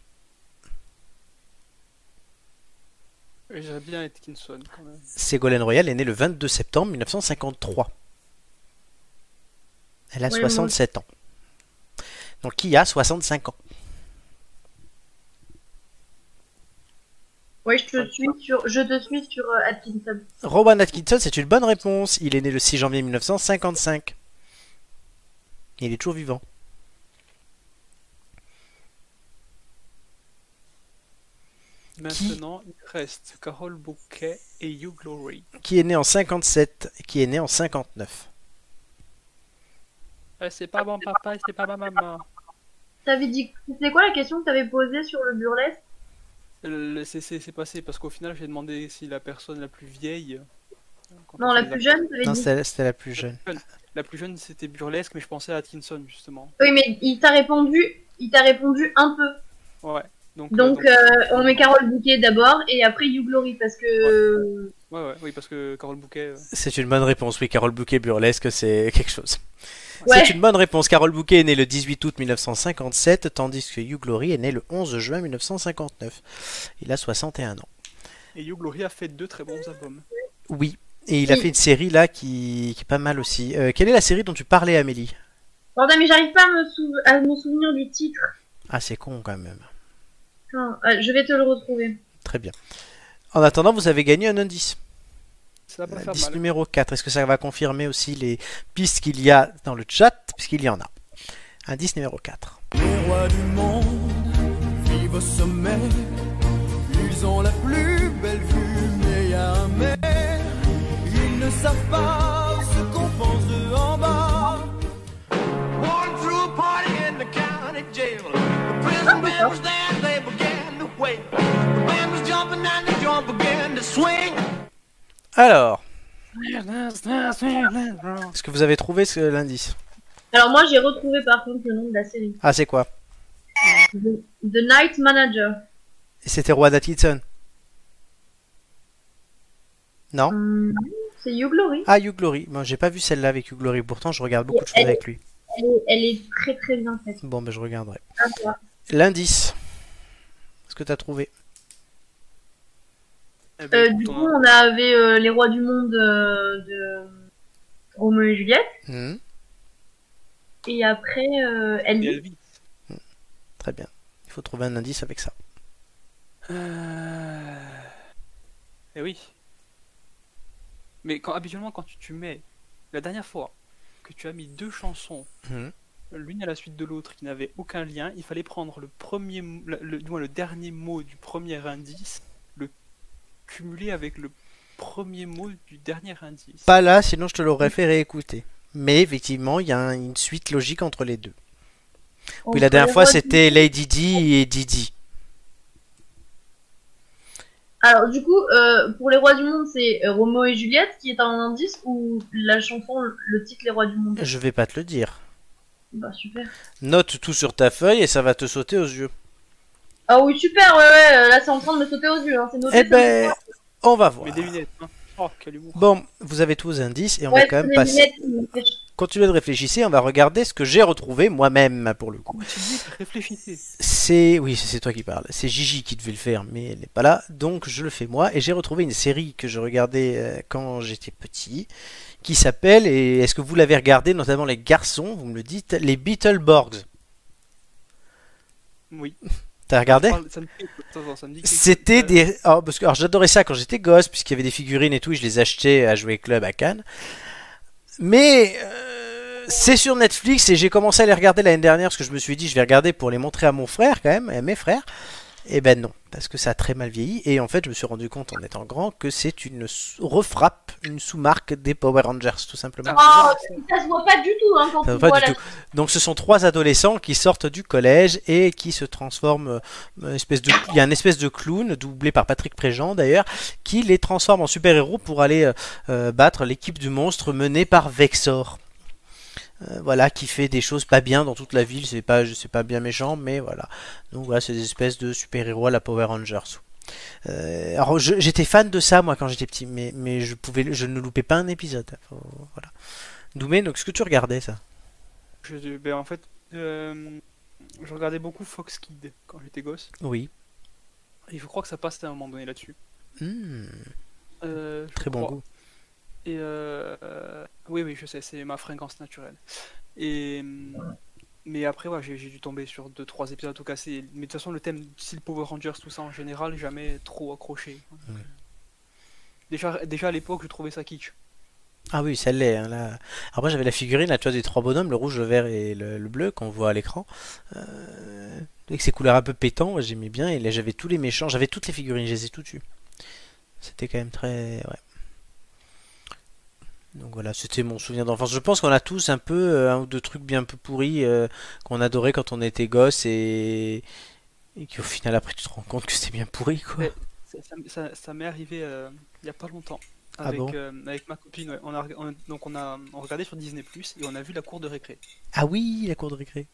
J'aimerais bien Atkinson quand même. Ségolène Royal est née le 22 septembre 1953. Elle a Ouais, 67 ans. Donc qui a 65 ans? Ouais, je te suis sur, je te suis sur euh, Atkinson. Rowan Atkinson, c'est une bonne réponse. Il est né le 6 janvier 1955. Il est toujours vivant. Maintenant, il reste Carol Bouquet et Hugh Glory. Qui est né en 57 et qui est né en 59. Eh, c'est pas mon papa, c'est pas ma maman. T'avais dit, c'était quoi la question que t'avais posée sur le burlesque? Le- C'est c'est- c'est passé parce qu'au final, j'ai demandé si la personne la plus vieille. euh, Non, on la plus jeune, t'avais Non, dit. c'était c'était la plus jeune. La plus jeune, c'était burlesque, mais je pensais à Atkinson justement. Oui, mais il t'a répondu, il t'a répondu un peu. Ouais. Donc, euh, Donc, donc- euh, on met Carole Bouquet d'abord et après You Glory parce que. ouais, ouais, oui, parce que Carole Bouquet. euh, C'est une bonne réponse, oui. Carole Bouquet burlesque, c'est quelque chose. Ouais. C'est une bonne réponse. Carole Bouquet est née le 18 août 1957, tandis que Hugh Glory est né le 11 juin 1959. Il a 61 ans. Et Hugh Glory a fait deux très bons albums. Oui. Et il a fait une série là qui, qui est pas mal aussi. Euh, quelle est la série dont tu parlais, Amélie? Bordel, mais j'arrive pas à me, sou- à me souvenir du titre. Ah, c'est con quand même. Euh, je vais te le retrouver. Très bien. En attendant, vous avez gagné un indice. Ça va pas faire Indice numéro 4. Est-ce que ça va confirmer aussi les pistes qu'il y a dans le chat? Puisqu'il y en a. Indice numéro 4. Les rois du monde vivent au sommet. Ils ont la plus belle vue, mais y a un mais. Ils ne savent pas ce qu'on pense de en bas. One threw a party in the county jail. The prison band was there, and they began to wail. The band was jumping and the joint began to swing. Alors, est-ce que vous avez trouvé ce- l'indice? Alors, moi, j'ai retrouvé par contre le nom de la série Ah, c'est quoi? The, The Night Manager. Et C'était Roi Atkinson Non? Hum, c'est You Glory. Ah, Hugh Glory. Moi, j'ai pas vu celle-là avec Hugh Glory. Pourtant, je regarde beaucoup de choses Elle- avec lui. Elle est, elle est très très bien faite. Bon, ben, je regarderai. L'indice. Est-ce que t'as trouvé? Eh ben, Euh, du coup, on avait euh, Les Rois du Monde euh, de Roméo et Juliette. Hmm, Et après, euh, et Elvis. Elvis. Très bien. Il faut trouver un indice avec ça. Euh... Eh oui. Mais quand, habituellement, quand tu, tu mets la dernière fois que tu as mis deux chansons, Hmm. l'une à la suite de l'autre, qui n'avaient aucun lien, il fallait prendre le premier, le, le- du moins le dernier mot du premier indice, le cumuler avec le premier mot du dernier indice. Pas là, sinon je te l'aurais fait réécouter. Mais effectivement, il y a un- une suite logique entre les deux. Oui, la dernière fois, c'était Lady Di et Didi. Alors, du coup, euh, pour Les Rois du Monde, c'est euh, Roméo et Juliette qui est un indice ou la chanson, le titre Les Rois du Monde? Je vais pas te le dire. Bah, super. Note tout sur ta feuille et ça va te sauter aux yeux. Ah oui, super, ouais, ouais, là c'est en train de me sauter aux yeux, hein, c'est noté. Eh ben, on va voir. Mais des lunettes. Hein. Oh, quel humour. Bon, vous avez tous vos indices et on va quand même passer. lunettes Continuez de réfléchir, on va regarder ce que j'ai retrouvé moi-même pour le coup. Réfléchissez. C'est oui, c'est toi qui parles. C'est Gigi qui devait le faire, mais elle n'est pas là, donc je le fais moi. Et j'ai retrouvé une série que je regardais euh, quand j'étais petit, qui s'appelle et est-ce que vous l'avez regardé, notamment les garçons, vous me le dites, les Beetleborgs. Oui. T'as regardé? C'était des. oh, parce que alors, j'adorais ça quand j'étais gosse, puisqu'il y avait des figurines et tout, et je les achetais à jouer club à Cannes. Mais euh, c'est sur Netflix et j'ai commencé à les regarder l'année dernière parce que je me suis dit je vais regarder pour les montrer à mon frère quand même, et à mes frères. Et ben non, parce que ça a très mal vieilli. Et en fait, je me suis rendu compte en étant grand que c'est une refrappe, une sous-marque des Power Rangers, tout simplement. Ah, ça se voit pas du tout hein, quand Ça pas vois du la tout. Donc ce sont trois adolescents qui sortent du collège et qui se transforment, euh, une espèce de, il y a une espèce de clown doublé par Patrick Préjean d'ailleurs, qui les transforme en super-héros pour aller euh, euh, battre l'équipe du monstre menée par Vexor. Euh, voilà, qui fait des choses pas bien dans toute la ville, c'est pas, c'est pas bien méchant, mais voilà. Donc voilà, c'est des espèces de super-héros à la Power Rangers. Euh, alors j'étais fan de ça moi quand j'étais petit, mais, mais je pouvais, je ne loupais pas un épisode. Voilà. Doumé, donc ce que tu regardais ça? Je- ben, en fait, euh, je regardais beaucoup Fox Kid quand j'étais gosse. Oui. Et je crois que ça passait à un moment donné là-dessus. Hmm, Euh, très bon crois. goût. Et euh, oui, oui, je sais, c'est ma fréquence naturelle. Et mais après, ouais, j'ai dû tomber sur deux, trois épisodes tout cassés. Mais de toute façon, le thème style Power Rangers, tout ça en général, jamais trop accroché. Donc, Déjà, déjà à l'époque, je trouvais ça kitsch. Ah oui, ça l'est. Hein, là. Alors moi j'avais la figurine, là, tu vois, des trois bonhommes, le rouge, le vert et le, le bleu qu'on voit à l'écran. Euh, avec ces couleurs un peu pétants, moi, j'aimais bien. Et là j'avais tous les méchants, j'avais toutes les figurines, je les ai toutes eues. C'était quand même très... Ouais. Donc voilà, c'était mon souvenir d'enfance. Je pense qu'on a tous un peu euh, un ou deux trucs bien peu pourris euh, qu'on adorait quand on était gosse et, et qu'au final après tu te rends compte que c'était bien pourri quoi. Ouais. Ça, ça- ça- ça m'est arrivé euh, il y a pas longtemps. Ah Avec, bon? euh, avec ma copine, ouais. on a, on- donc on a on regardait sur Disney Plus et on a vu la cour de récré. Ah oui, la cour de récré.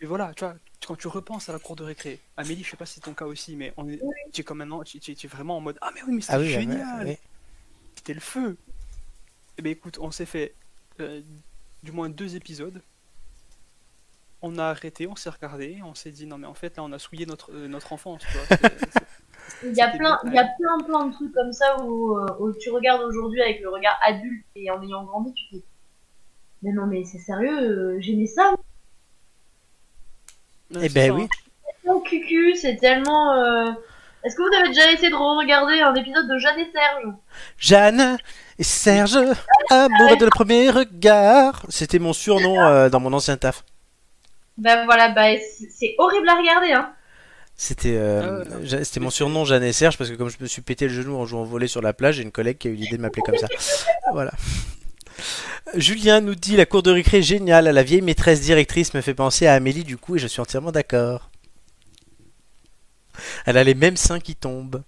Et, voilà, tu vois, quand tu repenses à la cour de récré, Amélie, je sais pas si c'est ton cas aussi, mais on est, tu es tu, tu es vraiment en mode ah mais oui mais c'est Ah oui, génial, ouais, ouais. c'était le feu. Et ben écoute, on s'est fait euh, du moins deux épisodes. On a arrêté, on s'est regardé, on s'est dit non mais en fait là on a souillé notre euh, notre enfance, c'est- c'est- Il y a C'était plein, bien. il y a plein, plein de trucs comme ça où, euh, où tu regardes aujourd'hui avec le regard adulte et en ayant grandi, tu te dis, mais non, mais c'est sérieux, euh, j'aimais ça. Ouais, Eh c'est ben ça, oui. hein. C'est tellement cucu, c'est tellement. euh, Est-ce que vous avez déjà essayé de regarder un épisode de Jeanne et Serge? Jeanne et Serge, amour de le premier regard. C'était mon surnom euh, dans mon ancien taf. Ben voilà, bah, c'est horrible à regarder, hein. C'était euh, Ah c'était mon surnom Jeanne et Serge parce que comme je me suis pété le genou en jouant au volet sur la plage, j'ai une collègue qui a eu l'idée de m'appeler comme ça. Voilà. Julien nous dit la cour de récré géniale, la vieille maîtresse directrice me fait penser à Amélie du coup et je suis entièrement d'accord. Elle a les mêmes seins qui tombent.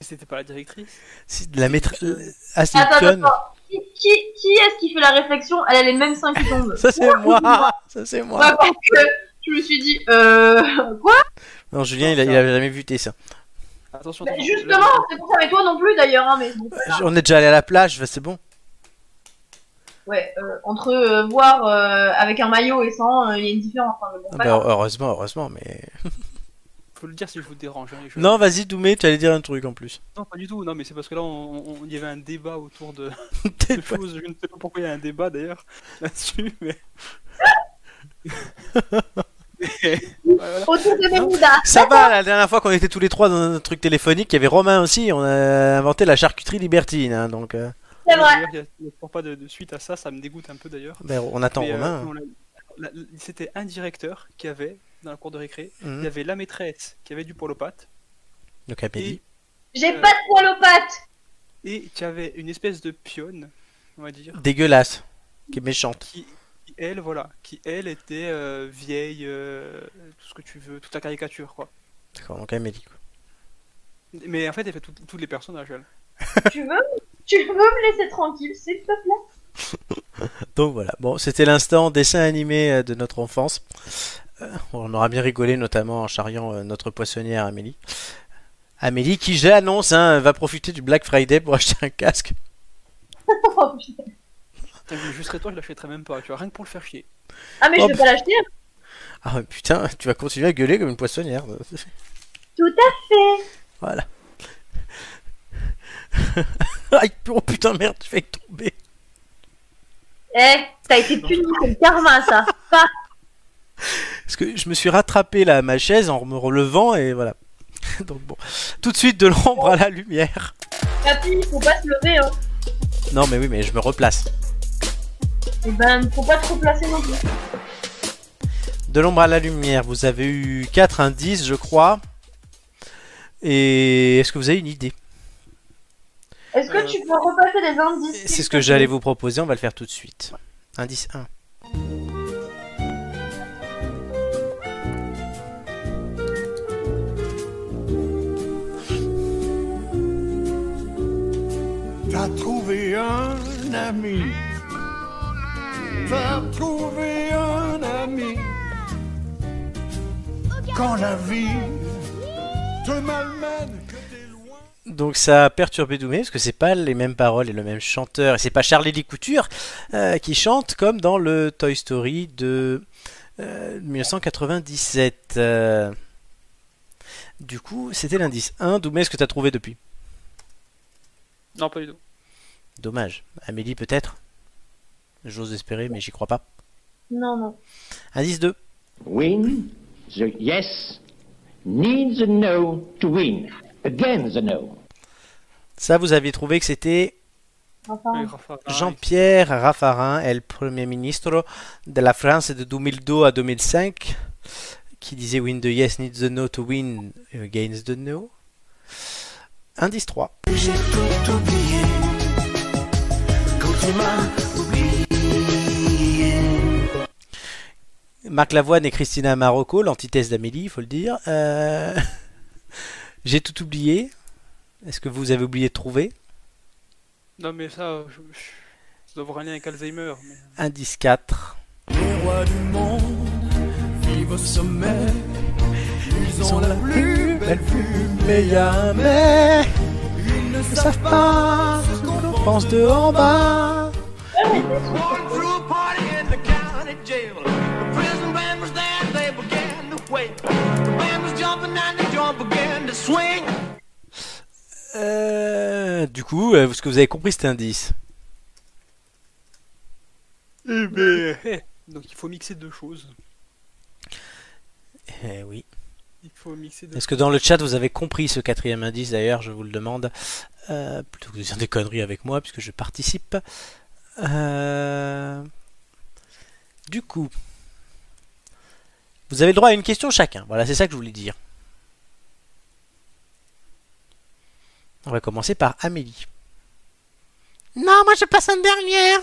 C'était pas la directrice. Si, la maîtresse. Ah, c'est une Attends, attends. Qui, qui, qui est-ce qui fait la réflexion Elle a les mêmes seins qui tombent. Ça c'est moi. Ça c'est moi. Ouais, parce que je me suis dit, euh. Quoi Non, Julien, il a, il a jamais vu tes seins. Attention, Bah, Justement, c'est pour ça, mais toi non plus d'ailleurs, hein, mais bon. On est déjà allé à la plage, c'est bon. Ouais, euh, entre euh, voir euh, avec un maillot et sans, euh, il y a une différence. Hein, bon, Ah bah, heureusement, heureusement, mais. faut le dire si je vous dérange. hein, je- Non, vas-y, Doumé, tu allais dire un truc en plus. Non, pas du tout. Non, mais c'est parce que là, il y avait un débat autour de, T'es de choses. Je ne sais pas pourquoi il y a un débat d'ailleurs là-dessus, mais. Voilà. Autour de Bermuda. Ça va, la dernière fois qu'on était tous les trois dans un truc téléphonique, il y avait Romain aussi, on a inventé la charcuterie libertine, hein, donc euh, C'est vrai. Il n'y a, pas de, de suite à ça, ça me dégoûte un peu d'ailleurs. ben, on attend Mais, euh, Romain. C'était un directeur qui avait dans la cour de récré. Il Mhm. y avait la maîtresse qui avait du poil aux pattes Donc Amélie. J'ai Euh, pas de poil aux pattes. et qui avait une espèce de pionne, on va dire, Dégueulasse, qui est méchante. qui, qui, elle, voilà, qui elle était euh, vieille, euh, tout ce que tu veux, toute la caricature quoi. D'accord, donc Amélie. quoi. Mais en fait, elle fait tout- tous les personnages. Elle. tu veux Tu veux me laisser tranquille, s'il te plaît? Donc voilà, bon, c'était l'instant dessin animé euh, de notre enfance. Euh, on aura bien rigolé, notamment en charriant euh, notre poissonnière Amélie. Amélie qui, je l'annonce, hein, va profiter du Black Friday pour acheter un casque. Oh, putain. Putain, mais Je serais toi, je l'achèterais même pas, tu vois, rien que pour le faire chier. Ah, mais Oh, je vais pas l'acheter. Ah putain, tu vas continuer à gueuler comme une poissonnière. Tout à fait. Voilà. Oh putain, merde, je vais tomber. Eh, t'as été puni, c'est le karma, ça. Parce que je me suis rattrapé là à ma chaise en me relevant et voilà. Donc bon, tout de suite de l'ombre à la lumière. Papy, faut pas se lever, hein. Non mais oui, mais je me replace. Et ben, faut pas te replacer non plus. De l'ombre à la lumière, vous avez eu 4 indices, je crois. Et est-ce que vous avez une idée? Est-ce que Euh, tu peux repasser les indices C'est ce que j'allais vous proposer, on va le faire tout de suite. Indice 1. T'as trouvé un ami. T'as trouvé un ami. Quand la vie te malmène. Donc ça a perturbé Doumé parce que c'est pas les mêmes paroles et le même chanteur et c'est pas Charlie Lee Couture euh, qui chante comme dans le Toy Story de euh, 1997. euh. Du coup, c'était l'indice 1. Doumé, est-ce que t'as trouvé depuis? Non, pas du tout. Dommage. Amélie, peut-être? J'ose espérer, mais j'y crois pas. Non, non. Indice 2. Win the yes needs a no to win. Again the no. Ça, vous aviez trouvé que c'était Jean-Pierre Raffarin, el Premier ministre de la France de 2002 à 2005, qui disait Win the yes needs the no to win against the no. Indice 3. J'ai tout oublié quand tu m'as oublié. Marc Lavoine et Christina Marocco, l'antithèse d'Amélie, il faut le dire. Euh, J'ai tout oublié. Est-ce que vous avez oublié de trouver? Non, mais ça, je, je- ça doit avoir un lien avec Alzheimer. Mais... Indice 4. Les rois du monde vivent au sommet. Ils ont la plus belle vue, mais y a un mais. Ils ne savent pas ce qu'on pense de en bas. Euh, du coup, euh, ce que vous avez compris cet indice. Eh ben, eh, Donc il faut mixer deux choses. Eh oui. Il faut mixer deux Est-ce que dans le chat vous avez compris ce quatrième indice? D'ailleurs Je vous le demande. Euh, plutôt que de dire des conneries avec moi puisque je participe. Euh, Du coup, vous avez le droit à une question chacun. Voilà, c'est ça que je voulais dire. On va commencer par Amélie. Non, moi je passe en dernière.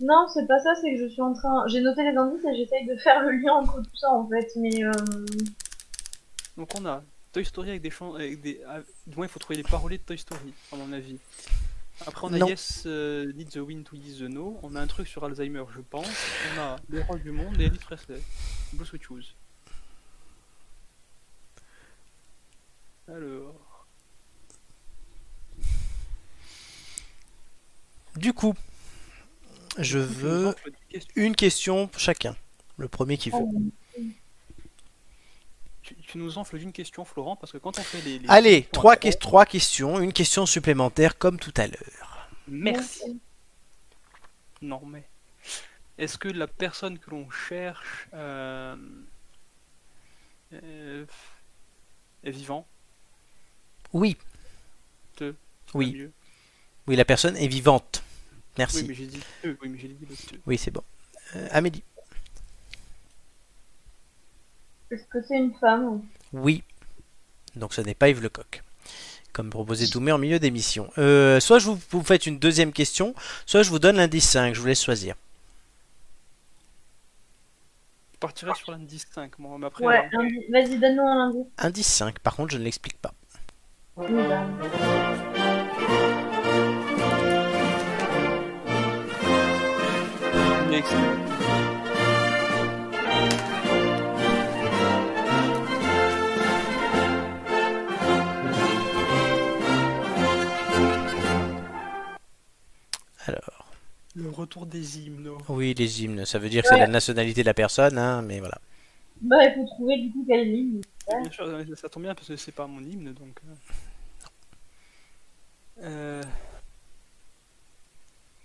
non, c'est pas ça, c'est que je suis en train. J'ai noté les indices et j'essaye de faire le lien entre tout ça en fait, mais. euh, Donc on a Toy Story avec des chants, avec des. ah, du moins il faut trouver les paroliers de Toy Story, à mon avis. Après on a Non. Yes, euh, Need the Win to Ease the No. On a un truc sur Alzheimer, je pense. On a Les Rois du Monde et Elvis Presley. We choose. Alors. Du coup, je veux une question chacun. Le premier qui veut. Tu, tu nous enfles d'une question, Florent, parce que quand on fait les. les Allez, trois, questions, une question supplémentaire comme tout à l'heure. Merci. Non, mais. Est-ce que la personne que l'on cherche euh, euh, est vivant? Oui. Te. Oui. Oui, la personne est vivante. Oui, Merci. mais j'ai dit te. Oui, mais j'ai dit le. Oui, c'est bon. Euh, Amélie. Est-ce que c'est une femme Oui. Donc ce n'est pas Yves Lecoq. Comme proposé Doumé en milieu d'émission. Euh, soit je vous, vous faites une deuxième question, soit je vous donne l'indice 5. Je vous laisse choisir. Je partirai sur l'indice 5, moi, mais après. Ouais, indi- vas-y, donne-nous un indice. Indice 5. Par contre, je ne l'explique pas. Oui, Alors. Le retour des hymnes. Oui, les hymnes. Ça veut dire que c'est la nationalité de la personne, hein, mais voilà. Bah, il faut trouver du coup quelle ligne. Ouais. Bien sûr, euh, ça tombe bien parce que c'est pas mon hymne donc. euh. Euh...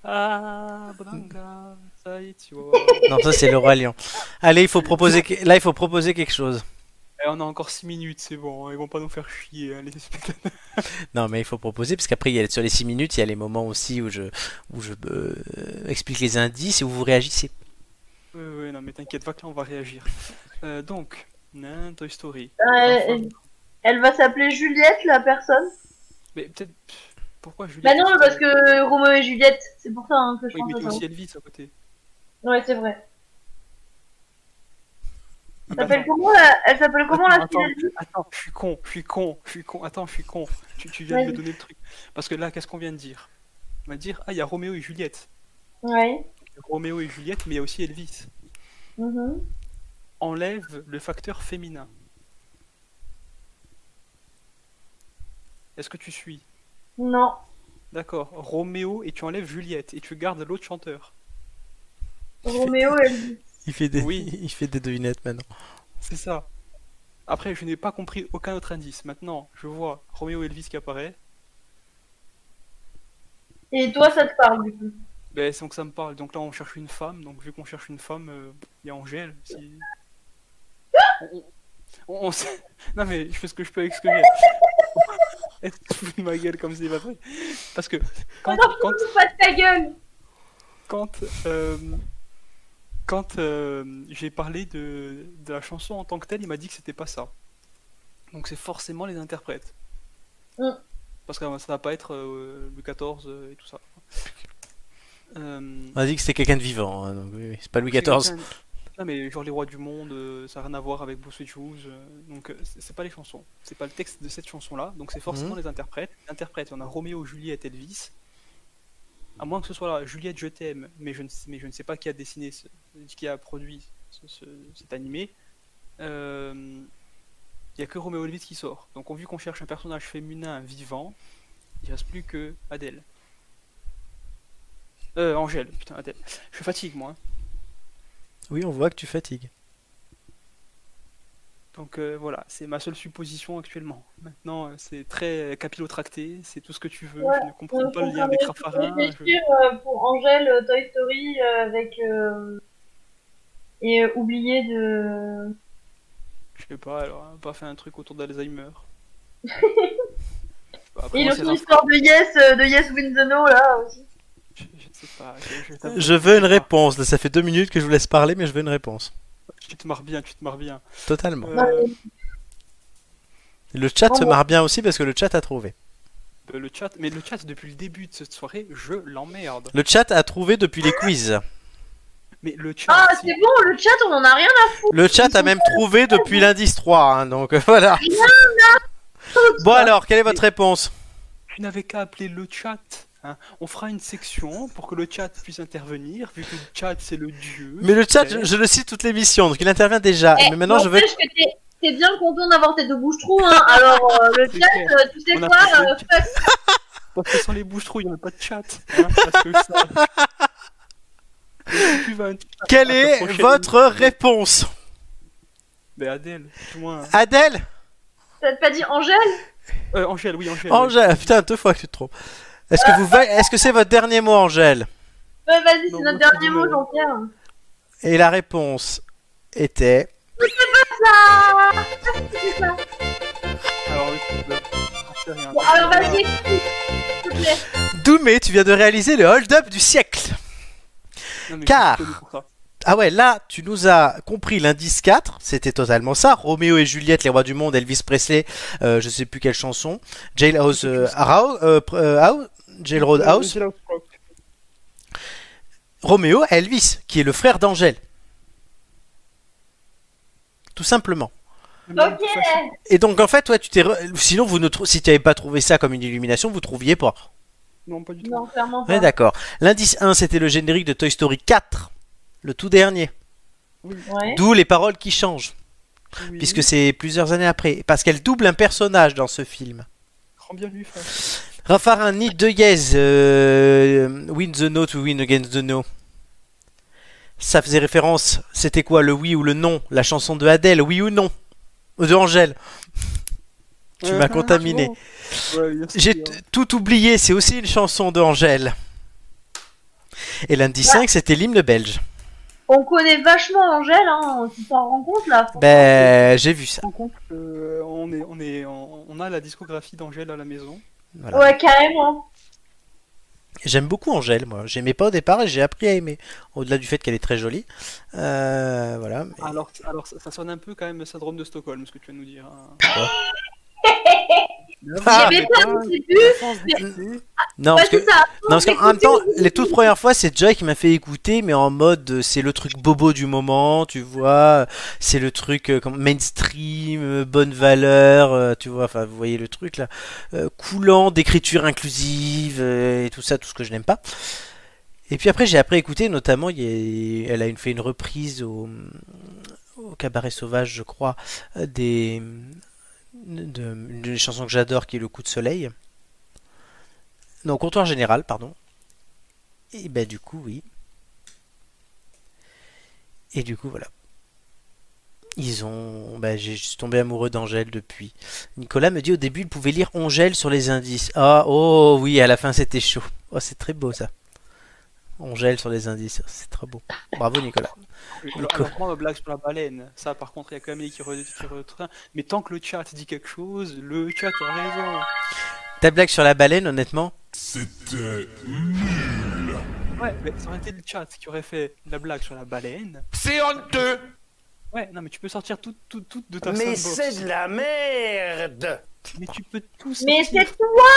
Ah, Bonanga, est, tu vois. Non, ça c'est le roi lion. Allez, il faut proposer. Là, il faut proposer quelque chose. Eh, on a encore 6 minutes, c'est bon, hein, ils vont pas nous faire chier, hein, les spectateurs. Non, mais il faut proposer parce qu'après, il y a sur les 6 minutes, il y a les moments aussi où je où je euh, explique les indices et où vous réagissez. Ouais, ouais, non, mais t'inquiète pas que là on va réagir. Euh, donc, nan, Toy Story. Euh, Enfin, elle, va s'appeler Juliette, la personne? Mais peut-être. Pourquoi Juliette? Bah non, parce que Roméo et Juliette, c'est pour ça hein, que je Oui, mais pense t'as à ça. aussi Elvis à côté. Ouais, c'est vrai. Ah Elle bah s'appelle non. comment la, elle s'appelle comment la attends, attends, je suis con, je suis con, je suis con, attends, je suis con. Tu, tu viens de me donner le truc. Parce que là, qu'est-ce qu'on vient de dire? On va dire, ah, il y a Roméo et Juliette. Ouais. Roméo et Juliette, mais il y a aussi Elvis. mhm. Enlève le facteur féminin. Est-ce que tu suis? Non. D'accord. Roméo et tu enlèves Juliette et tu gardes l'autre chanteur. Roméo et Elvis. Il fait des Oui. il fait des devinettes maintenant. C'est ça. Après, je n'ai pas compris aucun autre indice. Maintenant, je vois Roméo et Elvis qui apparaît. Et toi, ça te parle du coup Ben, c'est donc ça me parle. Donc là, on cherche une femme. Donc vu qu'on cherche une femme, euh, il y a Angèle. Si... on, on- on sait- Non mais je fais ce que je peux avec ce que j'ai. Est-ce que tu fous de ma gueule comme c'est pas vrai Parce que quand, Non, quand, Pas de ta gueule quand, euh, quand euh, j'ai parlé de, de la chanson en tant que telle, il m'a dit que c'était pas ça. Donc c'est forcément les interprètes. Mm. Parce que ça va pas être euh, Louis XIV euh, et tout ça. Euh, On a dit que c'était quelqu'un de vivant, hein, donc oui, oui, c'est pas Louis XIV. Non mais genre les rois du monde, euh, ça n'a rien à voir avec Bruce Shoes, donc euh, c'est c'est pas les chansons, c'est pas le texte de cette chanson là, donc c'est forcément Mhm. les interprètes. Les interprètes, on a Roméo, Juliette, Elvis. À moins que ce soit là, Juliette, je t'aime, mais je ne sais, mais je ne sais pas qui a dessiné, ce, qui a produit ce- ce- cet animé. Euh, Il y a que Roméo Elvis qui sort. Donc on vu qu'on cherche un personnage féminin vivant, il reste plus que Adèle. Euh, Angèle, putain, Adèle. Je fatigue moi. hein. Oui, on voit que tu fatigues. Donc euh, voilà, c'est ma seule supposition actuellement. Maintenant, euh, c'est très capillotracté, c'est tout ce que tu veux. Ouais, je ne comprends Euh, pas le lien avec Raffarin. Je pour Angèle Toy Story euh, avec euh, et euh, oublier de Je sais pas, alors, on a pas fait un truc autour d'Alzheimer. Bah, et Raphaël, histoire de Yes euh, de Yes Win the No là aussi. je, je ne sais pas. Je, je t'avoue, Je veux une réponse. Là, ça fait deux minutes que je vous laisse parler, mais je veux une réponse. Tu te marres bien, tu te marres bien. Totalement. Euh, Le chat Oh, se marre bien aussi parce que le chat a trouvé. le chat, mais le chat depuis le début de cette soirée, je l'emmerde. Le chat a trouvé depuis les quiz. Mais le chat, Ah c'est bon le chat on en a rien à foutre. Le chat a même trouvé depuis l'indice 3, hein, donc voilà. Bon alors, quelle est votre réponse? Tu n'avais qu'à appeler le chat. hein. On fera une section pour que le chat puisse intervenir, vu que le chat c'est le dieu. Mais le chat, je, je le cite toute l'émission, donc il intervient déjà. Eh, mais maintenant, je veux... que t'es- bien content d'avoir tes deux bouches trous, hein. Alors, euh, le chat, euh, tu sais On quoi, euh, chat. Parce que sans les bouches trous, il n'y avait pas de chat. Hein, parce que ça... Et si tu vas un chat Quelle est votre réponse Mais Adèle, du moins. Adèle t'as pas dit Angèle Euh, Angèle, oui, Angèle. Angèle, putain, deux fois que tu te trompes. Est-ce que vous va- est-ce que c'est votre dernier mot, Angèle Ouais, vas-y, c'est notre dernier mot, Jean-Pierre. Et la réponse était Ça C'est ça. Alors. Bon, alors vas-y, s'il te plaît. Doumé, tu viens de réaliser le hold-up du siècle. Non, car-. Ah ouais, là, tu nous as compris l'indice 4, c'était totalement ça. Roméo et Juliette, les rois du monde, Elvis Presley, euh, je sais plus quelle chanson. Jailhouse euh, House, euh, euh, House, Jailroad Euh, House. Roméo, Elvis, qui est le frère d'Angèle. Tout simplement. Mais Ok. Et donc en fait, ouais, tu t'es. re- Sinon, vous ne trou- si tu n'avais pas trouvé ça comme une illumination, vous trouviez pas. Non, pas du tout. Non, clairement Ouais, pas. d'accord. L'indice 1, c'était le générique de Toy Story 4, le tout dernier. Ouais. D'où les paroles qui changent, Oui. puisque c'est plusieurs années après. Parce qu'elle double un personnage dans ce film. Rends bien lui, frère. Raffarin, Need de Yes, euh, Win the No to Win Against the No. Ça faisait référence, c'était quoi, le oui ou le non? La chanson de Adèle, oui ou non? Ou de Angèle Tu Euh, m'as contaminé. Ouais, J'ai hein. tout oublié, c'est aussi une chanson de Angèle. Et l'indice Ouais. 5, c'était l'hymne belge. On connaît vachement Angèle, hein. Tu t'en rends compte là Ben, j'ai vu ça. Compte que on, est, on, est, on, on a la discographie d'Angèle à la maison. Voilà. Ouais, carrément. J'aime beaucoup Angèle, moi. J'aimais pas au départ et j'ai appris à aimer. Au-delà du fait qu'elle est très jolie. Euh, voilà. Mais- Alors, alors ça, ça sonne un peu quand même syndrome de Stockholm, ce que tu viens de nous dire. hein. Ah, J'aimais pas au début. Non, Ouais, parce que. Non, parce qu'en même temps, les toutes premières fois, c'est Joy qui m'a fait écouter, mais en mode, euh, c'est le truc bobo du moment, tu vois. C'est le truc euh, comme mainstream, euh, bonne valeur, euh, tu vois. Enfin, vous voyez le truc là, euh, coulant d'écriture inclusive euh, et tout ça, tout ce que je n'aime pas. Et puis après, j'ai appris à écouter, notamment, il y a- elle a une- fait une reprise au, au cabaret sauvage, je crois, euh, des de, chansons que j'adore, qui est le coup de soleil. Non, comptoir général, pardon. Et ben du coup, oui. Et du coup, voilà. Ils ont. Ben, j'ai- suis tombé amoureux d'Angèle depuis. Nicolas me dit au début, il pouvait lire Angèle sur les indices. Ah, oh oui, à la fin c'était chaud. Oh, c'est très beau ça. On gèle sur les indices, c'est très beau. Bravo Nicolas. Alors, Nico. alors, moi, ma blague sur la baleine, ça par contre, il y a quand même qui, re- qui. Mais tant que le chat dit quelque chose, le chat a raison. Ta blague sur la baleine, honnêtement C'était Ouais, mais ça aurait été le chat qui aurait fait la blague sur la baleine. C'est honteux Ouais, non, mais tu peux sortir tout, tout, tout de ta Mais c'est de la merde Mais tu peux tout Mais sortir. c'est toi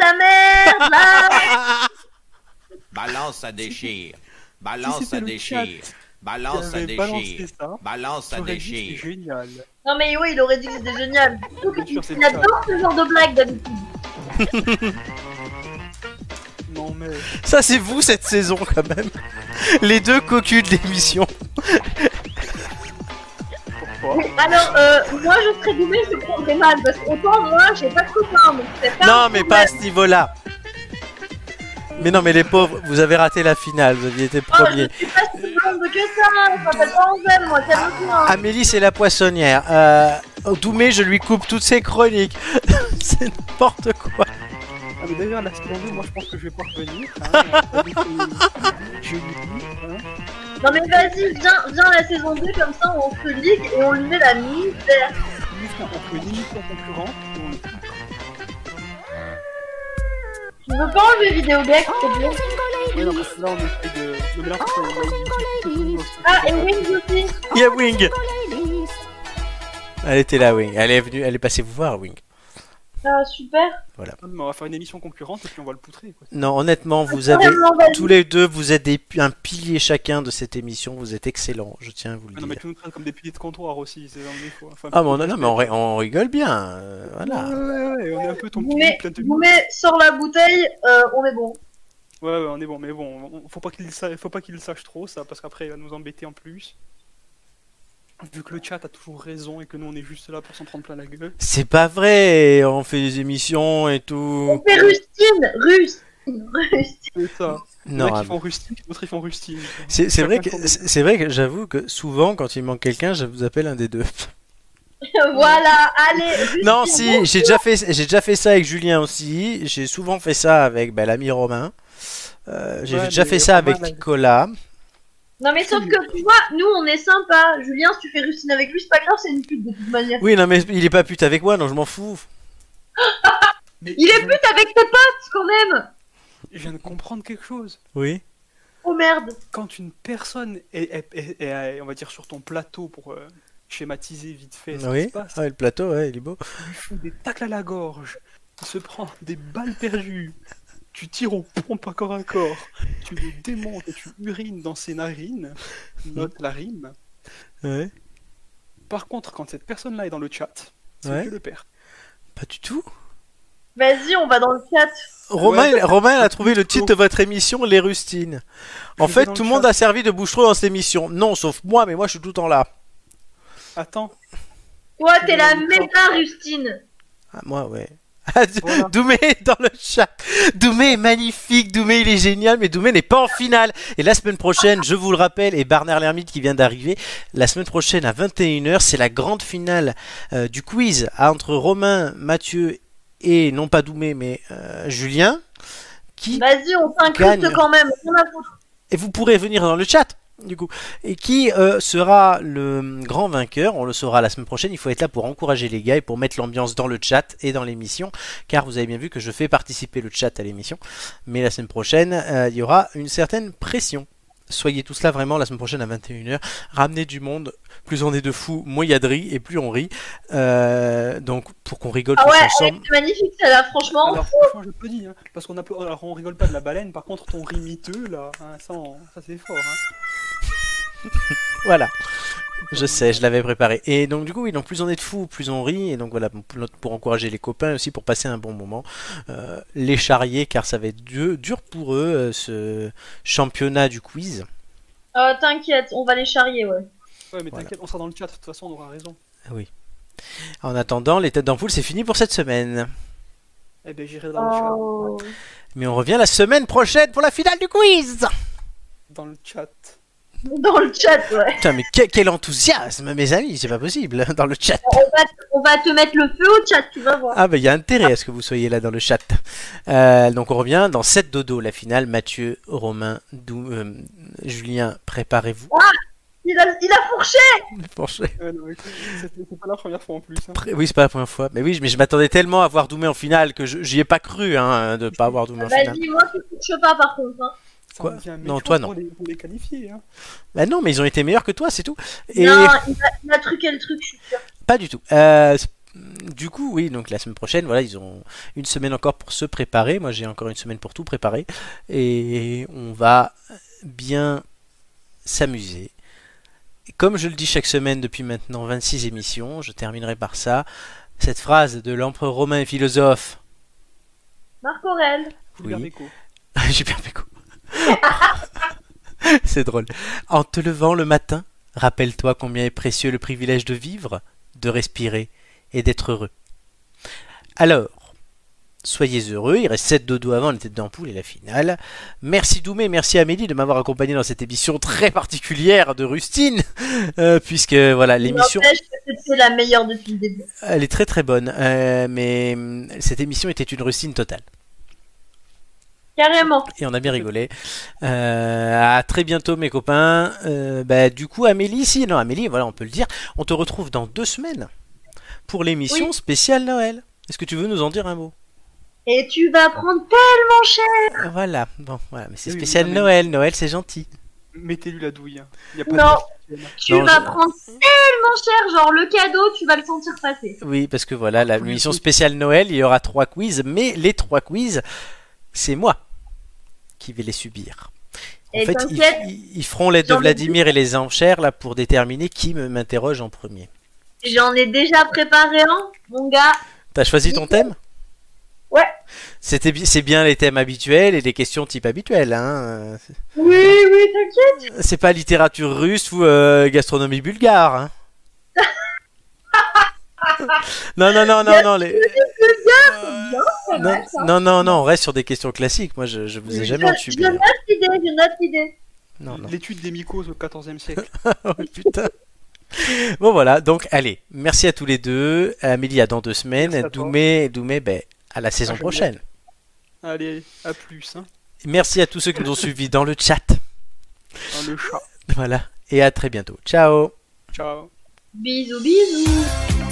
la merde là Balance, ça déchire. Si Balance, c'était ça déchire. chat Balance, ça déchire. ça, Balance, ça déchire. c'est génial. Non mais oui, il aurait dit que c'était génial. Surtout que il adore ce genre de blague d'habitude. Non, mais. Ça, c'est vous cette saison quand même. Les deux cocus de l'émission. Pourquoi Alors, euh, moi je serais doumé, je prendrais mal parce qu'autant moi j'ai pas de copain donc c'est pas. Non, mais pas à ce niveau-là. Mais non, mais les pauvres, vous avez raté la finale, vous aviez été Oh, premier. je suis pas si blonde que ça, je m'appelle pas Angèle, moi, calme-toi. Amélie, c'est la poissonnière. Euh, Doumé, je lui coupe toutes ses chroniques. c'est n'importe quoi. Ah, mais d'ailleurs, la saison 2, moi je pense que je vais pas revenir. Hein, je lui dis, hein. Non mais vas-y, viens, viens la saison 2 comme ça on se ligue et on lui met la misère. On fait une émission concurrente. Tu veux pas enlever Vidéodex, s'il te plaît Ouais, non, parce que là on essaye de. C'est Ah, et Wings aussi. Il y a Wing. Elle était là, Wing. Elle est venue, elle est passée vous voir, Wing. Ah, super. On va faire une émission concurrente et puis on va le poutrer. Quoi. Non, honnêtement, vous avez tous les deux, vous êtes des, un pilier chacun de cette émission. Vous êtes excellents, je tiens à vous le Ah non, mais dire. tu nous traites comme des piliers de comptoir aussi, c'est. Enfin, Ah, mais non, non, mais on, ri- on rigole bien. euh, voilà. ouais, ouais, on est un peu ton Vous pilier met, plein de vous met, sors la bouteille, euh, on est bon. Ouais, ouais, on est bon, mais bon, on- faut pas qu'il sa- faut pas qu'il le sache trop, ça, parce qu'après il va nous embêter en plus. Vu que le chat a toujours raison et que nous on est juste là pour s'en prendre plein la gueule. C'est pas vrai. On fait des émissions et On tout. fait Rustine, Rustine, Rustine. C'est ça. Il y en Non, a ah, qui font rustine, d'autres ils font rustine. c'est c'est vrai que c'est c'est vrai que j'avoue que souvent, quand il manque quelqu'un, je vous appelle un des deux. voilà, allez. Rustine, Non, si, bon. j'ai déjà fait, j'ai déjà fait ça avec Julien aussi. J'ai souvent fait ça avec ben, l'ami Romain. Euh, j'ai Ouais, déjà fait ça Romain, avec Nicolas. Non mais sauf que tu vois, nous on est sympa. Julien, si tu fais Rustine avec lui, c'est pas grave, c'est une pute de toute manière. Oui, non, mais il est pas pute avec moi, donc je m'en fous. Mais Il est pute avec tes potes quand même. Je viens de comprendre quelque chose. Oui. Oh merde. Quand une personne est, est- est- est, on va dire, sur ton plateau pour euh, schématiser vite fait ce qui Oui. se passe, Ah, le plateau, ouais, il est beau. lui fous des tacles à la gorge, il se prend des balles perdues, tu tires aux pompes à corps à corps, tu le démontes et tu urines dans ses narines, note la rime. Ouais. Par contre, quand cette personne-là est dans le chat, c'est Ouais. que le père. Pas du tout. Vas-y, on va dans le chat. Romain, Ouais. Romain a trouvé le titre de votre émission, Les Rustines. En Je fait, tout le monde chat. a servi de boucheron dans cette émission. Non, sauf moi, mais moi je suis tout le temps là. Attends, Toi, t'es la méta Rustine. Ah, moi, ouais. Ah, Voilà. Doumé est dans le chat. Doumé est magnifique. Doumé, il est génial, mais Doumé n'est pas en finale. Et la semaine prochaine, je vous le rappelle, et Barnard Lermite qui vient d'arriver, la semaine prochaine à 21h, c'est la grande finale euh, du quiz entre Romain, Mathieu et non pas Doumé, mais euh, Julien. Qui Vas-y, on s'incruste quand même. Et vous pourrez venir dans le chat du coup. Et qui euh, sera le grand vainqueur on le saura la semaine prochaine il faut être là pour encourager les gars et pour mettre l'ambiance dans le chat et dans l'émission car vous avez bien vu que je fais participer le chat à l'émission. Mais la semaine prochaine euh, il y aura une certaine pression. Soyez tous là vraiment la semaine prochaine à 21h ramenez du monde. Plus on est de fous moins il y a de riz et plus on rit. Euh, donc pour qu'on rigole Ah tous ouais, ensemble. C'est magnifique, ça là, franchement. alors franchement, je te dis, hein, parce qu'on a peu- alors, on rigole pas de la baleine, par contre, ton riz miteux, là, hein, ça, on- ça c'est fort. Hein. Voilà. Je sais, je l'avais préparé. Et donc du coup, oui, donc plus on est de fous, plus on rit. Et donc voilà, pour, pour encourager les copains aussi, pour passer un bon moment. Euh, les charrier, car ça va être dur, dur pour eux, euh, ce championnat du quiz. Euh, T'inquiète, on va les charrier, ouais. Ouais, mais Voilà. t'inquiète, on sera dans le chat, de toute façon, on aura raison. En attendant, les têtes d'ampoule, c'est fini pour cette semaine. Eh ben, j'irai dans le chat. Oh. Mais on revient la semaine prochaine pour la finale du quiz Dans le chat. Dans le chat, ouais. Putain, mais que- quel enthousiasme, mes amis, c'est pas possible, dans le chat. On va, on va te mettre le feu au chat, tu vas voir. Ah bah il y a intérêt à ce que vous soyez là dans le chat. Euh, donc on revient dans 7 dodo, la finale. Mathieu, Romain, Dou- euh, Julien, préparez-vous. Il a, il a fourché Ouais, non, mais c'est pas la première fois en plus. hein. Pré- Oui, c'est pas la première fois. Mais oui, mais je m'attendais tellement à voir Doumé en finale que je- j'y ai pas cru hein, de pas avoir Doumé en finale. Vas-y, moi, tu fourches pas, par contre. Hein. Quoi Non, toi, non. Pour les, pour les qualifier. Hein. Bah non, mais ils ont été meilleurs que toi, c'est tout. Et Non, il a, il a truqué le truc, je suis sûre. pas du tout. Euh, du coup, oui, donc la semaine prochaine, voilà, ils ont une semaine encore pour se préparer. Moi, j'ai encore une semaine pour tout préparer. Et on va bien s'amuser. Comme je le dis chaque semaine depuis maintenant 26 émissions, je terminerai par ça. Cette phrase de l'empereur romain et philosophe. Marc Aurel. Fulbert Oui. Bécaud. C'est drôle. En te levant le matin, rappelle-toi combien est précieux le privilège de vivre, de respirer et d'être heureux. Alors, soyez heureux, il reste 7 dodo avant la tête d'ampoule et la finale. Merci Doumé, merci Amélie de m'avoir accompagné dans cette émission très particulière de Rustine, euh, puisque voilà, l'émission... C'était la meilleure depuis le début. Elle est très très bonne, euh, mais hum, cette émission était une rustine totale. Carrément. Et on a bien rigolé. Euh, à très bientôt mes copains. Euh, bah, du coup Amélie, si non Amélie, voilà on peut le dire. On te retrouve dans deux semaines pour l'émission Oui. spéciale Noël. Est-ce que tu veux nous en dire un mot? Et tu vas prendre tellement cher. Voilà, bon, voilà, mais c'est Oui, oui, spécial Noël. Noël c'est gentil. Mettez-lui la douille. hein. Il y a pas Non. de. Tu Non, vas je- prendre tellement cher, genre le cadeau, tu vas le sentir passer. Oui, parce que voilà, la- Oui, l'émission spéciale Noël, il y aura trois quiz, mais les trois quiz, c'est moi qui vais les subir. En Et fait, ils, feront l'aide de Vladimir et les enchères là pour déterminer qui me m'interroge en premier. J'en ai déjà préparé un, mon gars. T'as choisi ton thème? Ouais. C'était c'est bien les thèmes habituels et les questions type habituel. Hein. Oui, oui, t'inquiète. C'est pas littérature russe ou euh, gastronomie bulgare. Hein. Non, non, non, non, non, les... Non, non, non, non, on reste sur des questions classiques. Moi, je, je vous ai jamais entubé. note l'idée, je note l'idée. Non, non. L'étude des mycoses au XIVe siècle. Oh, putain. Bon voilà, donc allez, merci à tous les deux. Amélie à dans deux semaines. Doumé, Doumé, ben, à la saison Ah, prochaine. Allez, à plus. Hein. Merci à tous ceux qui nous ont suivis dans le chat. Dans le chat. Voilà, et à très bientôt. Ciao Ciao. Bisous, bisous.